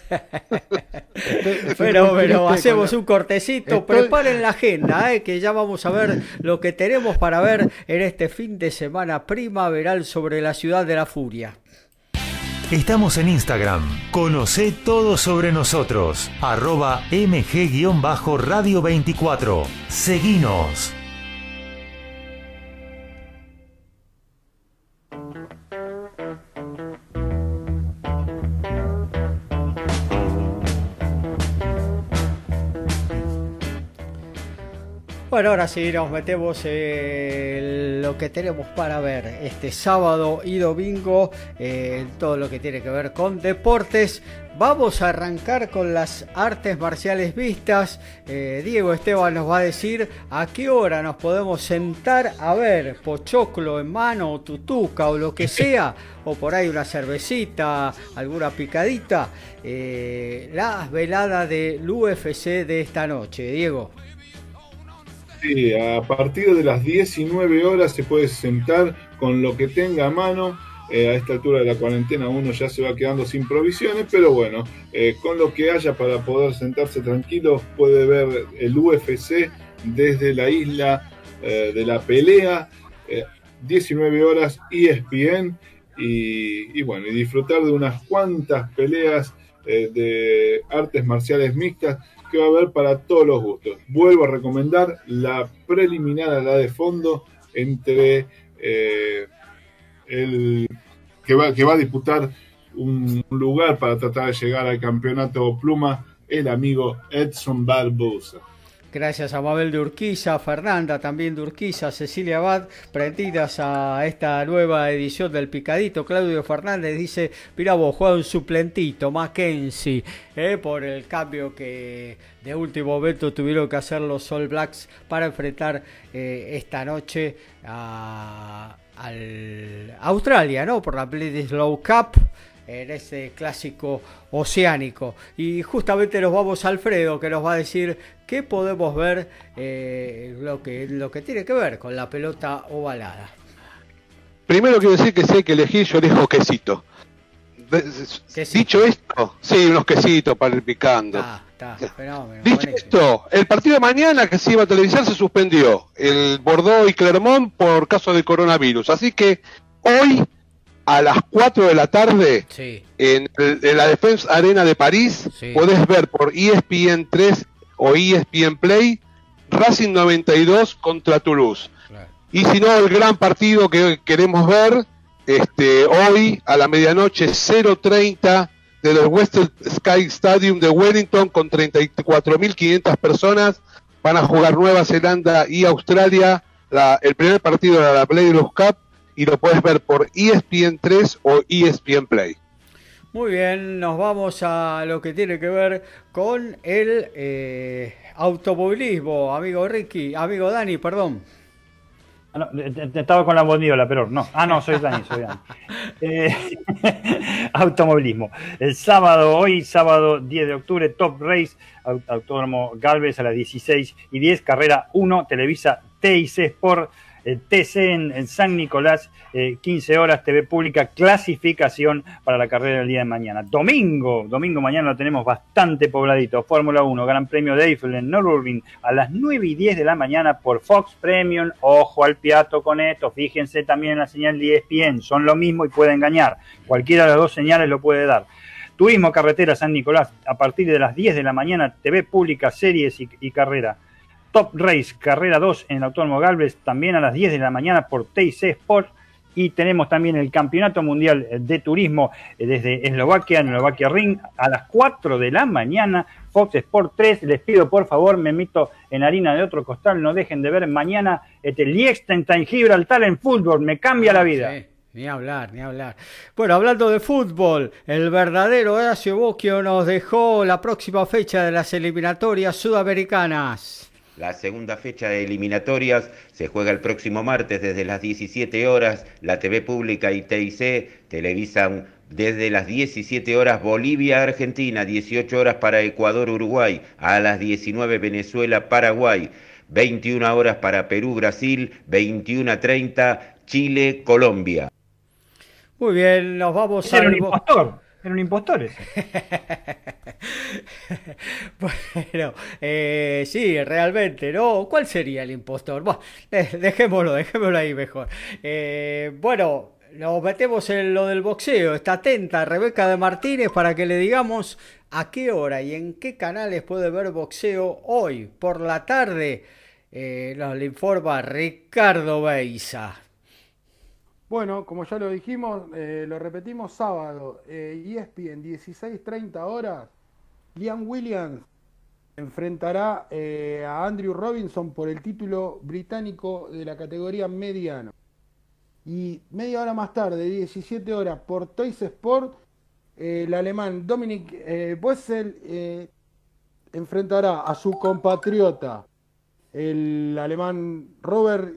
pero, pero hacemos un cortecito, preparen la agenda, eh, que ya vamos a ver lo que tenemos para ver en este fin de semana primaveral sobre la ciudad de la furia. Estamos en Instagram. Conoce todo sobre nosotros. Arroba mg-radio 24. Seguinos. Bueno, ahora sí nos metemos en lo que tenemos para ver este sábado y domingo, en todo lo que tiene que ver con deportes. Vamos a arrancar con las artes marciales vistas. Eh, Diego Esteban nos va a decir a qué hora nos podemos sentar a ver pochoclo en mano o tutuca o lo que sea, o por ahí una cervecita, alguna picadita. Eh, la velada del UFC de esta noche, Diego. Sí, a partir de las 19 horas se puede sentar con lo que tenga a mano. Eh, a esta altura de la cuarentena uno ya se va quedando sin provisiones, pero bueno, eh, con lo que haya para poder sentarse tranquilo, puede ver el UFC desde la isla eh, de la pelea, 19 horas ESPN, y, y, bueno, y disfrutar de unas cuantas peleas de artes marciales mixtas que va a haber para todos los gustos. Vuelvo a recomendar la preliminar a la de fondo entre eh, el que va, que va a disputar un lugar para tratar de llegar al campeonato pluma, el amigo Edson Barbosa. Gracias a Mabel de Urquiza, Fernanda también de Urquiza, Cecilia Abad, prendidas a esta nueva edición del Picadito. Claudio Fernández dice, mira vos, juega un suplentito, Mackenzie, eh, por el cambio que de último momento tuvieron que hacer los All Blacks para enfrentar eh, esta noche a, al Australia, ¿no? Por la Bledisloe Cup en ese clásico oceánico. Y justamente nos vamos a Alfredo, que nos va a decir qué podemos ver, eh, lo, que, lo que tiene que ver con la pelota ovalada. Primero quiero decir que si hay que elegir, yo elijo quesito. Dicho esto, sí, unos quesitos para ir picando. Ah, Dicho esto, el partido de mañana que se iba a televisar se suspendió. El Bordeaux y Clermont por caso de coronavirus. Así que hoy a las 4 de la tarde en, la Defense Arena de París. Podés ver por ESPN 3 o ESPN Play Racing 92 contra Toulouse. Y si no, el gran partido que queremos ver este, hoy a la medianoche 0.30 del Western Sky Stadium de Wellington con 34.500 personas. Van a jugar Nueva Zelanda y Australia. El primer partido de la Play Cup y lo puedes ver por ESPN 3 o ESPN Play. Muy bien, nos vamos a lo que tiene que ver con el eh, automovilismo, amigo Ricky, amigo Dani, perdón. Ah, estaba con la bondiola, pero no. Ah, no, soy Dani, soy Dani. Eh, automovilismo. El sábado, hoy, sábado 10 de octubre, Top Race, Autódromo Galvez a las 16 y 10, carrera 1, Televisa TIC Sport eh, TC en, San Nicolás, 15 eh, horas, TV pública, clasificación para la carrera del día de mañana. Domingo, domingo mañana lo tenemos bastante pobladito. Fórmula 1, Gran Premio de Eiffel en Nürburgring a las 9 y 10 de la mañana por Fox Premium. Ojo al piato con esto, fíjense también en la señal de ESPN, son lo mismo y puede engañar. Cualquiera de las dos señales lo puede dar. Turismo Carretera San Nicolás a partir de las 10 de la mañana, TV pública, series y carrera. Top Race Carrera 2 en el Autónomo Galvez, también a las 10 de la mañana por TIC Sport. Y tenemos también el Campeonato Mundial de Turismo eh, desde Eslovaquia, en Eslovaquia Ring, a las 4 de la mañana. Fox Sport 3, les pido por favor, me mito en harina de otro costal, no dejen de ver mañana este Liechtenstein Gibraltar en fútbol, me cambia la vida. Ni hablar, ni hablar. Bueno, hablando de fútbol, el verdadero Horacio Bocchio nos dejó la próxima fecha de las eliminatorias sudamericanas. La segunda fecha de eliminatorias se juega el próximo martes desde las 17 horas. La TV pública y TIC televisan desde las 17 horas Bolivia, Argentina, 18 horas para Ecuador, Uruguay, a las 19 Venezuela, Paraguay, 21 horas para Perú, Brasil, 21 a 30 Chile, Colombia. Muy bien, nos vamos a... Era un impostor, era un impostor ese. bueno, eh, sí, realmente, ¿no? ¿Cuál sería el impostor? Bueno, dejémoslo, dejémoslo ahí mejor. Eh, bueno, nos metemos en lo del boxeo. Está atenta Rebeca de Martínez para que le digamos a qué hora y en qué canales puede ver boxeo hoy por la tarde. Eh, nos le informa Ricardo Beiza. Bueno, como ya lo dijimos, eh, lo repetimos sábado. Eh, ESPN, 16.30 horas. Liam Williams enfrentará eh, a Andrew Robinson por el título británico de la categoría mediano. Y media hora más tarde, 17 horas, por Toys Sport, eh, el alemán Dominic eh, enfrentará a su compatriota, el alemán Robert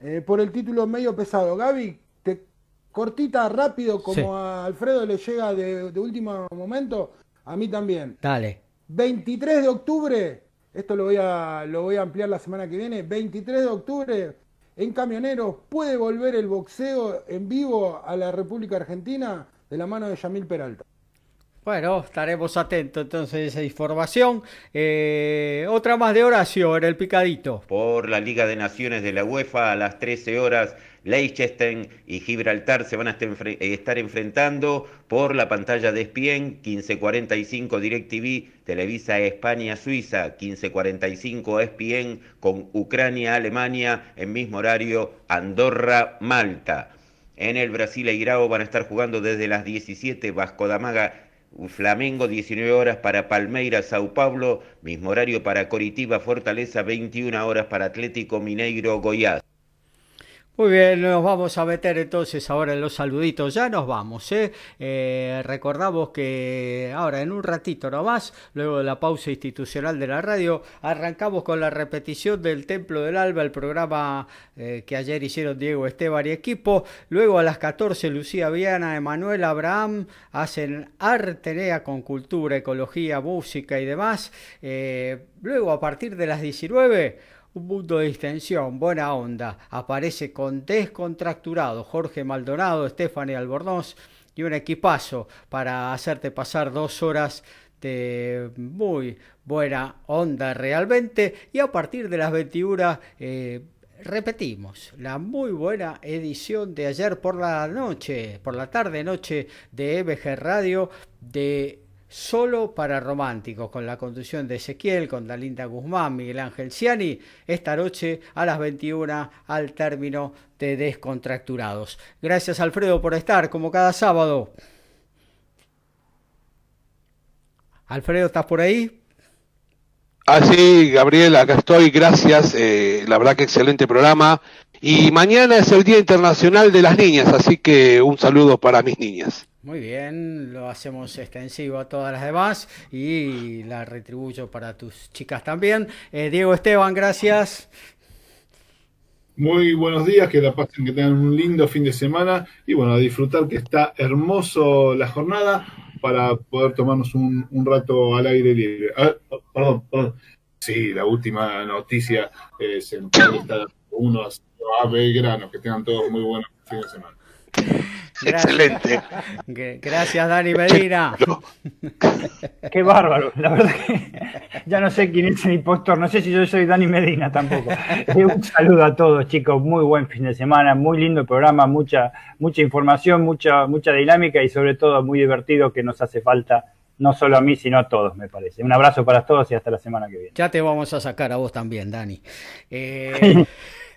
eh, por el título medio pesado. Gaby, te, cortita, rápido, como a Alfredo le llega de, de último momento, a mí también. Dale. 23 de octubre, esto lo voy a, lo voy a ampliar la semana que viene, 23 de octubre, en Camioneros puede volver el boxeo en vivo a la República Argentina de la mano de Yamil Peralta. Bueno, estaremos atentos entonces a esa información. Eh, otra más de Horacio en el picadito. Por la Liga de Naciones de la UEFA a las 13 horas Leicester y Gibraltar se van a eh, estar enfrentando por la pantalla de ESPN 1545 DirecTV, Televisa España-Suiza 1545 ESPN con Ucrania-Alemania en mismo horario Andorra-Malta. En el Brasil e Irao van a estar jugando desde las 17 Vasco da Maga Flamengo 19 horas para Palmeiras, Sao Paulo, mismo horario para Coritiba, Fortaleza 21 horas para Atlético Mineiro, Goiás. Muy bien, nos vamos a meter entonces ahora en los saluditos. Ya nos vamos, ¿eh? ¿eh? recordamos que ahora en un ratito nomás, luego de la pausa institucional de la radio, arrancamos con la repetición del Templo del Alba, el programa eh, que ayer hicieron Diego Esteban y equipo. Luego a las 14, Lucía Viana, Emanuel Abraham hacen Artenea con cultura, ecología, música y demás. Eh, luego a partir de las 19 un mundo de extensión, buena onda. Aparece con descontracturado Jorge Maldonado, Stephanie Albornoz y un equipazo para hacerte pasar dos horas de muy buena onda realmente. Y a partir de las 21 eh, repetimos la muy buena edición de ayer por la noche, por la tarde noche de EBG Radio de solo para románticos, con la conducción de Ezequiel, con Dalinda Guzmán, Miguel Ángel Ciani, esta noche a las 21 al término de Descontracturados. Gracias Alfredo por estar como cada sábado. Alfredo, ¿estás por ahí? Ah, sí, Gabriel, acá estoy, gracias. Eh, la verdad que excelente programa. Y mañana es el Día Internacional de las Niñas, así que un saludo para mis niñas. Muy bien, lo hacemos extensivo a todas las demás y la retribuyo para tus chicas también. Eh, Diego Esteban, gracias. Muy buenos días, que la pasen, que tengan un lindo fin de semana y bueno, a disfrutar que está hermoso la jornada para poder tomarnos un, rato al aire libre. perdón, perdón. Sí, la última noticia es está uno a Belgrano, que tengan todos muy buenos fin de semana. Excelente. Gracias, Dani Medina. Qué bárbaro. La verdad que ya no sé quién es el impostor. No sé si yo soy Dani Medina tampoco. Eh, un saludo a todos, chicos. Muy buen fin de semana. Muy lindo programa. Mucha, mucha información, mucha, mucha dinámica y sobre todo muy divertido que nos hace falta. No solo a mí, sino a todos, me parece. Un abrazo para todos y hasta la semana que viene. Ya te vamos a sacar a vos también, Dani. Eh,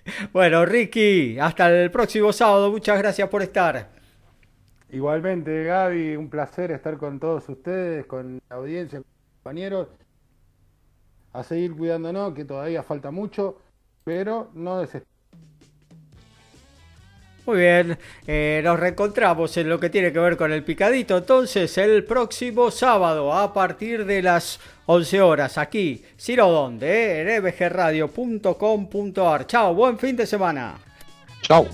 bueno, Ricky, hasta el próximo sábado. Muchas gracias por estar. Igualmente, Gaby, un placer estar con todos ustedes, con la audiencia, compañeros. A seguir cuidándonos, que todavía falta mucho, pero no desesperemos. Muy bien, eh, nos reencontramos en lo que tiene que ver con el picadito. Entonces, el próximo sábado a partir de las 11 horas, aquí, sino donde, eh, en ebgradio.com.ar. Chao, buen fin de semana. Chao.